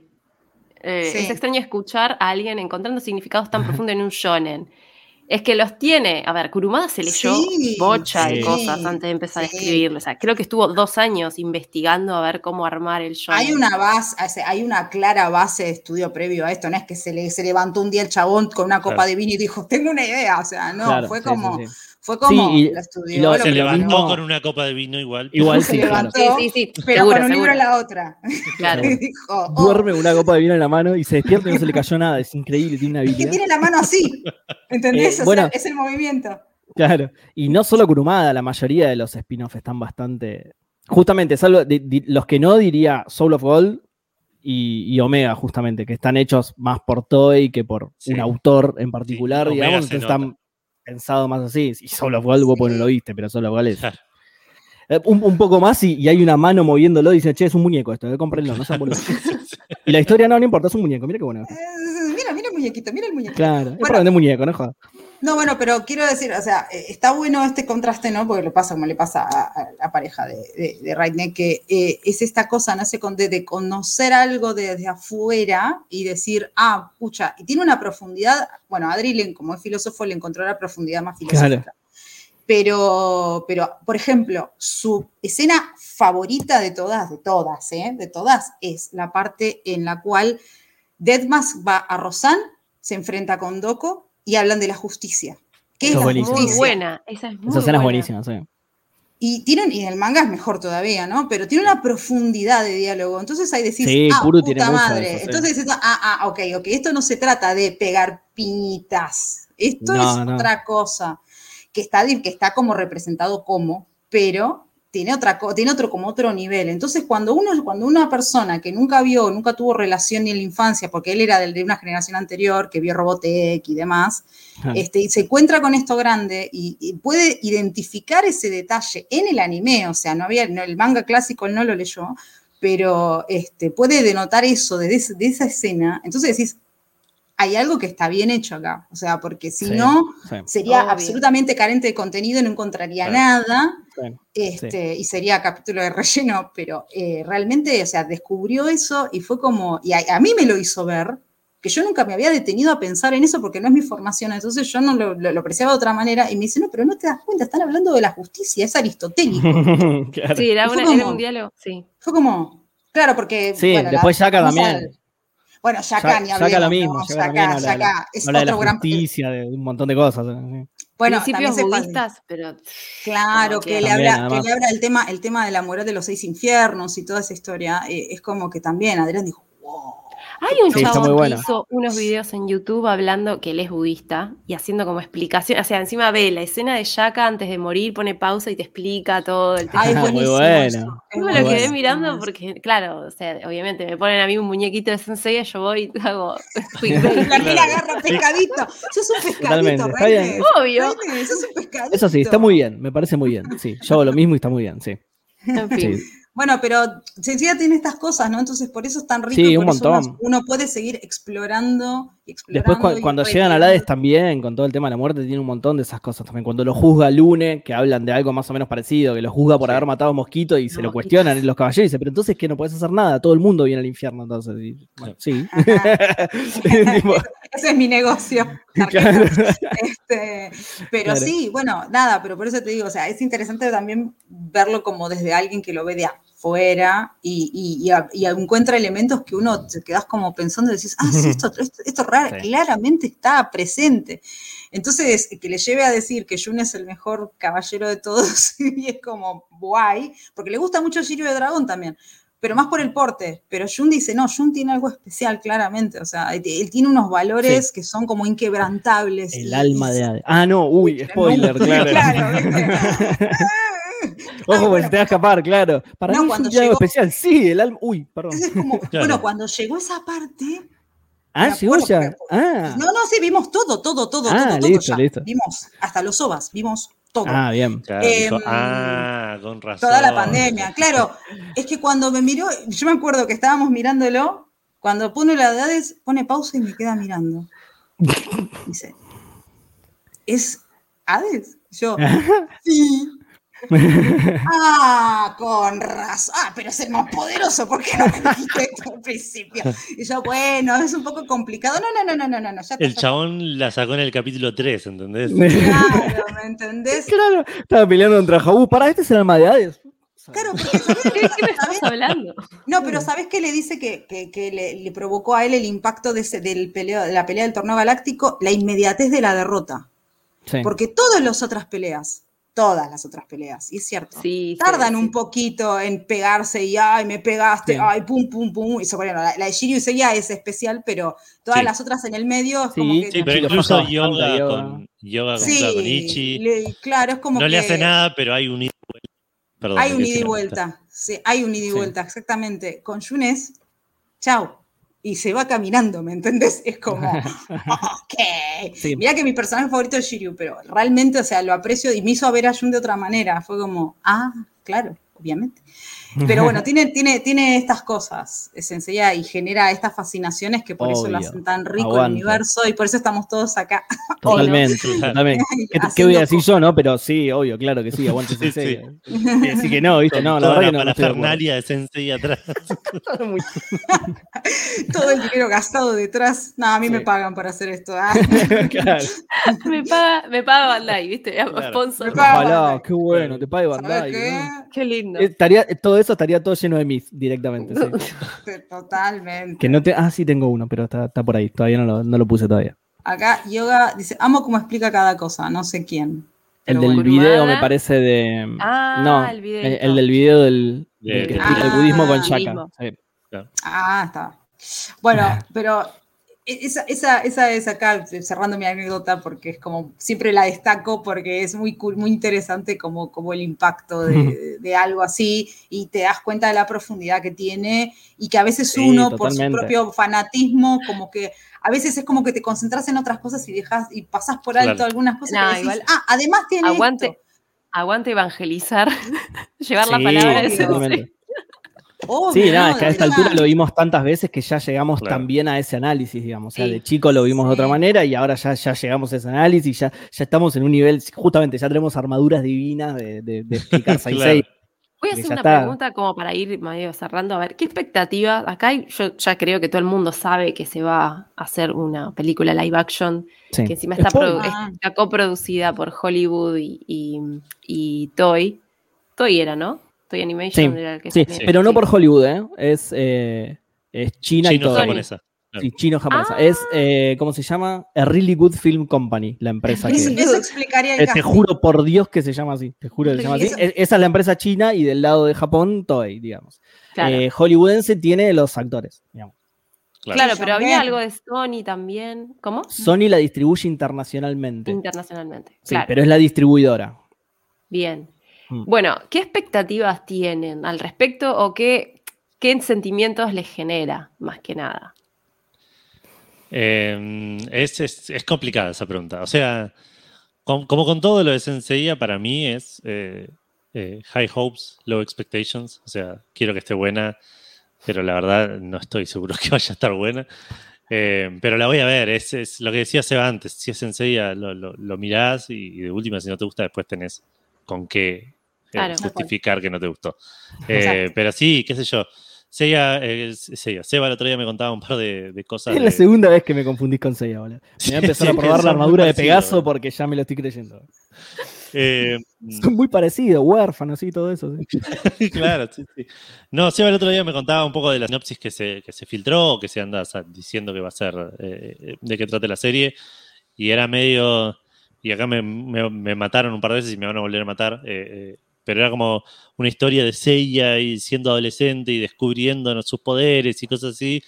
Eh,
Sí.
Es extraño escuchar a alguien encontrando significados tan profundos en un shonen. Es que los tiene. A ver, Kurumada se leyó
Sí,
bocha de
sí,
cosas antes de empezar
sí.
a escribirlo. O sea, creo que estuvo dos años investigando a ver cómo armar el shonen.
Hay una base, hay una clara base de estudio previo a esto, no es que se, le, se levantó un día el chabón con una copa
Claro.
de vino y dijo, tengo una idea, o sea, no,
Claro,
fue
sí,
como,
sí, sí.
Fue como,
Sí, y-
lo estudió,
y lo-
lo
Se levantó
mismo-
con una copa de vino igual.
Igual
se
sí, claro.
levantó,
Sí, sí, sí.
pero
seguro,
con un libro
seguro.
en la otra.
Claro.
Dijo, oh,
Duerme con una copa de vino en la mano y se despierta y no se le cayó nada. Es increíble, tiene una
es que
habilidad.
tiene la mano así, ¿entendés?
Eh,
O sea,
bueno.
es el movimiento.
Claro. Y no solo Kurumada, la mayoría de los spin-offs están bastante. Justamente, salvo los que no diría Soul of Gold y, y Omega, justamente, que están hechos más por Toei que por
Sí.
un autor en particular, digamos, están
nota.
Pensados más así. Y Soul of Gold, vos no
Sí.
lo viste, pero Soul of Gold es.
Claro.
Eh, Un, un poco más y, y hay una mano moviéndolo y dice, che, es un muñeco esto, eh, cómprenlo, no se boludo. y la historia no, no importa, es un muñeco, mira qué bueno.
Eh, mira, mira el muñequito, mira el muñequito.
Claro, es
Bueno.
para vender muñeco, no jodas.
No, bueno, pero quiero decir, o sea, eh, está bueno este contraste, ¿no? Porque le pasa como le pasa a, la pareja de, de, de Raidne, que eh, es esta cosa, ¿no? Con- de, de conocer algo desde afuera y decir, ah, pucha, y tiene una profundidad, bueno, Adri, como es filósofo, le encontró la profundidad más filosófica.
Claro.
Pero, pero, por ejemplo, su escena favorita de todas, de todas, ¿eh? De todas, es la parte en la cual Deadmask va a Rosan, se enfrenta con Doko y hablan de la justicia. ¿Qué
Eso
es
es
la.
Muy buena. Esa es muy
Esa escena es
buena.
buenísima, sí.
Y, tiene, un- y el manga es mejor todavía, ¿no? Pero tiene una profundidad de diálogo. Entonces ahí decís,
Sí,
ah,
Kuru
puta
tiene
madre.
eso, sí.
Entonces dices, ah, ah, ok, ok. Esto no se trata de pegar piñitas. Esto
No,
es
no.
otra cosa. Que está, que está como representado como, pero tiene, otra, tiene otro, como otro nivel. Entonces, cuando, uno, cuando una persona que nunca vio, nunca tuvo relación ni en la infancia, porque él era de una generación anterior, que vio Robotech y demás,
Ah.
este, y se encuentra con esto grande y, y puede identificar ese detalle en el anime, o sea, no había, no, el manga clásico él no lo leyó, pero este, puede denotar eso de, ese- de esa escena. Entonces decís, hay algo que está bien hecho acá, o sea, porque si
Sí,
no,
sí,
sería
Obvio.
absolutamente carente de contenido y no encontraría
Claro.
nada.
sí.
Este, Y sería capítulo de relleno, pero eh, realmente, o sea, descubrió eso y fue como, y a, a mí me lo hizo ver, que yo nunca me había detenido a pensar en eso porque no es mi formación, entonces yo no lo, lo- lo apreciaba de otra manera y me dice, no, pero no te das cuenta, están hablando de la justicia, es aristotélico.
Claro.
Sí, era, una- era
como-
un diálogo, sí.
Fue como, claro, porque...
Sí,
bueno, la-
después Yaka
vamos a-
también.
Bueno, Yaka ni
Yaka
hablemos,
lo mismo,
¿no?
Yaka
Yaka,
también habla de la-
Yaka es
Habla de la
otro gran...
justicia, de un montón de cosas. sí.
Bueno,
Principios
también se pasa-
budistas, pero
Claro,
Como
que
que-
le
También,
habla, que le habla el tema, el tema de la moral de los seis infiernos y toda esa historia. eh, es como que también Adrián dijo, wow.
Hay un
Sí,
chabón
muy
que
buena.
hizo unos videos en YouTube hablando que él es budista y haciendo como explicación, o sea, encima ve la escena de Yaka antes de morir, pone pausa y te explica todo el tema.
Ay,
Muy
buenísimo.
bueno.
eso, es
Yo me
muy
lo quedé
bueno.
mirando porque, claro, o sea, obviamente me ponen a mí un muñequito de Sensei y yo voy y hago.
La mina agarra pescadito. Sos un pescadito,
Totalmente, está bien.
Obvio.
Sos un pescadito.
Eso sí, está muy bien, me parece muy bien. Sí, yo hago lo mismo y está muy bien, sí.
En fin.
Sí.
Bueno, pero Sencilla tiene estas cosas, ¿no? Entonces por eso es tan rico.
Sí, un
por eso uno-
montón.
Uno, puede seguir explorando y explorando.
Después
y
cuando llegan a. Hades también, con todo el tema de la muerte, tiene un montón de esas cosas también. Cuando lo juzga Lune, que hablan de algo más o menos parecido, que lo juzga por
Sí.
haber matado a Mosquito y se lo cuestionan y los caballeros y dice, pero entonces que no puedes hacer nada, todo el mundo viene al infierno entonces. Y, bueno, sí.
Ese es mi negocio.
claro.
Este, pero
Claro.
sí, bueno, nada, pero por eso te digo, o sea, es interesante también verlo como desde alguien que lo ve de afuera y, y- y a- y encuentra elementos que uno te quedas como pensando y decís, ah, sí, esto, esto, esto raro,
Sí.
claramente está presente. Entonces, que le lleve a decir que Jun es el mejor caballero de todos y es como guay, porque le gusta mucho Shiryu de Dragón también, pero más por el porte. Pero Jun dice, no, Jun tiene algo especial, claramente. O sea, él tiene unos valores que son como inquebrantables.
El alma de. Ah, no, uy, spoiler, claro.
Claro.
Ojo,
Ah,
porque
bueno,
se te va a escapar, claro. Para
No,
mí es
cuando
un diálogo
llegó-
especial. Sí, el alma. Uy, perdón.
Como,
Claro.
bueno, cuando llegó esa parte,
Ah, llegó
acuerdo
ya.
porque-
Ah,
no, no, sí, vimos todo, todo, todo,
Ah,
todo, todo
listo,
ya.
listo.
Vimos hasta los ovas, vimos todo.
ah, bien.
Claro, dijo,
Em,
ah, con razón.
Toda la pandemia, claro. Es que cuando me miró, yo me acuerdo que estábamos mirándolo, cuando pone la edades, pone pausa y me queda mirando. Dice, ¿es Hades? Yo, sí. Ah, con razón. Ah, pero es el más poderoso, ¿por qué no me dijiste esto al principio? Y yo, bueno, es un poco complicado. No, no, no, no, no, no, ya
El chabón la sacó en el capítulo 3, ¿entendés?
Claro, ¿me entendés?
Claro, estaba peleando contra Jaú. Para, este es el alma de Hades.
Claro, porque ¿sabés
¿Qué,
qué
me estás hablando?
No, pero ¿sabes qué le dice que, que- que le, le provocó a él el impacto de, ese- del peleo, de la pelea del torneo galáctico? La inmediatez de la derrota.
Sí.
Porque todas las otras peleas, todas las otras peleas, y es cierto,
Sí,
tardan
sí,
un
sí.
poquito en pegarse y ay, me pegaste,
Sí.
ay, pum, pum, pum. Y eso, bueno, la, la de Shiryu Seiya es especial, pero todas
Sí.
las otras en el medio es
Sí,
como que.
Sí, pero incluso yoga,
yoga.
con yoga con, con Ichi.
le- claro, es como
no
que
le hace nada, pero hay un ida y vuelta. Perdón,
hay un ida y vuelta. Sí, hay un ida y
Sí.
vuelta, exactamente. Con Yunes, chao. Y se va caminando, ¿me entendés? Es como, ok.
Sí.
Mirá que mi personaje favorito es Shiryu, pero realmente, o sea, lo aprecio y me hizo ver a Jun de otra manera. Fue como, ah, claro, obviamente. Pero bueno, tiene, tiene, tiene estas cosas, es sencilla, y genera estas fascinaciones que por eso lo hacen tan rico el universo y por eso estamos todos acá.
Totalmente, totalmente. ¿Qué, qué voy a decir yo, no? Pero sí, obvio, claro que sí, aguante
Sí,
Sensei. Y decir que no, ¿viste? No, la
toda
verdad que
la
no, no de
Sensei atrás.
todo el dinero gastado detrás. No, a mí
Sí.
me pagan para hacer esto. ah.
Claro.
Me paga, me paga Bandai, ¿viste?
Claro.
Sponsor.
Me paga
Ojalá,
Bandai.
qué bueno, te
¿Sabes
Bandai.
qué?
¿no?
Qué lindo.
Estaría, todo eso estaría todo lleno de mis directamente. sí.
Totalmente.
Que no te, ah, sí tengo uno, pero está, está por ahí. Todavía no lo, no lo puse todavía.
Acá Yoga dice, amo cómo explica cada cosa, no sé quién.
El del
bueno.
video me parece de.
Ah,
no,
el
el, el del video del,
De-
del que
de-
explica el
Ah,
budismo con. Shaka. Sí.
Ah, está. Bueno, pero esa, esa, esa es acá, cerrando mi anécdota, porque es como, siempre la destaco porque es muy, muy interesante como, como el impacto de, de algo así y te das cuenta de la profundidad que tiene y que a veces
Sí,
uno, por su propio fanatismo, como que a veces es como que te concentras en otras cosas y dejas y pasas por alto
Claro.
algunas cosas
No,
que decís,
igual-
ah, además tiene
Aguante,
esto.
aguante evangelizar, llevar la palabra de
obvio.
Sí, nada,
¿no?
es que a esta
verdad.
altura lo vimos tantas veces que ya llegamos
Claro.
también a ese análisis, digamos. O sea,
Sí.
de chico lo vimos de otra manera y ahora ya, ya llegamos a ese análisis, ya, ya estamos en un nivel, justamente ya tenemos armaduras divinas de, de, de explicar
Claro.
Voy a hacer una
está.
pregunta como para ir medio cerrando. A ver, ¿qué expectativas? Acá hay- yo ya creo que todo el mundo sabe que se va a hacer una película live action
Sí.
que encima está, coproducida por Hollywood y, y, y Toy. Toy era, ¿no? Toy Animation
Sí,
era el que
Sí,
tenía-
pero no por Hollywood, ¿eh? Es, eh, es China y
Chino
todo.
japonesa.
Sí, chino-japonesa.
Ah.
Es, eh, ¿cómo se llama? A Really Good Film Company, la empresa que...
Eso, explicaría el
Eh, te juro por Dios que se llama así. Te juro que se llama así.
Eso-
E- Esa es la empresa china y del lado de Japón, Toei, digamos.
Claro,
Eh, hollywoodense tiene los actores. digamos.
Claro.
Pero había algo de Sony también. ¿Cómo?
Sony la distribuye internacionalmente.
Internacionalmente.
Sí,
claro.
pero es la distribuidora.
Bien. Bueno, ¿qué expectativas tienen al respecto o qué, qué sentimientos les genera, más que nada?
Eh, es, es, es complicada esa pregunta. O sea, com- como con todo lo de Senseiya, para mí es eh, eh, high hopes, low expectations. O sea, quiero que esté buena, pero la verdad no estoy seguro que vaya a estar buena. Eh, pero la voy a ver, es, es lo que decía Seba antes. Si es Senseiya, lo, lo, lo mirás y, y de última, si no te gusta, después tenés con qué
Claro.
justificar que no te gustó. Eh, pero sí, qué sé yo. Seiya, eh, Seiya, Seba el otro día me contaba un par de, de cosas.
Es la
de-
segunda vez que me confundís con Seiya, boludo. Me voy a empezar
sí,
a probar la armadura de Pegaso porque ya me lo estoy creyendo.
Eh,
Son muy parecidos, huérfanos y todo eso. sí.
claro, sí, sí. No, Seba el otro día me contaba un poco de la sinopsis que se, que se filtró, que se anda diciendo que va a ser, eh, de qué trate la serie. Y era medio. Y acá me, me- me mataron un par de veces y me van a volver a matar. eh, eh, pero era como una historia de Seiya y siendo adolescente y descubriendo sus poderes y cosas así,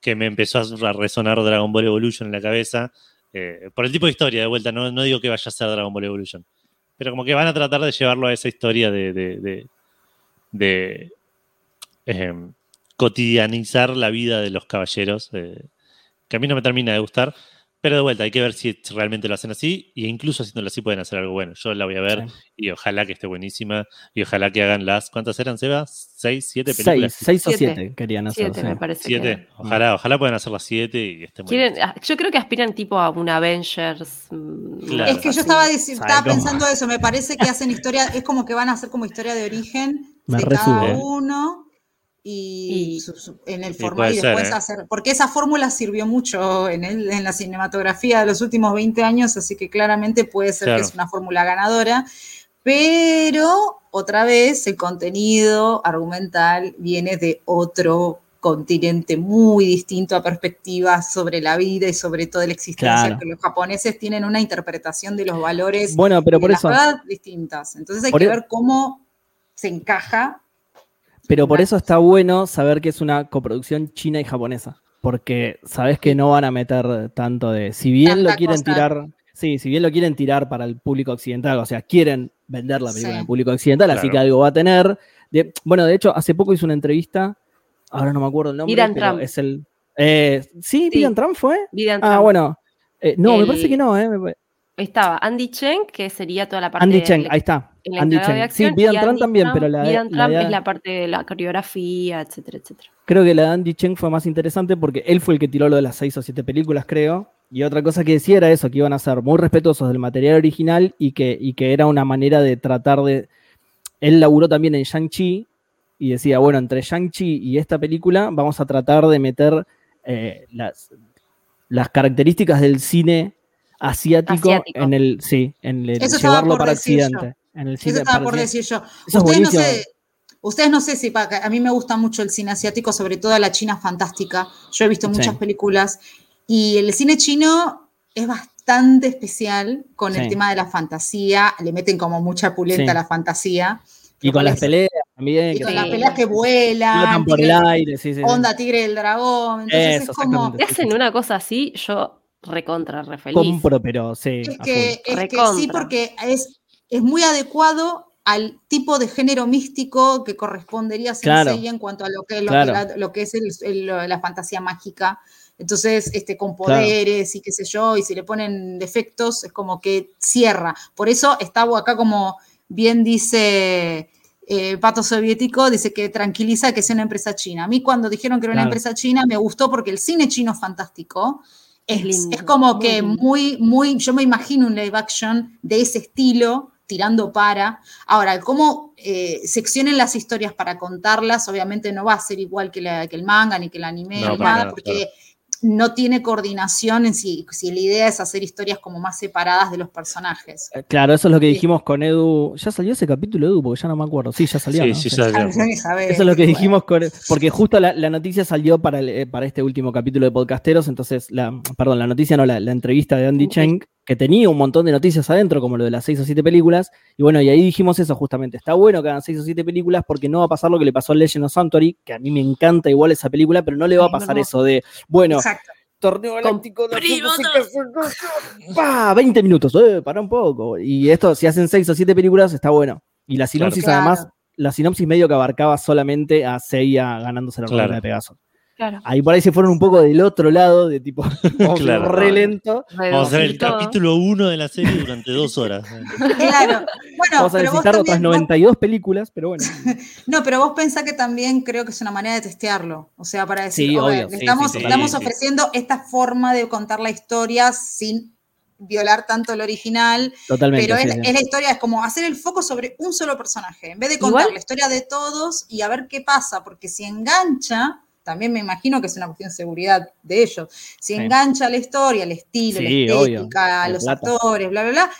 que me empezó a resonar Dragon Ball Evolution en la cabeza. eh, por el tipo de historia, de vuelta, no, no digo que vaya a ser Dragon Ball Evolution. Pero como que van a tratar de llevarlo a esa historia de, de, de- de, em, cotidianizar la vida de los caballeros, eh, que a mí no me termina de gustar. Pero de vuelta, hay que ver si realmente lo hacen así, e incluso haciéndolo así pueden hacer algo bueno. Yo la voy a ver
Sí.
y ojalá que esté buenísima, y ojalá que hagan las, ¿cuántas eran, Seba? ¿Seis, siete películas?
Seis, seis o
Siete.
siete querían hacer.
Siete,
sí.
me parece.
¿Siete?
que-
Ojalá, ojalá puedan hacer las siete y estén
Quieren, ah, yo creo que aspiran tipo a un Avengers. mm,
Claro.
Es que yo estaba, estaba pensando eso, me parece que hacen historia, es como que van a hacer como historia de origen
Me
de cada uno y,
Y-
su- su- en el formato y,
ser,
después
¿eh?
hacer, porque esa fórmula sirvió mucho en, el- en la cinematografía de los últimos 20 años, así que claramente puede ser
Claro.
que es una fórmula ganadora, pero otra vez el contenido argumental viene de otro continente muy distinto a perspectivas sobre la vida y sobre toda la existencia,
Claro.
que los japoneses tienen una interpretación de los valores
Bueno, pero
y de
por
las
eso,
distintas. Entonces hay que ver cómo se encaja.
Pero por eso está bueno saber que es una coproducción china y japonesa. Porque sabes que no van a meter tanto de. Si bien
Tanta
lo quieren
cosa.
tirar. Sí, si bien lo quieren tirar para el público occidental, o sea, quieren vender la película
Sí.
al público occidental, así que algo va a tener. De- bueno, de hecho, hace poco hizo una entrevista, ahora no me acuerdo el nombre,
Vidan
pero
Trump.
es el. eh, ¿Sí?
Sí.
¿Vidan Trump fue? Ah,
Trump.
bueno. Eh, no, me parece que no, ¿eh?
Estaba Andy Cheng, que sería toda la parte
Andy
de-
Cheng, ahí está.
El
Andy
encargado de
Cheng. Sí, Trump
Andy
también,
Trump-
pero la,
Trump
de-
es la parte de la coreografía, etcétera, etcétera.
Creo que la de Andy Cheng fue más interesante porque él fue el que tiró lo de las seis o siete películas, creo. Y otra cosa que decía era eso, que iban a ser muy respetuosos del material original y que, y que era una manera de tratar de... Él laburó también en Shang-Chi y decía, bueno, entre Shang-Chi y esta película vamos a tratar de meter eh, las, las características del cine asiático,
Asiático.
en el... Sí, en el
Eso
llevarlo
por
para
decir yo.
En el
Eso
cine
estaba
para
por decir yo.
Eso es
Ustedes no sé, ustedes no sé si pa- a mí me gusta mucho el cine asiático, sobre todo la China fantástica. Yo he visto
Sí.
muchas películas y el cine chino es bastante especial con el
Sí.
tema de la fantasía. Le meten como mucha pulenta
Sí.
a la fantasía.
Y con las peleas También.
Y con
sí.
las peleas que vuelan,
por el
tigre-
aire, sí, sí. sí.
onda tigre del dragón. Entonces
Eso,
es como.
Te hacen una cosa así, yo recontra, re feliz.
Compro, pero sí.
Es que, es que sí, porque es, es muy adecuado al tipo de género místico que correspondería a
Claro.
Sensei en cuanto a lo que, lo
Claro.
que, la- lo que es el- el- la fantasía mágica. Entonces, este, con poderes y qué sé yo, y si le ponen defectos, es como que cierra. Por eso está acá como bien dice eh, Pato Soviético, dice que tranquiliza que sea una empresa china. A mí cuando dijeron que era una
Claro.
empresa china me gustó porque el cine chino es fantástico.
Es
Es,
lindo,
es como
muy
que
lindo.
muy, muy, yo me imagino un live action de ese estilo, tirando para. Ahora, cómo eh, seccionen las historias para contarlas, obviamente no va a ser igual que, la- que el manga ni que el anime
No,
ni nada,
nada,
porque
claro.
no tiene coordinación en si, si la idea es hacer historias como más separadas de los personajes.
Eh, Claro, eso es lo que
Sí.
dijimos con Edu. ¿Ya salió ese capítulo, Edu? Porque ya no me acuerdo. Sí, ya salió.
Sí,
¿no?
sí,
Sí.
salió.
Ah,
Eso es lo que
bueno.
dijimos con. Porque justo la, la noticia salió para, el- eh, para este último capítulo de Podcasteros. Entonces, la, perdón, la noticia no, la, la entrevista de Andy. Cheng, que tenía un montón de noticias adentro, como lo de las seis o siete películas. Y bueno, y ahí dijimos eso justamente. Está bueno que hagan seis o siete películas porque no va a pasar lo que le pasó a Legend of Sanctuary, que a mí me encanta igual esa película, pero no le va a pasar
no.
eso de, bueno,
Exacto.
torneo galáctico, la
Comprimo
puta se- ¡Pah! 20 minutos, eh, para un poco. Y esto, si hacen seis o siete películas, está bueno. Y la sinopsis,
Claro.
además, la sinopsis medio que abarcaba solamente a Seiya ganándose la
Claro.
de Pegaso.
Claro.
Ahí por ahí se fueron un poco del otro lado, de tipo, vamos
Claro.
re lento.
Vamos a hacer el capítulo 1 de la serie durante dos horas.
Claro. Bueno,
Vamos a
pero vos
necesitar otras
también, vos-
92 películas, pero bueno.
No, pero vos pensás que también creo que es una manera de testearlo. O sea, para decir,
Sí,
"Ok,
obvio, sí,
estamos,
sí, sí,
estamos
sí.
ofreciendo esta forma de contar la historia sin violar tanto el original,
Totalmente.
pero
sí,
es,
sí.
es la historia, es como hacer el foco sobre un solo personaje, en vez de contar
Igual-
la historia de todos y a ver qué pasa, porque si engancha, también me imagino que es una cuestión de seguridad de ellos, si
Sí.
engancha la historia, el estilo,
Sí,
la estética, los
plata.
actores, bla, bla, bla,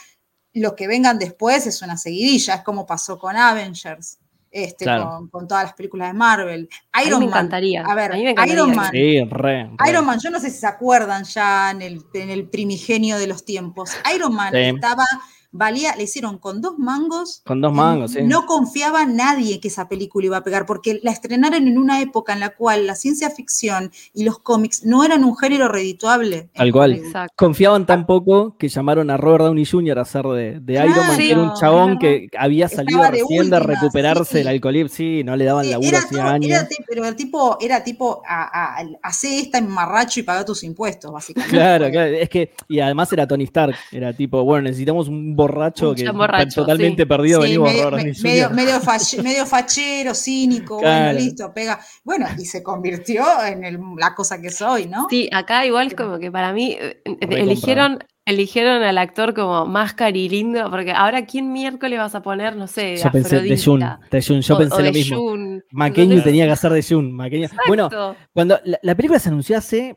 los que vengan después es una seguidilla, es como pasó con Avengers. Este,
Claro.
con, con todas las películas de Marvel.
A mí
Iron
me
Man.
encantaría.
A ver,
A mí me encantaría
Iron Man.
Sí, re, re.
Iron Man, yo no sé si se acuerdan ya en el, en el primigenio de los tiempos. Iron Man
Sí.
estaba, valía, le hicieron con dos mangos.
Con dos mangos, sí.
No confiaba nadie que esa película iba a pegar, porque la estrenaron en una época en la cual la ciencia ficción y los cómics no eran un género redituable.
Tal cual.
Exacto.
Confiaban tan poco que llamaron a Robert Downey Jr. a hacer de, de Iron Man, que era un chabón que había salido
Estaba de
recién de
últimas,
recuperarse
sí.
del alcoholismo. Sí, no le daban
Sí,
laburo
era
hacía
todo-
años.
era pero el tipo, era tipo, a, a- hacé esta en marracho y paga tus impuestos, básicamente.
Claro, claro, es que, y además era Tony Stark, era tipo, bueno, necesitamos un borracho
Un
que
borracho,
totalmente
sí.
perdido,
Sí,
venimos
medio, me- medio, medio medio fachero, cínico,
Claro.
bueno, listo, pega. Bueno, y se convirtió en el- la cosa que soy, ¿no?
Sí, acá igual como que para mí eh, eh, eligieron, eligieron al actor como más lindo, porque ahora ¿quién miércoles vas a poner, no sé, de
Yo pensé de Jun,
Afrodita?
de Jun, yo
O-
pensé
o
lo mismo.
Jun.
Maqueño
Entonces,
tenía que hacer de Jun. Maqueño. Bueno, cuando la, la película se anunció hace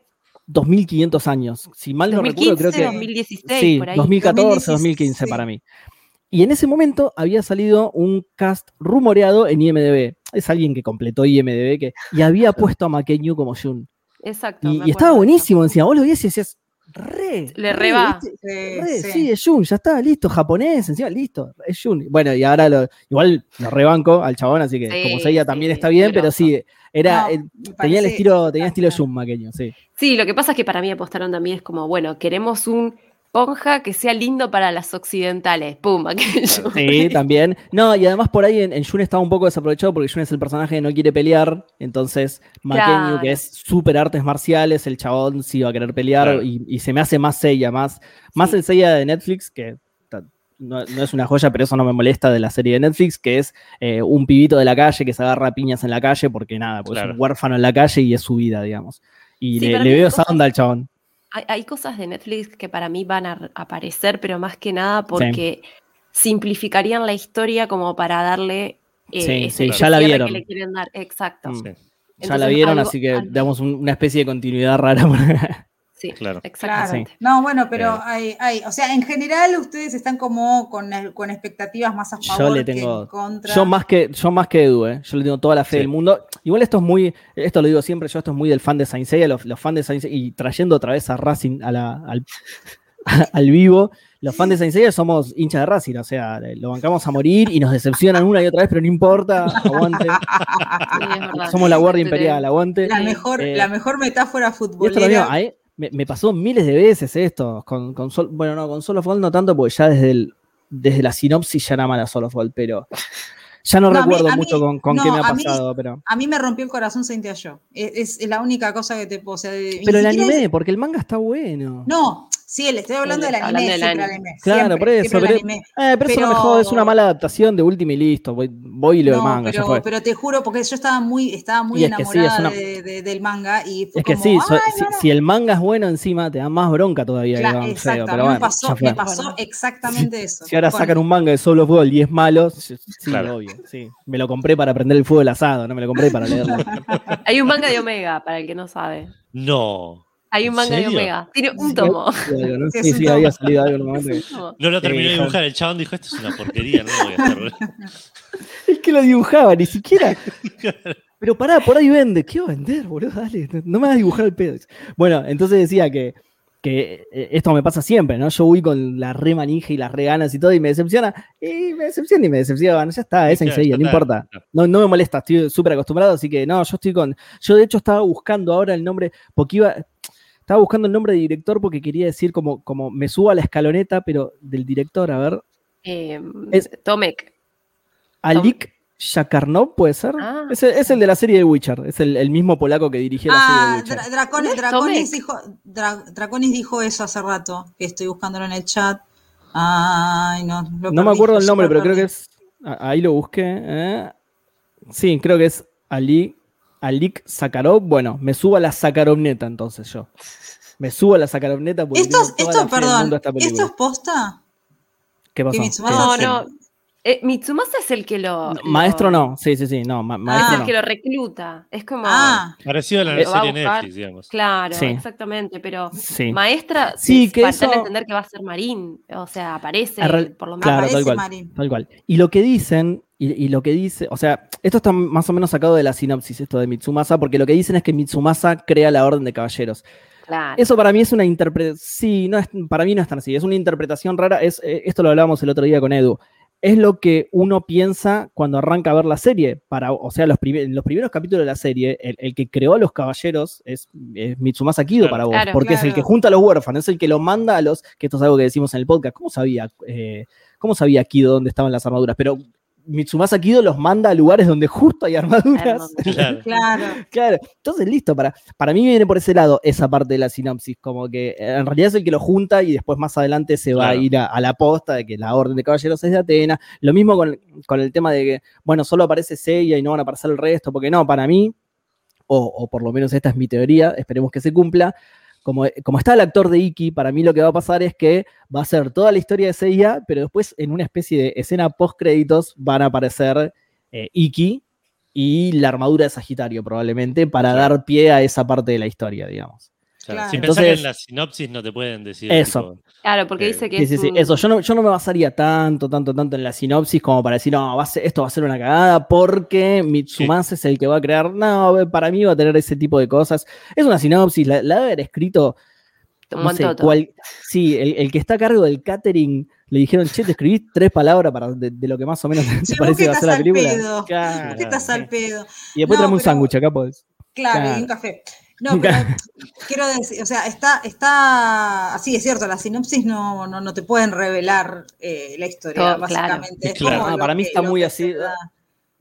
2500 años, si mal no
2015,
recuerdo, creo que
2016,
sí,
por ahí.
2014,
2016,
2015
sí.
para mí. Y en ese momento había salido un cast rumoreado en IMDb. Es alguien que completó IMDb que, y había puesto a Maqueño como Jun.
Exacto.
Y, y estaba buenísimo encima. Vos lo veías y decías, re.
Le re va.
Re,
sí.
sí, es Jun, ya está, listo, japonés, encima, listo, es Jun. Bueno, y ahora lo, igual lo rebanco al chabón, así que
Sí,
como Seiya
sí,
también está bien, pero sí, era,
No,
eh, tenía el estilo, tenía estilo. Jun maqueño, sí.
Sí, lo que pasa es que para mí apostaron también es como, bueno, queremos un ponja que sea lindo para las occidentales. Pum, aquello.
Sí, también. No, y además por ahí en, en Jun estaba un poco desaprovechado porque Jun es el personaje que no quiere pelear. Entonces,
Claro.
que es súper artes marciales, el chabón sí va a querer pelear
Claro.
y, y se me hace más Seiya, más, más
Sí.
el Seiya de Netflix, que no, no es una joya, pero eso no me molesta de la serie de Netflix, que es eh, un pibito de la calle que se agarra a piñas en la calle porque nada, porque es un huérfano en la calle y es su vida, digamos. Y
Sí,
le, le veo esa onda al chabón.
Hay, hay cosas de Netflix que para mí van a aparecer, pero más que nada porque simplificarían la historia como para darle eh,
Sí,
ese-
sí, ya la vieron.
que le quieren dar. Exacto.
Mm. Ya la vieron,
algo-
así que
algo-
damos un- una especie de continuidad rara.
Sí,
claro.
Claro.
exactamente.
No, bueno, pero
Eh.
hay, hay, o sea, en general ustedes están como con, el- con expectativas más a
Yo
favor
le
que en contra.
Yo más que, yo más que Edu, ¿eh? yo le tengo toda la fe
Sí.
del mundo. Igual esto es muy, esto lo digo siempre, yo esto es muy del fan de Saint Seiya, los, los fans de Saint Seiya, y trayendo otra vez a Racing a la, al, al vivo. Los fans de Saint Seiya somos hinchas de Racing, o sea, lo bancamos a morir y nos decepcionan una y otra vez, pero no importa, aguante.
Sí.
Somos la Guardia Imperial, aguante.
La mejor,
Eh,
la mejor metáfora
Y esto lo
futbolera.
ahí me, me pasó miles de veces esto. Con, con Sol- bueno, no, con Solo Gold no tanto, porque ya desde, el, desde la sinopsis ya era mala Solo Gold, pero ya no,
No, a mí-
recuerdo
mí-
mucho con, con
no,
qué me ha
a mí-
pasado, pero.
A mí me rompió el corazón Saint Yo. Es, es la única cosa que te puedo. O sea,
Pero el anime,
es-
porque el manga está bueno.
No, sí, le estoy hablando del anime.
hablando del
siempre
anime.
anime,
Claro,
siempre,
por eso, pero-
anime.
Eh, pero, eso no me jode, es una mala adaptación de Ultima y listo. Voy, voy y leo el manga, ya
pero,
fue.
pero te juro, porque yo estaba muy, estaba muy
Y es que sí,
enamorada
es una-
de- de- del manga y fue
Es que
como,
sí, so-
"Ay,
si,
no, no".
si el manga es bueno encima, te da más bronca todavía. que
Claro, exacto, a
pero
mí me
bueno,
pasó, me pasó exactamente eso.
Si ahora sacan un manga de Solo Gold y es malo, sí,
Claro.
obvio. Sí. Me lo compré para prender el fuego del asado, no me lo compré para leerlo.
Hay un manga de Omega, para el que no sabe.
No.
Hay un
¿En
manga de? Omega. Tiene un tomo.
Sí,
Sí, había salido algo momento.
No lo terminó de
Sí,
dibujar. El chabón dijo, esto es una porquería, no lo voy a hacer.
Es que lo dibujaba, ni siquiera. Pero pará, por ahí vende. ¿Qué va a vender, boludo? Dale, no me vas a dibujar el pedo. Bueno, entonces decía que, que eh, esto me pasa siempre, ¿no? Yo voy con la re manija y las re ganas y todo y me decepciona. Y me decepciona y me decepciona. Ya está, es
Claro,
enseguida, no importa. No, no me molesta, estoy súper acostumbrado, así que no, yo estoy con. Yo de hecho estaba buscando ahora el nombre, porque iba. Estaba buscando el nombre de director porque quería decir como, como me subo a la escaloneta, pero del director, a ver.
Eh,
Es-
Tomek.
Alik Shakarnov, ¿puede ser?
Ah.
es, el, es el de la serie de Witcher, es el, el mismo polaco que dirigió la
Ah,
serie de
Dra-
Witcher.
Draconis,
¿No es
Draconis
Tomek?
dijo, Dra- Draconis dijo eso hace rato, que estoy buscándolo en el chat. Ay, no. lo
no me acuerdo el nombre, pero creo que es. Ahí lo busqué. ¿eh? Sí, creo que es Ali, Alik Sakharov. Bueno, me subo a la Sakharovneta entonces yo. Me subo a la Sakharovneta porque
Esto,
tengo toda
esto,
la
perdón,
mundo
¿esto es posta?
¿Qué pasó?
No, no. Eh, Mitsumasa es el que lo.
No, Maestro no, sí, sí, sí, no, ma-
Es
maestro
el
no.
que lo recluta. Es como.
Ah,
Parecido a la serie. Netflix, digamos.
Claro,
Sí.
exactamente. Pero
Sí.
maestra,
Sí,
se-
que
para
eso-
entender que va a ser Marín. O sea, aparece, por lo menos.
Claro,
aparece
tal cual.
Marín.
Tal cual. Y lo que dicen, y, y lo que dice, o sea, esto está más o menos sacado de la sinopsis, esto de Mitsumasa, porque lo que dicen es que Mitsumasa crea la Orden de Caballeros.
Claro.
Eso para mí es una interpretación, sí, no es, para mí no es tan así, es una interpretación rara, es, eh, esto lo hablábamos el otro día con Edu, es lo que uno piensa cuando arranca a ver la serie, para, o sea, los, prime- los primeros capítulos de la serie, el, el que creó a los caballeros es, es Mitsumasa Kido
Claro.
para vos,
Claro.
porque es el que junta a los huérfanos, es el que lo manda a los, que esto es algo que decimos en el podcast, ¿cómo sabía, eh, cómo sabía Kido dónde estaban las armaduras? Pero Mitsumasa Kido los manda a lugares donde justo hay armaduras.
Claro.
Claro.
Claro, entonces listo, para, para mí viene por ese lado esa parte de la sinopsis, como que eh, en realidad es el que lo junta y después más adelante se va
Claro.
a ir a, a la posta de que la Orden de Caballeros es de Atena. Lo mismo con, con el tema de que, bueno, solo aparece Seiya y no van a aparecer el resto, porque no, para mí, o, o por lo menos esta es mi teoría, esperemos que se cumpla. Como, como está el actor de Iki, para mí lo que va a pasar es que va a ser toda la historia de Seiya, pero después en una especie de escena post créditos van a aparecer eh, Iki y la armadura de Sagitario, probablemente, para dar pie a esa parte de la historia, digamos.
Claro,
Claro.
Sin pensar que
Entonces-
en la sinopsis no te pueden decir.
Eso.
tipo,
Claro, porque
Eh,
dice que
Sí,
es
sí, sí,
un-
eso. Yo no, yo no me basaría tanto, tanto, tanto en la sinopsis como para decir, no, va a ser- esto va a ser una cagada porque Mitsumasa es el que va a crear. No, para mí va a tener ese tipo de cosas. Es una sinopsis, la, la debe haber escrito
un
no sé,
montoto.
cual- sí, el, el que está a cargo del catering le dijeron, che, te escribí tres palabras para, de, de lo que más o menos te parece
que
va a ser la película.
pedo.
Claro,
¿Qué estás al pedo?
Y después
No,
traeme un
pero-
sándwich acá, pues.
Claro, y
Claro.
un café. No, pero quiero decir, o sea, está, está, así es cierto, las sinopsis no, no, no te pueden revelar eh, la historia,
Todo,
básicamente. Es
Claro.
Ah, para mí está muy así,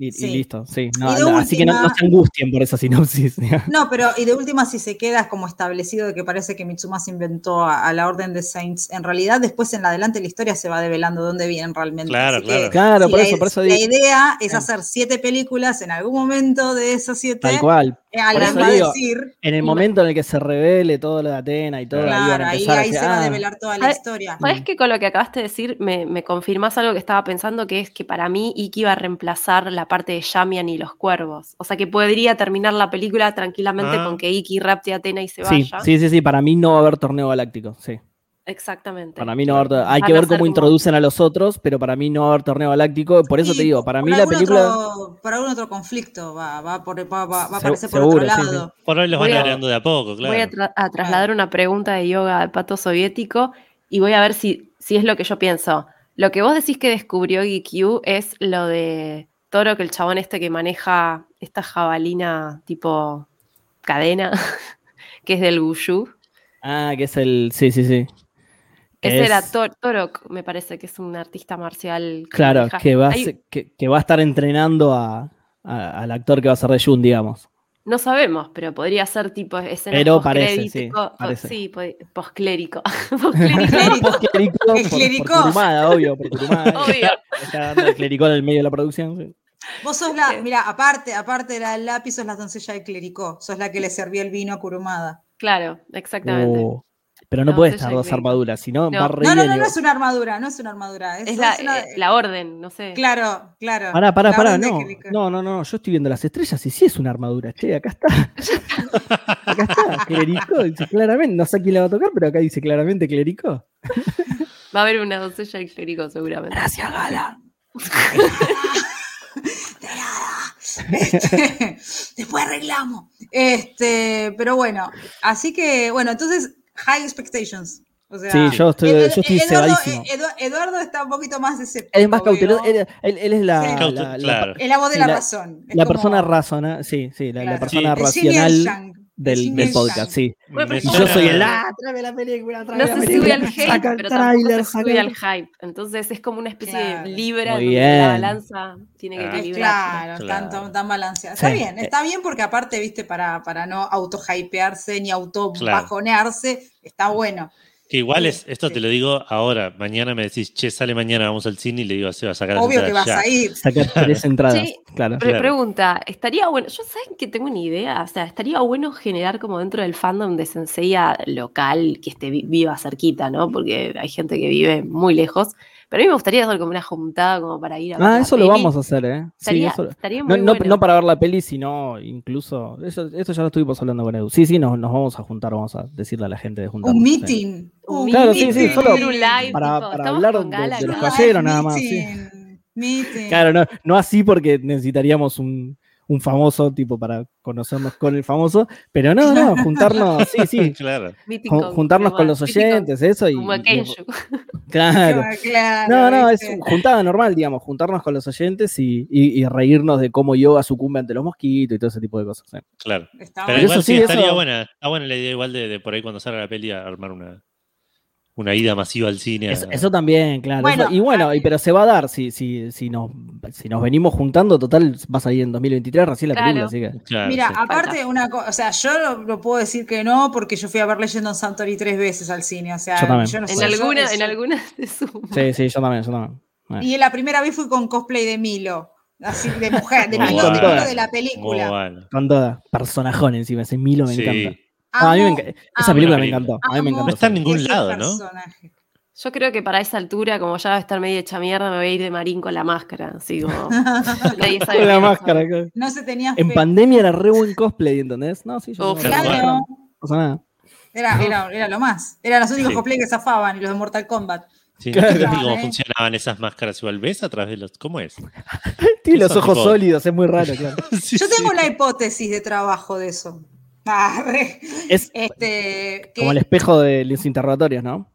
Y, listo, sí. No,
Y
así que no, se angustien por esa sinopsis.
No, pero y de última, si se queda como establecido de que parece que Mitsumasa inventó a, a la Orden de Saints, en realidad después en la adelante la historia se va develando dónde vienen realmente.
Claro,
Así que
claro.
Claro,
si
por
la,
eso, por eso
la
digo.
idea es
Sí.
hacer siete películas en algún momento de esas siete.
Tal cual.
eh, va a
digo,
decir,
En el momento en el que se revele todo lo de Atena y todo, ahí van
claro,
a
ahí,
empezar a
ahí se va a
"Ah,
develar toda la
¿Sabes-
historia.
¿Sabes que con lo que acabaste de decir me, me confirmas algo que estaba pensando? Que es que para mí Iki iba a reemplazar la parte de Yamian y los cuervos. O sea que podría terminar la película tranquilamente
Ah.
con que Iki rapte a Atena y se
Sí,
vaya.
sí, sí, sí, para mí no va a haber torneo galáctico, sí.
Exactamente.
Para mí no va a haber, hay
Van
que ver cómo
como-
introducen a los otros, pero para mí no va a haber torneo galáctico, por eso
Sí,
te digo, para mí la película...
otro- por algún otro conflicto va, va, por, va, va- a
Se-
aparecer por
seguro,
otro
sí, sí.
lado.
Por ahí los
Voy
van
a-
agregando de a poco, claro.
Voy a, tra- a trasladar una pregunta de yoga al pato soviético. y voy a ver si, si es lo que yo pienso. Lo que vos decís que descubrió GQ es lo de Toro, que el chabón este que maneja esta jabalina tipo cadena, que es del Wushu.
Ah, que es el. Sí, sí, sí.
Ese era
es-
Tor- Torok, me parece que es un artista marcial. que
Claro,
maneja-
que va, a
Hay-
que, que va a estar entrenando a- a- al actor que va a ser de Jun, digamos.
No sabemos, pero podría ser tipo escena
Pero parece, sí, parece.
Sí, postclérico. Postclérico,
Post-clericó,
El
por- por
clericó.
Kurumada, obvio, por
obvio.
Está dando el clericó en el medio de la producción. sí.
Vos sos la, mira, aparte, aparte de la del lápiz, sos la doncella de clericó. Sos la que le servía el vino a Kurumada.
Claro, exactamente.
Oh, pero no
No,
puede estar dos armaduras, si no,
No.
va a reír
No, no, no, no es una armadura, no es una armadura. Es,
es la,
es una-
eh, la orden, no sé.
Claro, claro.
Pará, pará,
la
pará, no.
Clericó.
No, no, no, yo estoy viendo las estrellas y sí es una armadura. Che, acá está. acá está, clericó, dice claramente. No sé a quién le va a tocar, pero acá dice claramente clericó.
Va a haber una doncella de clérigo seguramente.
Gracias, Gala.
Este, después arreglamos. Este, pero bueno, así que, bueno, entonces, high expectations. O sea,
Sí, yo estoy,
Ed-
yo estoy
Eduardo, Eduardo está un poquito más escéptico.
Él es más cauteloso. Él, él- él es la,
Sí.
la- la-
Claro.
Es la voz de
Sí,
la,
la-
razón. Es
la
como-
persona razona, sí, sí, la, la
Claro.
persona
el
racional del, podcast, sí.
Bueno, yo
soy el ah, tráeme la película, tráeme
No
la
se
película,
sube al
saca el
pero se sube
el-
al hype. Entonces es como una especie
Claro.
de libra
Muy
en donde la balanza tiene que
Ah,
equilibrar.
Claro,
Claro.
Tan, tan balanceado. Está
Sí.
bien, está bien porque aparte, viste, para, para no auto-hypearse ni
Claro.
auto-bajonearse, está bueno.
Que igual es, esto
sí.
te lo digo ahora, mañana me decís, che, sale mañana, vamos al cine y le digo a Seba, sacar las
Obvio que vas
ya.
a ir.
Sacar tres entradas,
Sí.
claro.
Claro.
Pregunta, estaría bueno, yo saben que tengo una idea, o sea, estaría bueno generar como dentro del fandom de Senseiya local que esté vi- viva cerquita, ¿no? Porque hay gente que vive muy lejos, pero a mí me gustaría hacer como una juntada como para ir a ver
Ah,
la
eso lo
peli.
vamos a hacer, ¿eh? Sí,
Estaría,
eso-
estaría
No,
muy
no-
bueno.
no para ver la peli, sino incluso. Eso, esto ya lo estuvimos hablando con Edu. Sí, sí, nos, nos vamos a juntar, vamos a decirle a la gente de juntarnos.
Un
sí.
meeting.
Un
Claro, sí, sí,
meeting,
solo
hacer un live,
para-
tipo,
para hablar
con
de-
Gala
de los caballeros. nada más, sí.
Meeting, meeting.
Claro, no, no así porque necesitaríamos un, un famoso tipo para conocernos con el famoso, pero no, no, juntarnos, sí, sí,
claro.
Juntarnos con los oyentes, eso y,
Como Kenshu.
claro. No, no, es juntada normal, digamos, juntarnos con los oyentes y, y- y reírnos de cómo yoga sucumbe ante los mosquitos y todo ese tipo de cosas. sí.
Claro. Pero
eso
igual sí,
sí,
estaría
eso-
buena. Está buena la idea igual de, de por ahí cuando salga la peli a armar una, una ida masiva al cine.
Eso, también, claro.
Bueno,
eso- y bueno, y, pero se va a dar si, si, si, nos, si nos venimos juntando, total, va a salir en 2023 recién la
Claro.
película, así que.
Claro,
Mira,
sí.
aparte una cosa, o sea, yo lo, lo puedo decir que no porque yo fui a ver Legend of Santori tres veces al cine, o sea,
Yo también.
no
En
sé, yo
alguna, en alguna se suma.
Sí, sí, yo también, yo también.
Y la primera vez fui con cosplay de Milo, así de mujer, de Milo, de, Milo de la película.
bueno.
Con toda, personajón encima, ese Milo me
Sí.
encanta. Ah, a mí me
Amo-
enca- esa película me encantó. A mí me encantó.
No está en ningún lado, ¿no?
personaje.
Yo creo que para esa altura, como ya va a estar medio hecha mierda, me voy a ir de marín con la máscara. Así como. nadie sabe
Con la máscara.
No se tenía
En
fe.
pandemia era re buen cosplay, ¿entendés? No, sí, yo
Uf.
Claro.
No pasa nada.
era, era, era lo más. Eran los únicos
Sí.
cosplay que zafaban y los de Mortal Kombat.
Sí,
Claro.
no cómo
¿eh?
funcionaban esas máscaras igual. ¿Ves a través de los.? ¿Cómo es?
Tiene los ojos
tipo-
sólidos, es muy raro, claro.
Sí,
Yo tengo
sí.
una hipótesis de trabajo de eso.
Es
Este, que-
como el espejo de los interrogatorios, ¿no?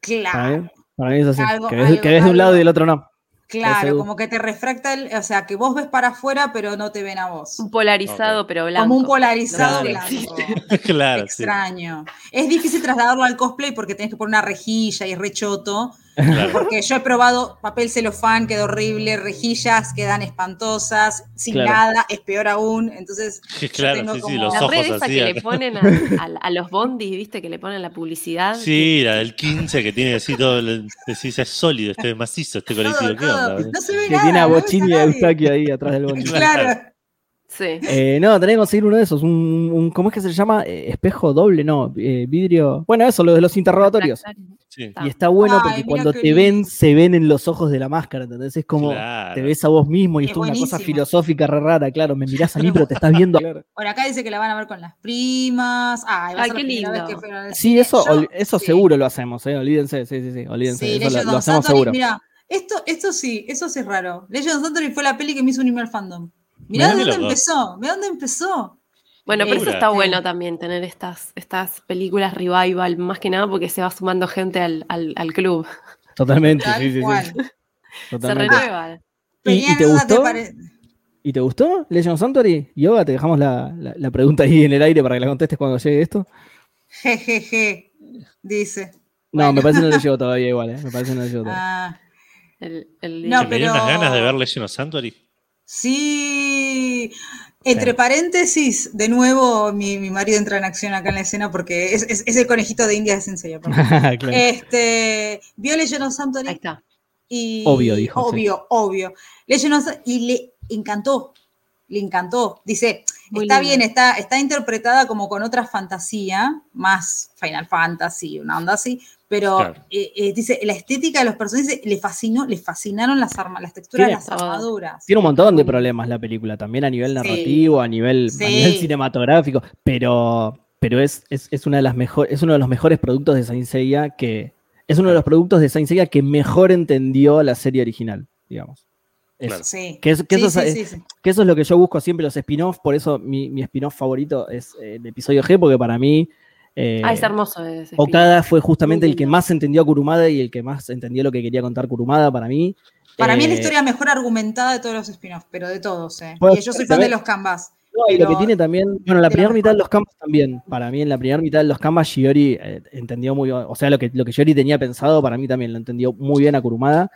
Para
claro,
mí, para mí es así.
Algo-
que ves,
algo-
que ves de un lado y del otro no.
claro, como que te refracta el, o sea, que vos ves para afuera, pero no te ven a vos.
Un polarizado, pero blanco.
Como un polarizado
No,
blanco.
claro, sí.
Extraño. Es difícil trasladarlo al cosplay porque tenés que poner una rejilla y es rechoto.
Claro.
Porque yo he probado papel celofán, queda horrible, rejillas quedan espantosas, sin
Claro.
nada, es peor aún. Entonces, yo
Claro,
tengo
sí, sí, los
La
ojos
red esa
así.
que le ponen a, a- a los bondis, ¿viste? Que le ponen la publicidad.
Sí, la del 15 que tiene así todo. el- Decís, es sólido, este es macizo, este colectivo. ¿Qué
todo,
onda?
no se ve
Que
nada.
tiene a
no
Bochini y a. Eustaquio ahí atrás del bondi.
Claro.
Sí.
Eh, no, tenés que conseguir uno de esos. Un, un- ¿Cómo es que se llama? Eh, espejo doble, no. eh, vidrio. Bueno, eso, lo de los interrogatorios.
Sí.
Y está bueno
Ay,
porque cuando te ven, se ven en los ojos de la máscara, ¿entendés? Es como
Claro.
te ves a vos mismo y
Es
es una cosa filosófica re rara, claro. Me mirás a mí, pero te estás viendo.
Bueno, acá dice que la van a ver con las primas. Ay, va a
Ay, qué
vez
lindo.
que
Sí, eso,
Yo-
eso
sí.
seguro lo hacemos, ¿eh? Olvídense, sí, sí, sí, olvídense.
Sí,
eso
Legend
lo,
of
lo hacemos
Santorin,
seguro.
Mira, esto, esto sí, eso sí es raro. Legend of Santorin fue la peli que me hizo unirme al fandom. Mirá de dónde
loco.
empezó, mirá dónde empezó.
Bueno, pero eso está bueno también, tener estas, estas películas revival, más que nada porque se va sumando gente al, al- al club.
Totalmente,
Tal
sí, sí, sí.
cual.
Se
Totalmente.
renueva.
¿Y, y te
¿no
gustó? ¿Y te gustó Legend of Sanctuary? Yoga, te dejamos la, la- la pregunta ahí en el aire para que la contestes cuando llegue esto.
Jejeje, dice.
No,
Bueno.
me parece que no le llegó todavía igual, ¿eh? Me parece que no le llegó todavía.
Ah,
El, el-
No,
Que me dio
pero-
unas ganas de ver Legend of Sanctuary.
Sí. Entre
Sí.
paréntesis, de nuevo, mi, mi marido entra en acción acá en la escena porque es, es- es el conejito de India de Sensei.
Claro.
Este, vio Legend of
Ahí está.
y
Obvio, dijo, sí.
Obvio, obvio. Legend of y le encantó, le encantó. Dice,
Muy
está bien, está, está interpretada como con otra fantasía, más Final Fantasy, una onda así, pero
Claro.
eh, eh, dice, la estética de los personajes le fascinó, le fascinaron las armas, las texturas de las armaduras.
Tiene un montón de problemas la película, también a nivel
Sí.
narrativo, a nivel, a nivel cinematográfico, pero, pero es, es, es una de las mejor, es uno de los mejores productos de Saint Seiya que es uno de los productos de Saint Seiya que mejor entendió la serie original, digamos. Eso.
Sí.
Que, es- que
Sí,
eso, es,
sí, sí, sí.
que eso es lo que yo busco siempre los spin-offs, por eso mi, mi spin-off favorito es eh, el episodio G, porque para mí eh,
Ah, es hermoso ese
Okada fue justamente el que más entendió a Kurumada y el que más entendió lo que quería contar Kurumada para mí.
Para mí es la
Eh,
historia mejor argumentada de todos los spin-offs, pero de todos, ¿eh?
Puede
Y yo soy fan de los canvas.
No, y lo que tiene también, bueno, la primera mitad de los canvas también, para mí en la primera mitad de los canvas Shiori eh, entendió muy bien, o sea, lo que, lo que Shiori tenía pensado, para mí también lo entendió muy bien a Kurumada.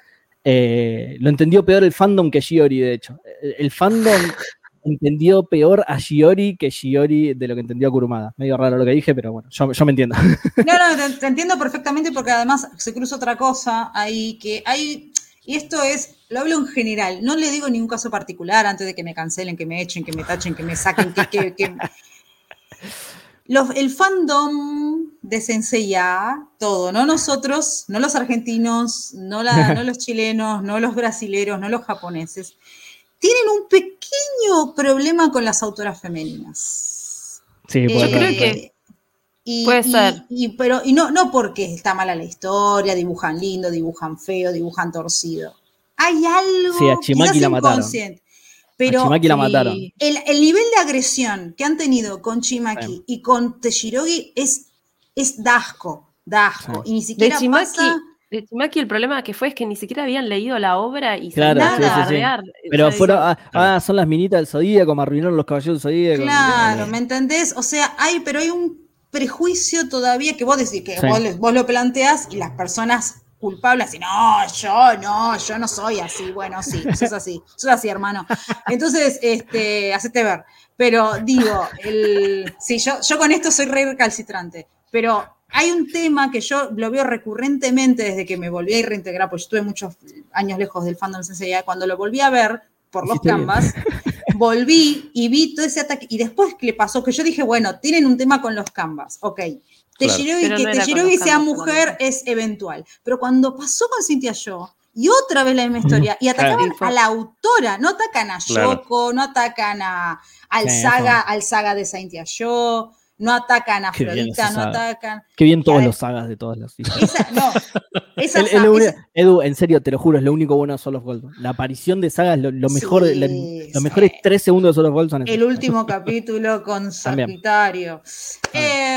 Eh, lo entendió peor el fandom que Shiori, de hecho. El, el fandom entendió peor a Shiori que Shiori de lo que entendió a Kurumada. Medio raro lo que dije, pero bueno, yo, yo me entiendo.
No, no, te, entiendo perfectamente porque además se cruza otra cosa ahí que hay, y esto es, lo hablo en general, no le digo ningún caso particular antes de que me cancelen, que me echen, que me tachen, que me saquen, que... que- que- Los- el fandom de Senseiya, todo, no nosotros, no los argentinos, no, la- no los chilenos, no los brasileros, no los japoneses, tienen un pequeño problema con las autoras femeninas.
Sí,
Eh,
Yo creo que
y,
puede
y-
ser.
y- pero, y no, no porque está mala la historia, dibujan lindo, dibujan feo, dibujan torcido. Hay algo
Sí, a Chimaki la mataron.
inconsciente. Pero
a Chimaki la
sí.
mataron.
el, el nivel de agresión que han tenido con Chimaki
Sí.
y con Teshirogi es, es dasco, dasco.
Sí.
Y ni
De
siquiera
Chimaki,
pasa...
de Chimaki el problema que fue es que ni siquiera habían leído la obra y se mandaron
sí,
a.
Pero fueron, ah, ah, son las minitas del Zodíaco, me arruinaron los caballeros del Zodíaco.
Claro,
Eh,
¿me entendés? O sea, hay, pero hay un prejuicio todavía que vos decís que
Sí.
vos, vos lo planteas y las personas culpables dicen, no, yo no, yo no soy así. Bueno, sí, sos así, sos así, hermano. Entonces, este, hacete ver. Pero digo, el, sí, yo, yo con esto soy re recalcitrante, pero hay un tema que yo lo veo recurrentemente desde que me volví a reintegrar, porque yo estuve muchos años lejos del fandom Sensei, cuando lo volví a ver por los canvas, volví y vi todo ese ataque. Y después que le pasó, que yo dije, bueno, tienen un tema con los canvas, ok.
Claro.
Que
no los
sea mujer es eventual. Pero cuando pasó con Cynthia Shaw, y otra vez la misma historia, y atacaban a la autora, no atacan a
Claro.
Yoko, no atacan a, al, saga, al saga de Cynthia Shaw, no atacan a
Qué esa
no
saga.
atacan.
Qué bien todos los sagas de todas las hijas.
Esa, no, esa,
El- el
sa-
uni-
esa-
Edu, en serio, te lo juro, es lo único bueno de Soul of Gold. La aparición de sagas, lo, lo mejor,
Sí,
la-
sí.
los mejores tres segundos de Soul of Gold son.
El último capítulo con. Sagitario.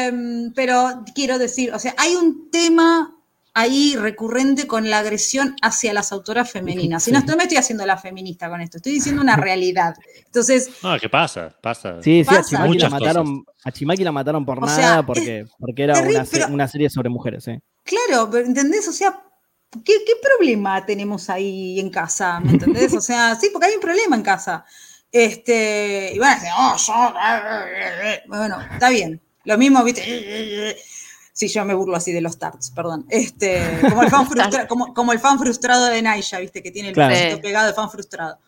Em, pero quiero decir, o sea, hay un tema ahí recurrente con la agresión hacia las autoras femeninas. Y no
Sí.
estoy, me estoy haciendo la feminista con esto, estoy diciendo una realidad. Entonces,
No, ¿qué pasa? Pasa.
Sí, sí, a. Chimaki, la
Muchas
mataron, a Chimaki la mataron por
O
nada
sea,
porque, porque era
terrible,
una, se-
pero-
una serie sobre mujeres. ¿eh?
claro, pero ¿entendés? O sea, ¿qué, qué problema tenemos ahí en casa? ¿Me entendés? O sea, sí, porque hay un problema en casa. Este, y van a decir, oh, yo, bueno, está bien. Lo mismo, viste. Sí, yo me burlo así de los tarts, perdón. Este, como el fan, frustra- como, como el fan frustrado de Naisha, viste, que tiene el
Claro.
pegado de fan frustrado.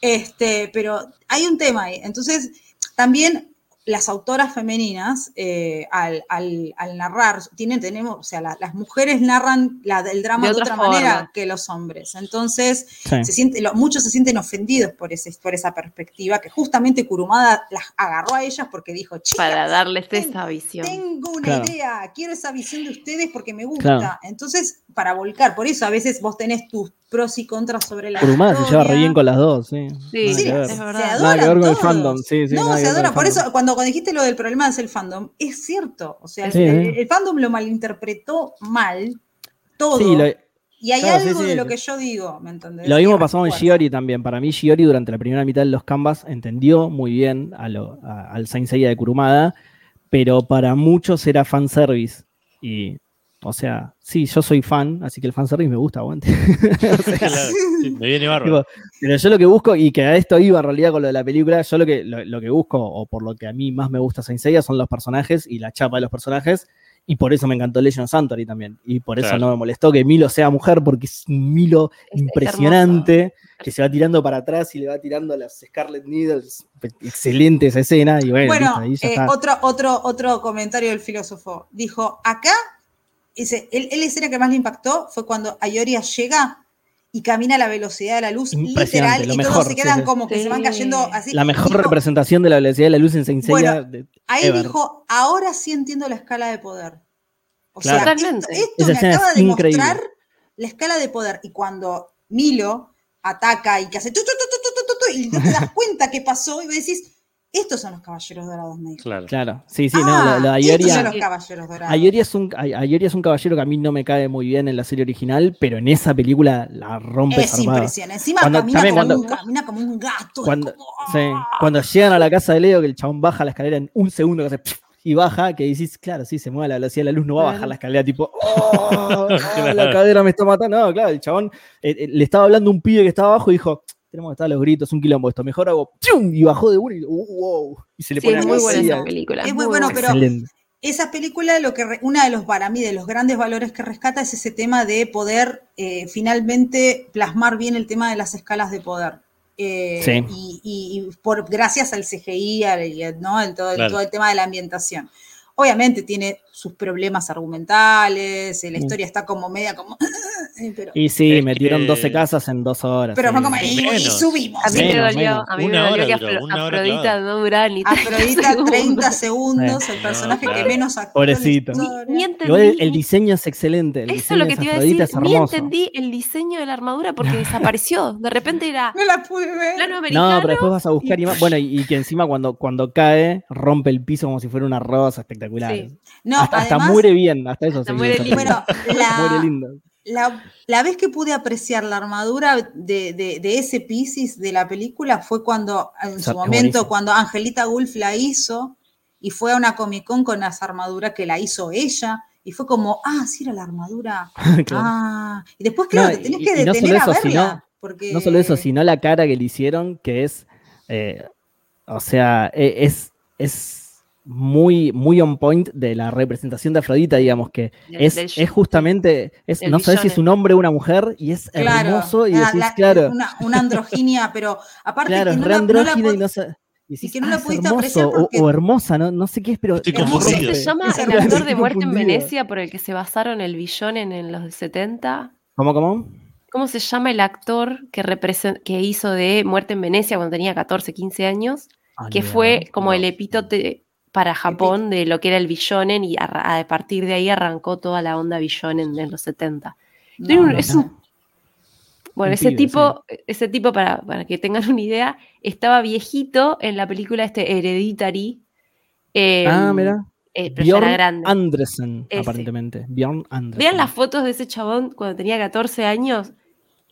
Este, pero hay un tema ahí. Entonces, también las autoras femeninas, eh, al, al- al narrar, tienen, tenemos, o sea, la- las mujeres narran la, el drama
De
de,
otra
otra manera que los hombres. Entonces,
Sí.
se siente, lo- muchos se sienten ofendidos por, ese, por esa perspectiva, que justamente Kurumada las agarró a ellas porque dijo, chicas,
para darles
ten-
esa visión.
tengo una
Claro.
idea, quiero esa visión de ustedes porque me gusta.
Claro.
Entonces, para volcar, por eso a veces vos tenés tus, pros y contras sobre la
Kurumada se lleva re bien con las dos, sí.
Sí,
Sí,
es
se
verdad.
adora
Nada que ver con el
todos.
fandom, sí, sí,
no, se adora. Por eso, cuando, cuando dijiste lo del problema es el fandom, es cierto. O sea,
Sí,
el, fandom lo malinterpretó mal, todo.
Sí, lo,
y hay
claro,
algo
sí.
de lo que yo digo, ¿me entendés?
lo mismo pasó con. Shiori también. Para mí, Shiori durante la primera mitad de los canvas entendió muy bien a lo- a- al Saint Seiya de Kurumada, pero para muchos era fanservice. Y, o sea, sí, yo soy fan, así que el fanservice me gusta, aguante. O sea,
Claro, sí, me viene bárbaro.
Tipo, pero yo lo que busco, y que a esto iba en realidad con lo de la película, yo lo que, lo, lo que busco, o por lo que a mí más me gusta Saint Seiya, son los personajes y la chapa de los personajes, y por eso me encantó Legend of Santuary también. Y por eso
Claro.
no me molestó que Milo sea mujer, porque es un Milo
Es- es
impresionante, que se va tirando para atrás y le va tirando las Scarlet Needles. Excelente esa escena, y bueno,
Bueno,
listo, ahí ya
eh,
está.
otro, otro, otro comentario del filósofo. Dijo, acá, dice, el, el escena que más le impactó fue cuando Ayoria llega y camina a la velocidad de la luz, literal,
lo
y
mejor,
todos se
sí,
quedan
sí.
como que se van
Sí.
cayendo así.
La mejor
Dijo-
representación de la velocidad de la luz en Saint Seiya.
Bueno,
de-
Ahí
ever.
dijo, ahora sí entiendo la escala de poder. O
Claro.
sea,
Totalmente.
esto, esto me acaba
es
de
increíble.
mostrar la escala de poder. Y cuando Milo ataca y que hace tu, tu, tu, tu, tu, tu, tu, y no te das cuenta qué pasó, y vos decís, estos son los caballeros dorados, me dijo.
Claro.
Claro, sí, sí,
Ah,
no, lo, lo de
estos
Ayoria-
son los caballeros dorados.
Ayori es, un, es un caballero que a mí no me cae muy bien en la serie original, pero en esa película la rompe
es impresionante. Encima
Cuando-
camina,
también
como
cuando-
un, camina como un gato.
Cuando,
como,
sí,
¡ah!
cuando llegan a la casa de Leo, que el chabón baja la escalera en un segundo, que hace pf, y baja, que decís, claro, sí, se mueve a la velocidad de la luz, no va a bajar la escalera tipo, "Oh, oh,
Claro.
la cadera me está matando. No, claro, el chabón eh, eh, le estaba hablando a un pibe que estaba abajo y dijo, tenemos que estar a los gritos, un quilombo esto, mejor hago, y bajó de uno y, "Uh, wow, y se le
Sí,
pone
es muy buena esa película.
Es muy
muy
bueno, pero-
Excelente.
esa película, lo que re- una de los, para mí, de los grandes valores que rescata es ese tema de poder eh, finalmente plasmar bien el tema de las escalas de poder. Eh,
Sí.
y, y- y por, gracias al CGI, al- y al- ¿no? El, todo, el-
Claro.
todo el tema de la ambientación. Obviamente tiene sus problemas argumentales, eh, la
Mm.
historia está como media como... eh, pero
Y sí,
Es
metieron
que-
12 casas en dos horas.
pero
sí.
fue como... Y, y subimos.
A mí me dolió, a mí me dolió que Afro- Afrodita no duraba ni 30
Afrodita, 30
segundos.
segundos, el personaje
No,
que menos actúa
Pobrecito.
Ni, ni
Igual el, diseño es excelente. El
eso es lo que te iba a decir. Ni entendí el diseño de la armadura porque desapareció. De repente era
No la pude ver.
No, pero después vas a buscar imagen. Bueno, y, y que encima cuando, cuando cae, rompe el piso como si fuera una rosa espectacular.
Sí.
No,
hasta, muere bien, hasta eso.
Hasta
se
muere lindo.
Bueno,
Muere
la,
lindo.
la, la vez que pude apreciar la armadura de, de- de ese Pisces de la película fue cuando, en su momento,
buenísimo.
cuando Angelita Wolf la hizo y fue a una Comic Con con esa armadura que la hizo ella. Y fue como, ah, sí, era la armadura.
Claro.
Ah. Y después, claro,
No,
te tenés
y-
que
no
detener
solo
a verla.
sino-
porque...
No solo eso, sino la cara que le hicieron, que es. eh, o sea, e- es, es muy, muy on point de la representación de Afrodita, digamos, que
Del-
es,
del-
es justamente. Es, no sabes si es un hombre o una mujer, y es
Claro,
hermoso, y decís,
la-
claro.
Una, una androginia, pero aparte
Claro,
que no la, no la
y no y decís,
que no
"Ah,
la pudiste
hermoso", o-
porque-
o, hermosa, no, no sé qué es, pero.
Estoy
¿Cómo se llama el actor de Muerte en. Venecia por el que se basaron el Billonen en los 70?
¿Cómo, cómo?
¿Cómo se llama el actor que, represen- que hizo de Muerte en Venecia cuando tenía 14, 15 años?
Ah,
que fue como el epítote para Japón de lo que era el Billonen y a, a partir de ahí arrancó toda la onda Billonen en los 70. Tiene
No,
un-
no,
es
no.
un- bueno, ese
pibe,
tipo, ese tipo para, para que tengan una idea, estaba viejito en la película este Hereditary. eh,
Ah, mira.
eh, pero ya
Bjorn
era grande.
Andersen,
Ese.
aparentemente. Bjorn Andersen.
Vean las fotos de ese chabón cuando tenía 14 años.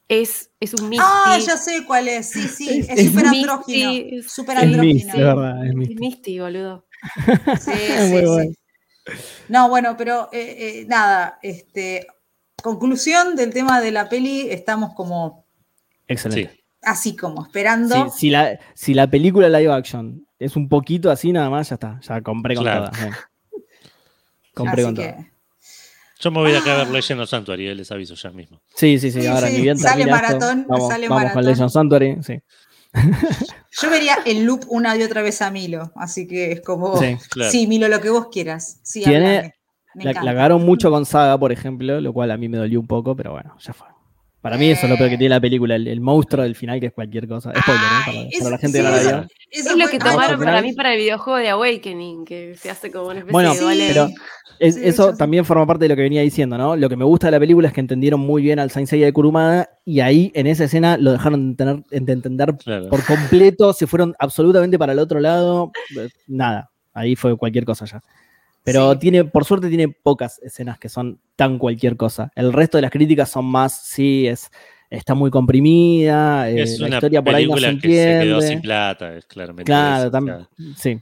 Es, es un Misty.
Ah, ya sé cuál es. Sí, sí,
Es-
súper andrógino.
es-
Súper
Es
andrógino.
Es verdad, es
Es.
Misty,
boludo.
Sí, sí,
bueno.
sí. No, bueno, pero eh, eh, nada, este, conclusión del tema de la peli, estamos como
Excelente.
Sí.
así como esperando.
Si, si la, si la película live action es un poquito así, nada más, ya está. Ya compré con
Claro.
todas. Compré
así
con
que,
todas.
Yo me voy a a
Ah.
ver Legend of Sanctuary, eh, les aviso ya mismo.
Sí, sí, sí.
Sí,
ahora
sí,
ni bien
sale
esto,
maratón,
vamos,
sale
vamos
maratón.
con Legend of Sanctuary. Sí,
yo vería el loop una y otra vez a Milo, así que es como,
sí.
Milo, lo que vos quieras. Sí,
Tiene- La, la cagaron mucho con Saga, por ejemplo, lo cual a mí me dolió un poco, pero bueno, ya fue. Para mí eso es lo peor que tiene la película, el, el monstruo del final, que es cualquier cosa. Spoiler, ¿eh? Para,
Ay,
para
es-
la gente
sí,
que no la
eso- eso
Es lo que tomaron para mí para el videojuego de Awakening, que se hace como una especie
Bueno,
de golem.
pero es-
Sí,
eso también forma parte de lo que venía diciendo, ¿no? Lo que me gusta de la película es que entendieron muy bien al Saint Seiya de Kurumada y ahí en esa escena lo dejaron de, tener, de entender
Claro.
por completo, se fueron absolutamente para el otro lado, nada, ahí fue cualquier cosa ya. Pero
Sí.
tiene, por suerte tiene pocas escenas que son tan cualquier cosa. El resto de las críticas son más, sí, es, está muy comprimida, eh,
es
la
una
historia por ahí no se
película que se quedó sin
entiende.
plata, es claramente.
Claro, también, sí.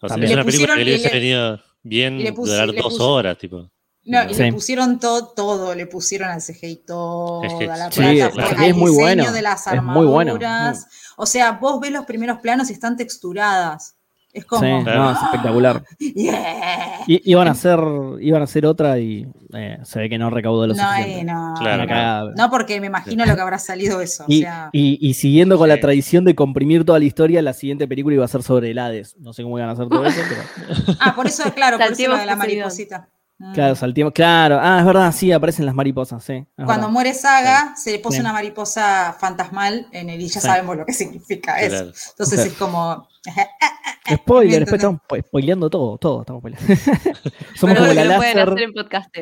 o sea,
También.
es una película que le hubiese venido bien
le
durar
le
dos horas, tipo.
No, y
Sí.
le pusieron todo, todo, le pusieron al CGI toda
Es que-
la
sí,
plata,
el
fue
CGI
al
es muy
diseño
bueno,
de las
es muy bueno.
armaduras. O sea, vos ves los primeros planos y están texturadas. Es como,
Sí, no, es espectacular.
yeah.
I- iban a hacer, iban a hacer otra y eh, se ve que no recaudó lo
No,
suficiente.
eh, no,
Claro,
no. No, porque me imagino lo que habrá salido eso. O
Y,
sea,
y- y siguiendo con la tradición de comprimir toda la historia, la siguiente película iba a ser sobre el Hades. No sé cómo iban a hacer todo eso, pero
ah, por eso, claro, por eso de la mariposita.
Claro, salteamos. Claro, ah, es verdad, sí, aparecen las mariposas, sí.
Cuando
verdad.
muere Saga, se le pone
Sí.
una mariposa fantasmal en el y ya
Sí.
sabemos lo que significa eso.
Claro.
Entonces
Sí.
es como.
Spoiler,
¿me
después estamos spo- spoileando todo, todo estamos spoileando. Somos
Bueno,
como la
que no pueden
láser,
hacer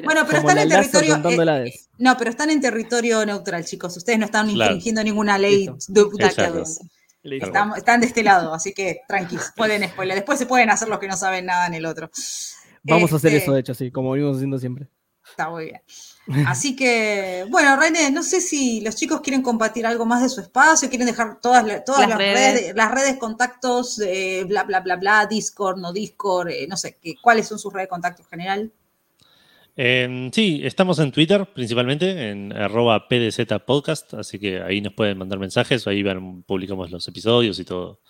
en.
Bueno, pero están
la
en territorio. eh,
Hades.
No, pero están en territorio neutral, chicos. Ustedes no están
Claro.
infringiendo ninguna ley de. Están, están de este lado, así que tranquilos, pueden spoiler. Después se pueden hacer los que no saben nada en el otro.
Vamos a hacer
Este,
eso, de hecho, sí, como venimos haciendo siempre.
Está muy bien. Así que, bueno, René, no sé si los chicos quieren compartir algo más de su espacio, quieren dejar todas, la- todas
Las
las,
redes.
redes. las redes, contactos, eh, bla, bla, bla, bla, Discord, no Discord, eh, no sé, que- ¿cuáles son sus redes de contacto en general?
En- sí, estamos en Twitter principalmente, en arroba PDZ Podcast, así que ahí nos pueden mandar mensajes, ahí van- publicamos los episodios y todo,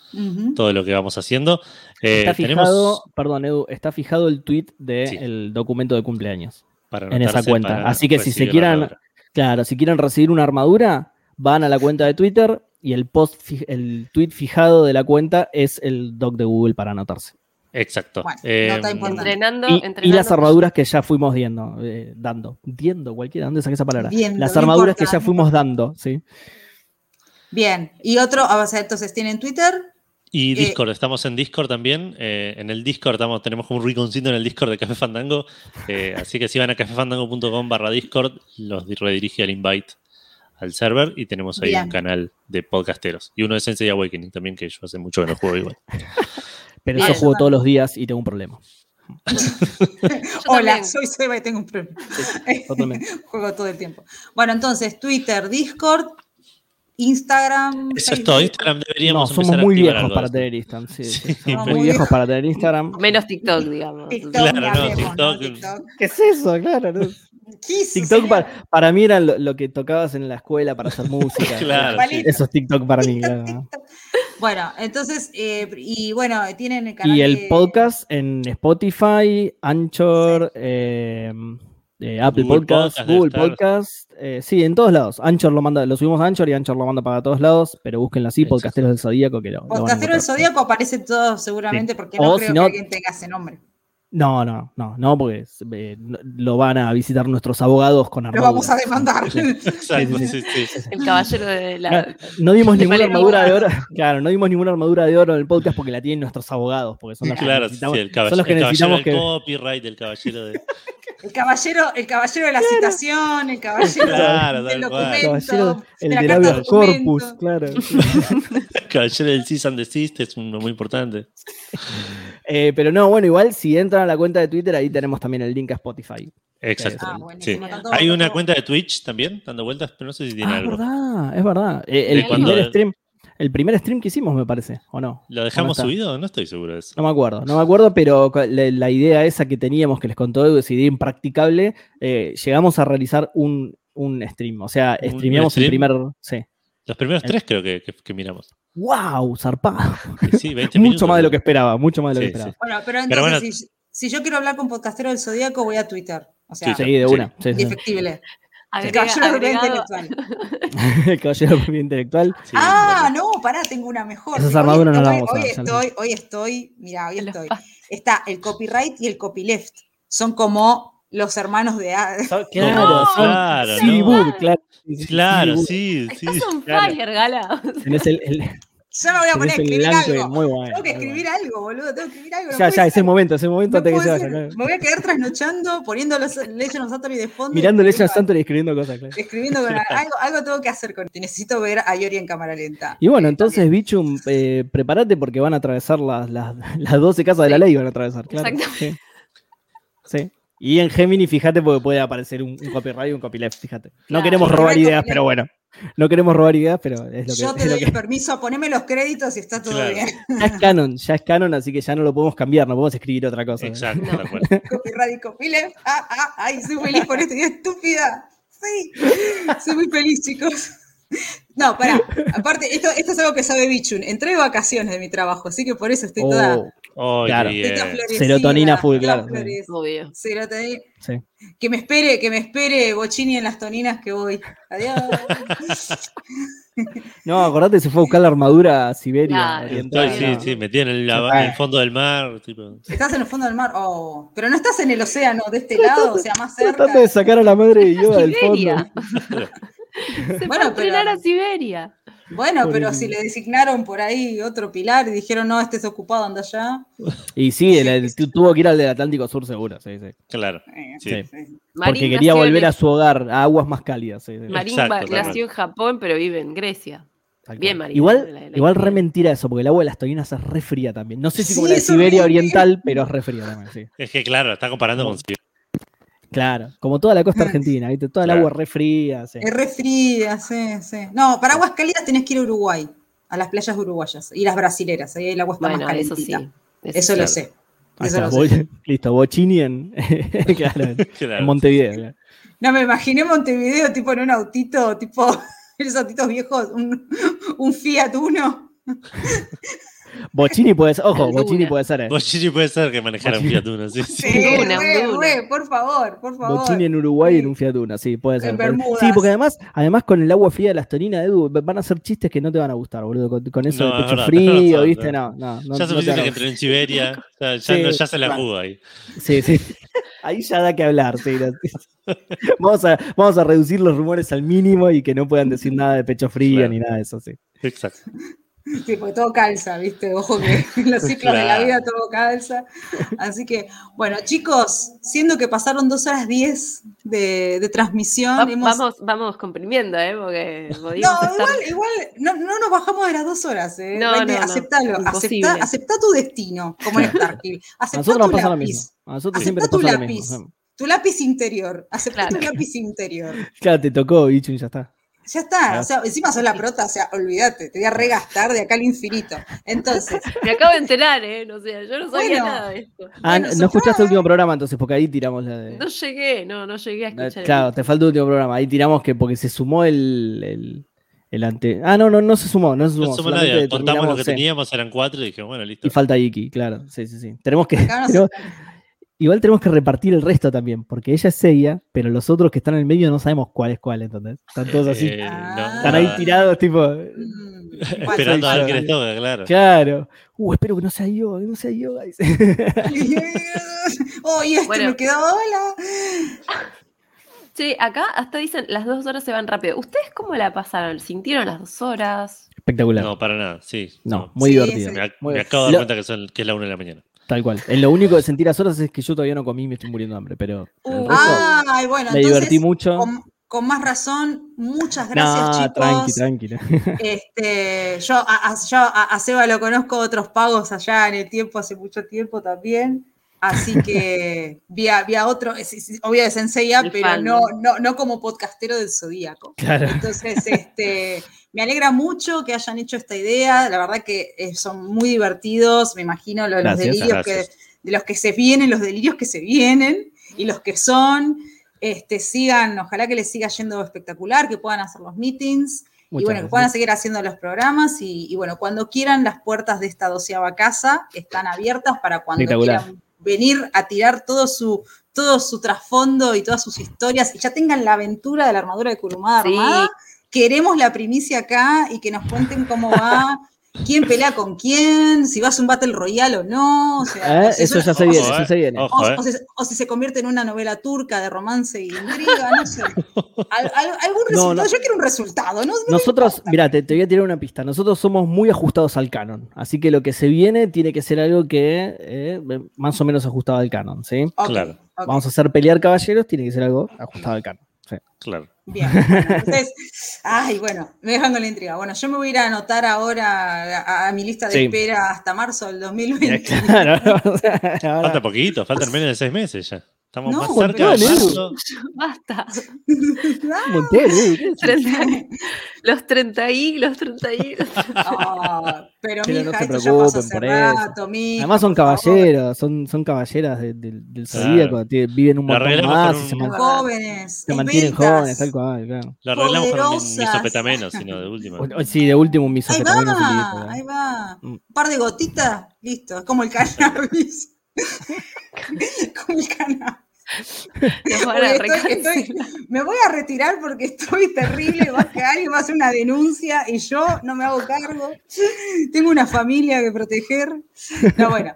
todo lo que vamos haciendo. Eh,
Está
tenemos
fijado, perdón, Edu, está fijado el tweet
Sí.
del documento de cumpleaños.
para
en esa cuenta. Así que si se quieran-. Claro, si quieren recibir una armadura, van a la cuenta de Twitter y el post, el tweet fijado de la cuenta es el doc de Google para anotarse.
Exacto.
Bueno,
Eh.
Entrenando,
Y,
entrenando.
y las armaduras que ya fuimos diendo, eh, dando, diendo, cualquiera, ¿dónde saqué esa palabra?
Diendo,
las armaduras que ya fuimos dando, ¿sí?
Bien, y otro, o sea, entonces tienen Twitter,
Y
Eh,
Discord, estamos en Discord también. eh, en el Discord estamos, tenemos como un rinconcito en el Discord de Café Fandango. eh, así que si van a cafefandango.com barra Discord, los di- redirige al invite al server y tenemos ahí
Bien.
un canal de podcasteros. Y uno de Sensei Awakening también, que yo hace mucho que no juego igual.
Pero
Bien.
yo juego todos los días y tengo un problema.
Hola, soy Seba y tengo un problema.
Totalmente.
Juego todo el tiempo. Bueno, entonces, Twitter, Discord, Instagram.
Eso es todo. Instagram
No,
deberíamos
somos
empezar a
muy viejos para tener Instagram. Sí, sí,
Sí,
somos
pero-
muy viejos para tener Instagram.
Menos TikTok, digamos.
TikTok,
Claro, no, TikTok.
TikTok.
¿Qué es eso? Claro. no.
¿Qué hizo,
TikTok para, para mí era lo, lo que tocabas en la escuela para hacer música.
Claro,
sí.
Eso es TikTok para mí. claro.
Bueno, entonces, eh, y bueno, tienen el canal.
Y el
de-
podcast en Spotify, Anchor, eh, eh, Apple
Google
Podcast, Google. Podcast. eh, sí, en todos lados. Anchor lo manda, lo subimos a Anchor y Anchor lo manda para todos lados, pero búsquenlo así,
Exacto.
Podcasteros del Zodíaco, que lo, lo van a
Podcastero del. Zodíaco aparece todo seguramente porque no
O
creo
si
que alguien tenga ese nombre.
No, no, no, no, porque eh, no- lo van a visitar nuestros abogados con
Lo
armaduras.
vamos a demandar.
Sí.
Exacto,
Sí,
sí,
sí,
sí.
El caballero de la.
Claro, No dimos
de
ninguna armadura de oro. Claro, no dimos ninguna armadura de oro en el podcast porque la tienen nuestros abogados, porque son los que
Claro, sí,
necesitamos,
el,
son los que
el caballero
necesitamos
del
que.
copyright, el caballero de.
El caballero, el caballero de la citación, el caballero
Claro,
del documento,
Caballero, el
de la
corpus, claro.
El caballero del cease and desist es uno muy importante.
Eh, pero no, bueno, igual si entran a la cuenta de Twitter, ahí tenemos también el link a Spotify.
Exacto.
Ah,
Sí. Hay una cuenta de Twitch también, dando vueltas, pero no sé si tiene
Ah, es
algo.
verdad, es verdad. Eh, el,
¿De cuándo
primer
es?
stream, el primer stream que hicimos, me parece, ¿o no?
¿Lo dejamos subido? No estoy seguro de eso.
No me acuerdo, no me acuerdo, pero la, la idea esa que teníamos, que les contó Edu, esa idea impracticable, eh, llegamos a realizar un, un stream. O sea,
¿Un
streameamos el primer. Sí.
Los primeros
El-
tres creo que, que- que miramos.
¡Wow! Zarpado.
Sí, 20
Mucho más de lo que esperaba, mucho más de lo
Sí,
que esperaba.
Bueno, pero
Pero
entonces,
bueno.
si, si yo quiero hablar con podcastero del Zodíaco, voy a Twitter. O sea,
Sí, de
Sí.
una. Sí, sí.
El caballero de intelectual.
el caballero propiedad intelectual.
Sí,
ah,
bueno.
no, pará, tengo una mejor.
Esas
Hoy
armaduras no
estoy-
las vamos a
hoy
hacer.
estoy, hoy estoy, mira, hoy
Los
estoy. Está el copyright y el copyleft. Son como los hermanos de A.
Claro,
No,
son
claro,
Silibur,
no.
claro. sí, sí,
Claro, sí, sí.
Estás on
claro.
fire, Gala.
Tenés el, el-
Ya me voy a poner a
el
escribir algo.
muy.
Tengo que escribir algo, boludo. Tengo que escribir algo.
bueno.
no
Ya, ya, ese
ser.
momento, ese momento
No
antes que se vaya. claro.
Me voy a quedar trasnochando, poniendo los Legend of Saturn de fondo.
Mirando Legend of Santos y escribiendo cosas, claro.
Escribiendo con algo, algo tengo que hacer con Necesito ver a Yori en cámara lenta.
Y bueno, entonces, Bichum, eh, prepárate porque van a atravesar las, las, las 12 casas de la ley, van a atravesar, claro.
Exactamente.
Sí. Sí. Y en Gemini, fíjate, porque puede aparecer un, un copyright y un copyleft, fíjate. No
Claro.
queremos robar ideas,
copyleft.
pero bueno. No queremos robar ideas, pero es lo que,
Yo te
es lo
doy
que-
el permiso, poneme los créditos y está todo
Claro.
bien.
ya es canon, ya es canon, así que ya no lo podemos cambiar, no podemos escribir otra cosa.
Exacto,
No.
y copyleft. Ah, ah, ay, soy feliz por esta idea estúpida. Sí, soy muy feliz, chicos. No, pará. Aparte, esto, esto es algo que sabe Bichun. Entré de vacaciones de mi trabajo, así que por eso estoy toda,
Oh, Claro. Serotonina full, claro.
Obvio.
Serotonina.
sí.
Que me espere, que me espere Bochini en las toninas que voy. Adiós.
No, acordate, se fue a buscar la armadura a Siberia
Claro.
Estoy, sí, sí, metido en el, la- en el fondo del mar. Tipo.
Estás en el fondo del mar. Oh, pero no estás en el océano de este lado, o sea, más cerca.
Tratando de sacar a la madre de Yoda del fondo.
Se
Bueno,
fue a entrenar
pero-
a Siberia.
Bueno, pero si le designaron por ahí otro pilar y dijeron, no, este es ocupado, anda allá.
Y sí, el- el- tu- tuvo que ir al del Atlántico Sur seguro, sí, sí.
Claro.
Eh,
Sí.
Porque
Marín
quería volver a su hogar, a aguas más cálidas. sí, sí.
Marín
Exacto,
nació en Japón, pero vive en Grecia. Bien. María,
Igual,
la- la
igual re mentira eso, porque el agua de las Toninas es re fría también. No sé si como la de Siberia. Oriental, pero es re fría también, sí.
Es que claro, está comparando con Siberia.
Claro, como toda la costa argentina, ¿viste? Toda el
Claro.
agua re fría, sí.
Es re fría, sí, sí. No, para aguas cálidas tenés que ir a Uruguay, a las playas uruguayas y las brasileras. Ahí el agua está
Bueno,
más
eso sí.
calentita.
Eso,
Eso
sí.
lo
claro.
sé. Eso lo sé.
Listo, Bochini en, claro, en-
Claro.
en Montevideo.
No, me imaginé Montevideo tipo en un autito, tipo esos autitos viejos, un, un Fiat Uno.
Bochini puede ser, ojo. Bochini puede ser. eh.
Bochini puede ser que manejara un. Fiat Uno, sí, sí.
Sí,
Una,
re,
una.
re, por favor, por favor.
Bochini en Uruguay
Sí.
en un Fiat Uno, sí, puede ser.
En Bermudas.
Sí, porque además, además con el agua fría de las Toninas, Edu, van a hacer chistes que no te van a gustar, boludo. Con, con eso
No,
de pecho frío, ¿viste?
¿no?
No, no.
Ya suficiente que entró en Siberia, ya, ya
Sí,
no- ya se la jugó ahí.
Sí, sí. Ahí ya da que hablar, sí. Vamos a, vamos a reducir los rumores al mínimo y que no puedan decir nada de pecho frío
Claro.
ni nada de eso, sí.
Exacto.
Sí, porque todo calza, ¿viste? Ojo que en los ciclos de la vida todo calza. Así que, bueno, chicos, siendo que pasaron dos horas diez de, de transmisión,
Va-
hemos-
vamos, vamos comprimiendo, ¿eh? Porque
No,
estar-
igual, igual no, no nos bajamos de las dos horas, ¿eh?
No, no, no,
aceptalo, acepta, acepta tu destino, como en Starfield.
A
Acepta
nosotros
tu
nos pasa lo
lápiz,
mismo. A nosotros
Aceptá
siempre nos
tu
pasa lo
lápiz.
mismo.
tu lápiz interior. Acepta
Claro.
tu lápiz interior.
Claro, te tocó, bicho, y ya está.
Ya está, o sea, encima sos la prota, o sea, olvídate, te voy a regastar de acá al infinito. Entonces,
Me acabo de enterar, ¿eh? No sé, yo no sabía
Bueno.
nada de esto.
Ah,
Bueno,
no escuchaste el último programa entonces, porque ahí tiramos la de.
No llegué, no, no llegué a
Eh,
escuchar. el-
Claro, te falta el último programa. Ahí tiramos que porque se sumó el, el, el ante. Ah, no, no, no se sumó, no se sumó.
No
solamente
nadie, contamos lo que teníamos, eran cuatro y dije, bueno, listo.
Y falta Iki, claro. Sí, sí, sí. Tenemos que. tenemos- igual tenemos que repartir el resto también, porque ella es Seiya, pero los otros que están en el medio no sabemos cuál es cuál, ¿entendés? Están todos así.
Eh, no,
están ahí tirados, tipo.
Mm,
Esperando a ver les toca, claro.
Claro. Uh, espero que no sea yo, que no sea yo.
oh, y este
Bueno.
me quedó hola.
Sí, acá hasta dicen las dos horas se van rápido. ¿Ustedes cómo la pasaron? ¿Sintieron las dos horas?
Espectacular.
No, para nada, sí.
No, muy
Sí,
divertido.
sí.
Me, ac-
Muy
me acabo de dar cuenta que, son, que es la una de la mañana.
Tal cual. Eh, Lo único de sentir las horas es que yo todavía no comí y me estoy muriendo de hambre, pero
Uh,
resto
Ay, bueno,
me
entonces,
divertí mucho.
con, con más razón, muchas gracias,
no,
chicos.
tranqui, tranquilo.
Este, yo, a, a- yo a, a Seba lo conozco otros pagos allá en el tiempo, hace mucho tiempo también. Así que vi a, vi a otro, es- es- obvio de Senseiya, pero
fan,
no,
¿no?
no, como podcastero del Zodíaco.
Claro.
Entonces, este, me alegra mucho que hayan hecho esta idea. La verdad que eh, son muy divertidos. Me imagino los
Gracias.
delirios que, de los que se vienen, los delirios que se vienen y los que son. Este, sigan, ojalá que les siga yendo espectacular, que puedan hacer los meetings y bueno, que
gracias.
puedan seguir haciendo los programas y, y bueno, cuando quieran las puertas de esta doceava casa están abiertas para cuando quieran venir a tirar todo su, todo su trasfondo y todas sus historias y ya tengan la aventura de la armadura de Kurumada
Sí.
armada. Queremos la primicia acá y que nos cuenten cómo va quién pelea con quién, si vas a un Battle Royale o no. O sea,
Eh,
si
Eso ya se viene, eso se viene.
Ojo,
o,
eh.
o si, o si se convierte en una novela turca de romance y intriga, no sé. Al- al- algún resultado.
no.
Yo quiero un resultado, ¿no?
Nosotros, mira, te, te voy a tirar una pista. Nosotros somos muy ajustados al canon. Así que lo que se viene tiene que ser algo que eh, más o menos ajustado al canon, ¿sí?
Ok,
Claro.
Vamos a hacer pelear caballeros, tiene que ser algo ajustado al canon. sí.
Claro.
Bien. bueno, entonces, ay, bueno, me dejan con la intriga. Bueno, yo me voy a ir a anotar ahora a, a mi lista de
Sí.
espera hasta marzo del 2020.
Claro, o sea, ahora-
Falta poquito, faltan menos de seis meses ya. Estamos
No,
más cerca de marzo.
Basta.
¿eh?
30 los 30 y, los 30 y.
Ah, pero,
Pero
mija,
no se
esto ya pasó
preocupen
hace
por eso.
rato, mija,
Además son caballeros, son, son caballeras de- del- del
Claro.
zodíaco, tiene- viven un montón más se,
un-
man-
Jóvenes,
se mantienen jóvenes, tal cual, claro.
Lo arreglamos con un misopetameno, sino de última.
O- o- sí, de último un
Ahí
misopetamino
va, ahí
¿eh?
va.
Mm.
Un par de gotitas, listo. Es como el cannabis. como el cannabis. Estoy- estoy- me voy a retirar porque estoy terrible. Va a que alguien va a hacer una denuncia y yo no me hago cargo. Tengo una familia que proteger. No, bueno.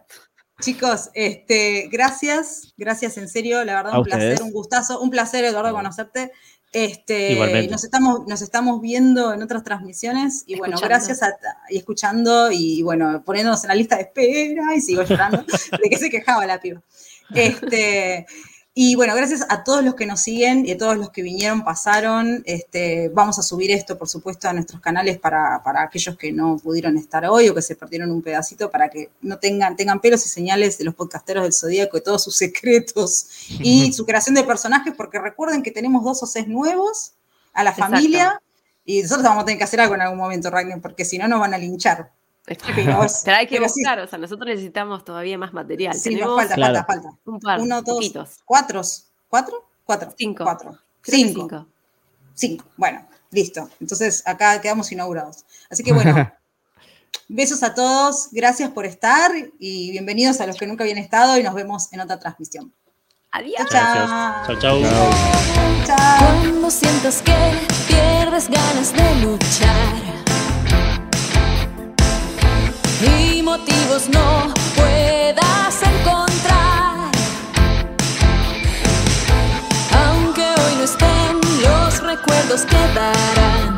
Chicos, este, gracias, gracias en serio, la verdad, un placer, un gustazo, un placer, Eduardo, conocerte. Este,
Igualmente.
nos estamos, nos estamos viendo en otras transmisiones y bueno,
Escuchando.
gracias a, y escuchando y bueno, poniéndonos en la lista de espera y sigo llorando de que se quejaba la piba. Este, y bueno, gracias a todos los que nos siguen y a todos los que vinieron, pasaron. Este, vamos a subir esto, por supuesto, a nuestros canales para, para aquellos que no pudieron estar hoy o que se perdieron un pedacito para que no tengan, tengan pelos y señales de los podcasteros del Zodíaco y todos sus secretos y su creación de personajes, porque recuerden que tenemos dos o seis nuevos a la
Exacto.
familia y nosotros vamos a tener que hacer algo en algún momento, Ragnar, porque si no nos van a linchar. Pero,
Pero hay que
pero sí.
buscar, o sea, nosotros necesitamos todavía más material.
Sí, nos
Tenemos
falta,
Claro.
falta, falta.
un par,
Uno, dos,
poquitos.
cuatro, cuatro, cuatro,
Cinco.
cuatro, cinco,
cinco.
cinco. Bueno, listo. Entonces acá quedamos inaugurados. Así que bueno, besos a todos, gracias por estar y bienvenidos a los que nunca habían estado y nos vemos en otra transmisión.
Adiós.
Chao.
Gracias. Chau, chau.
Chao.
Cuando sientas que pierdes ganas de luchar y motivos no puedas encontrar, aunque hoy no estén, los recuerdos quedarán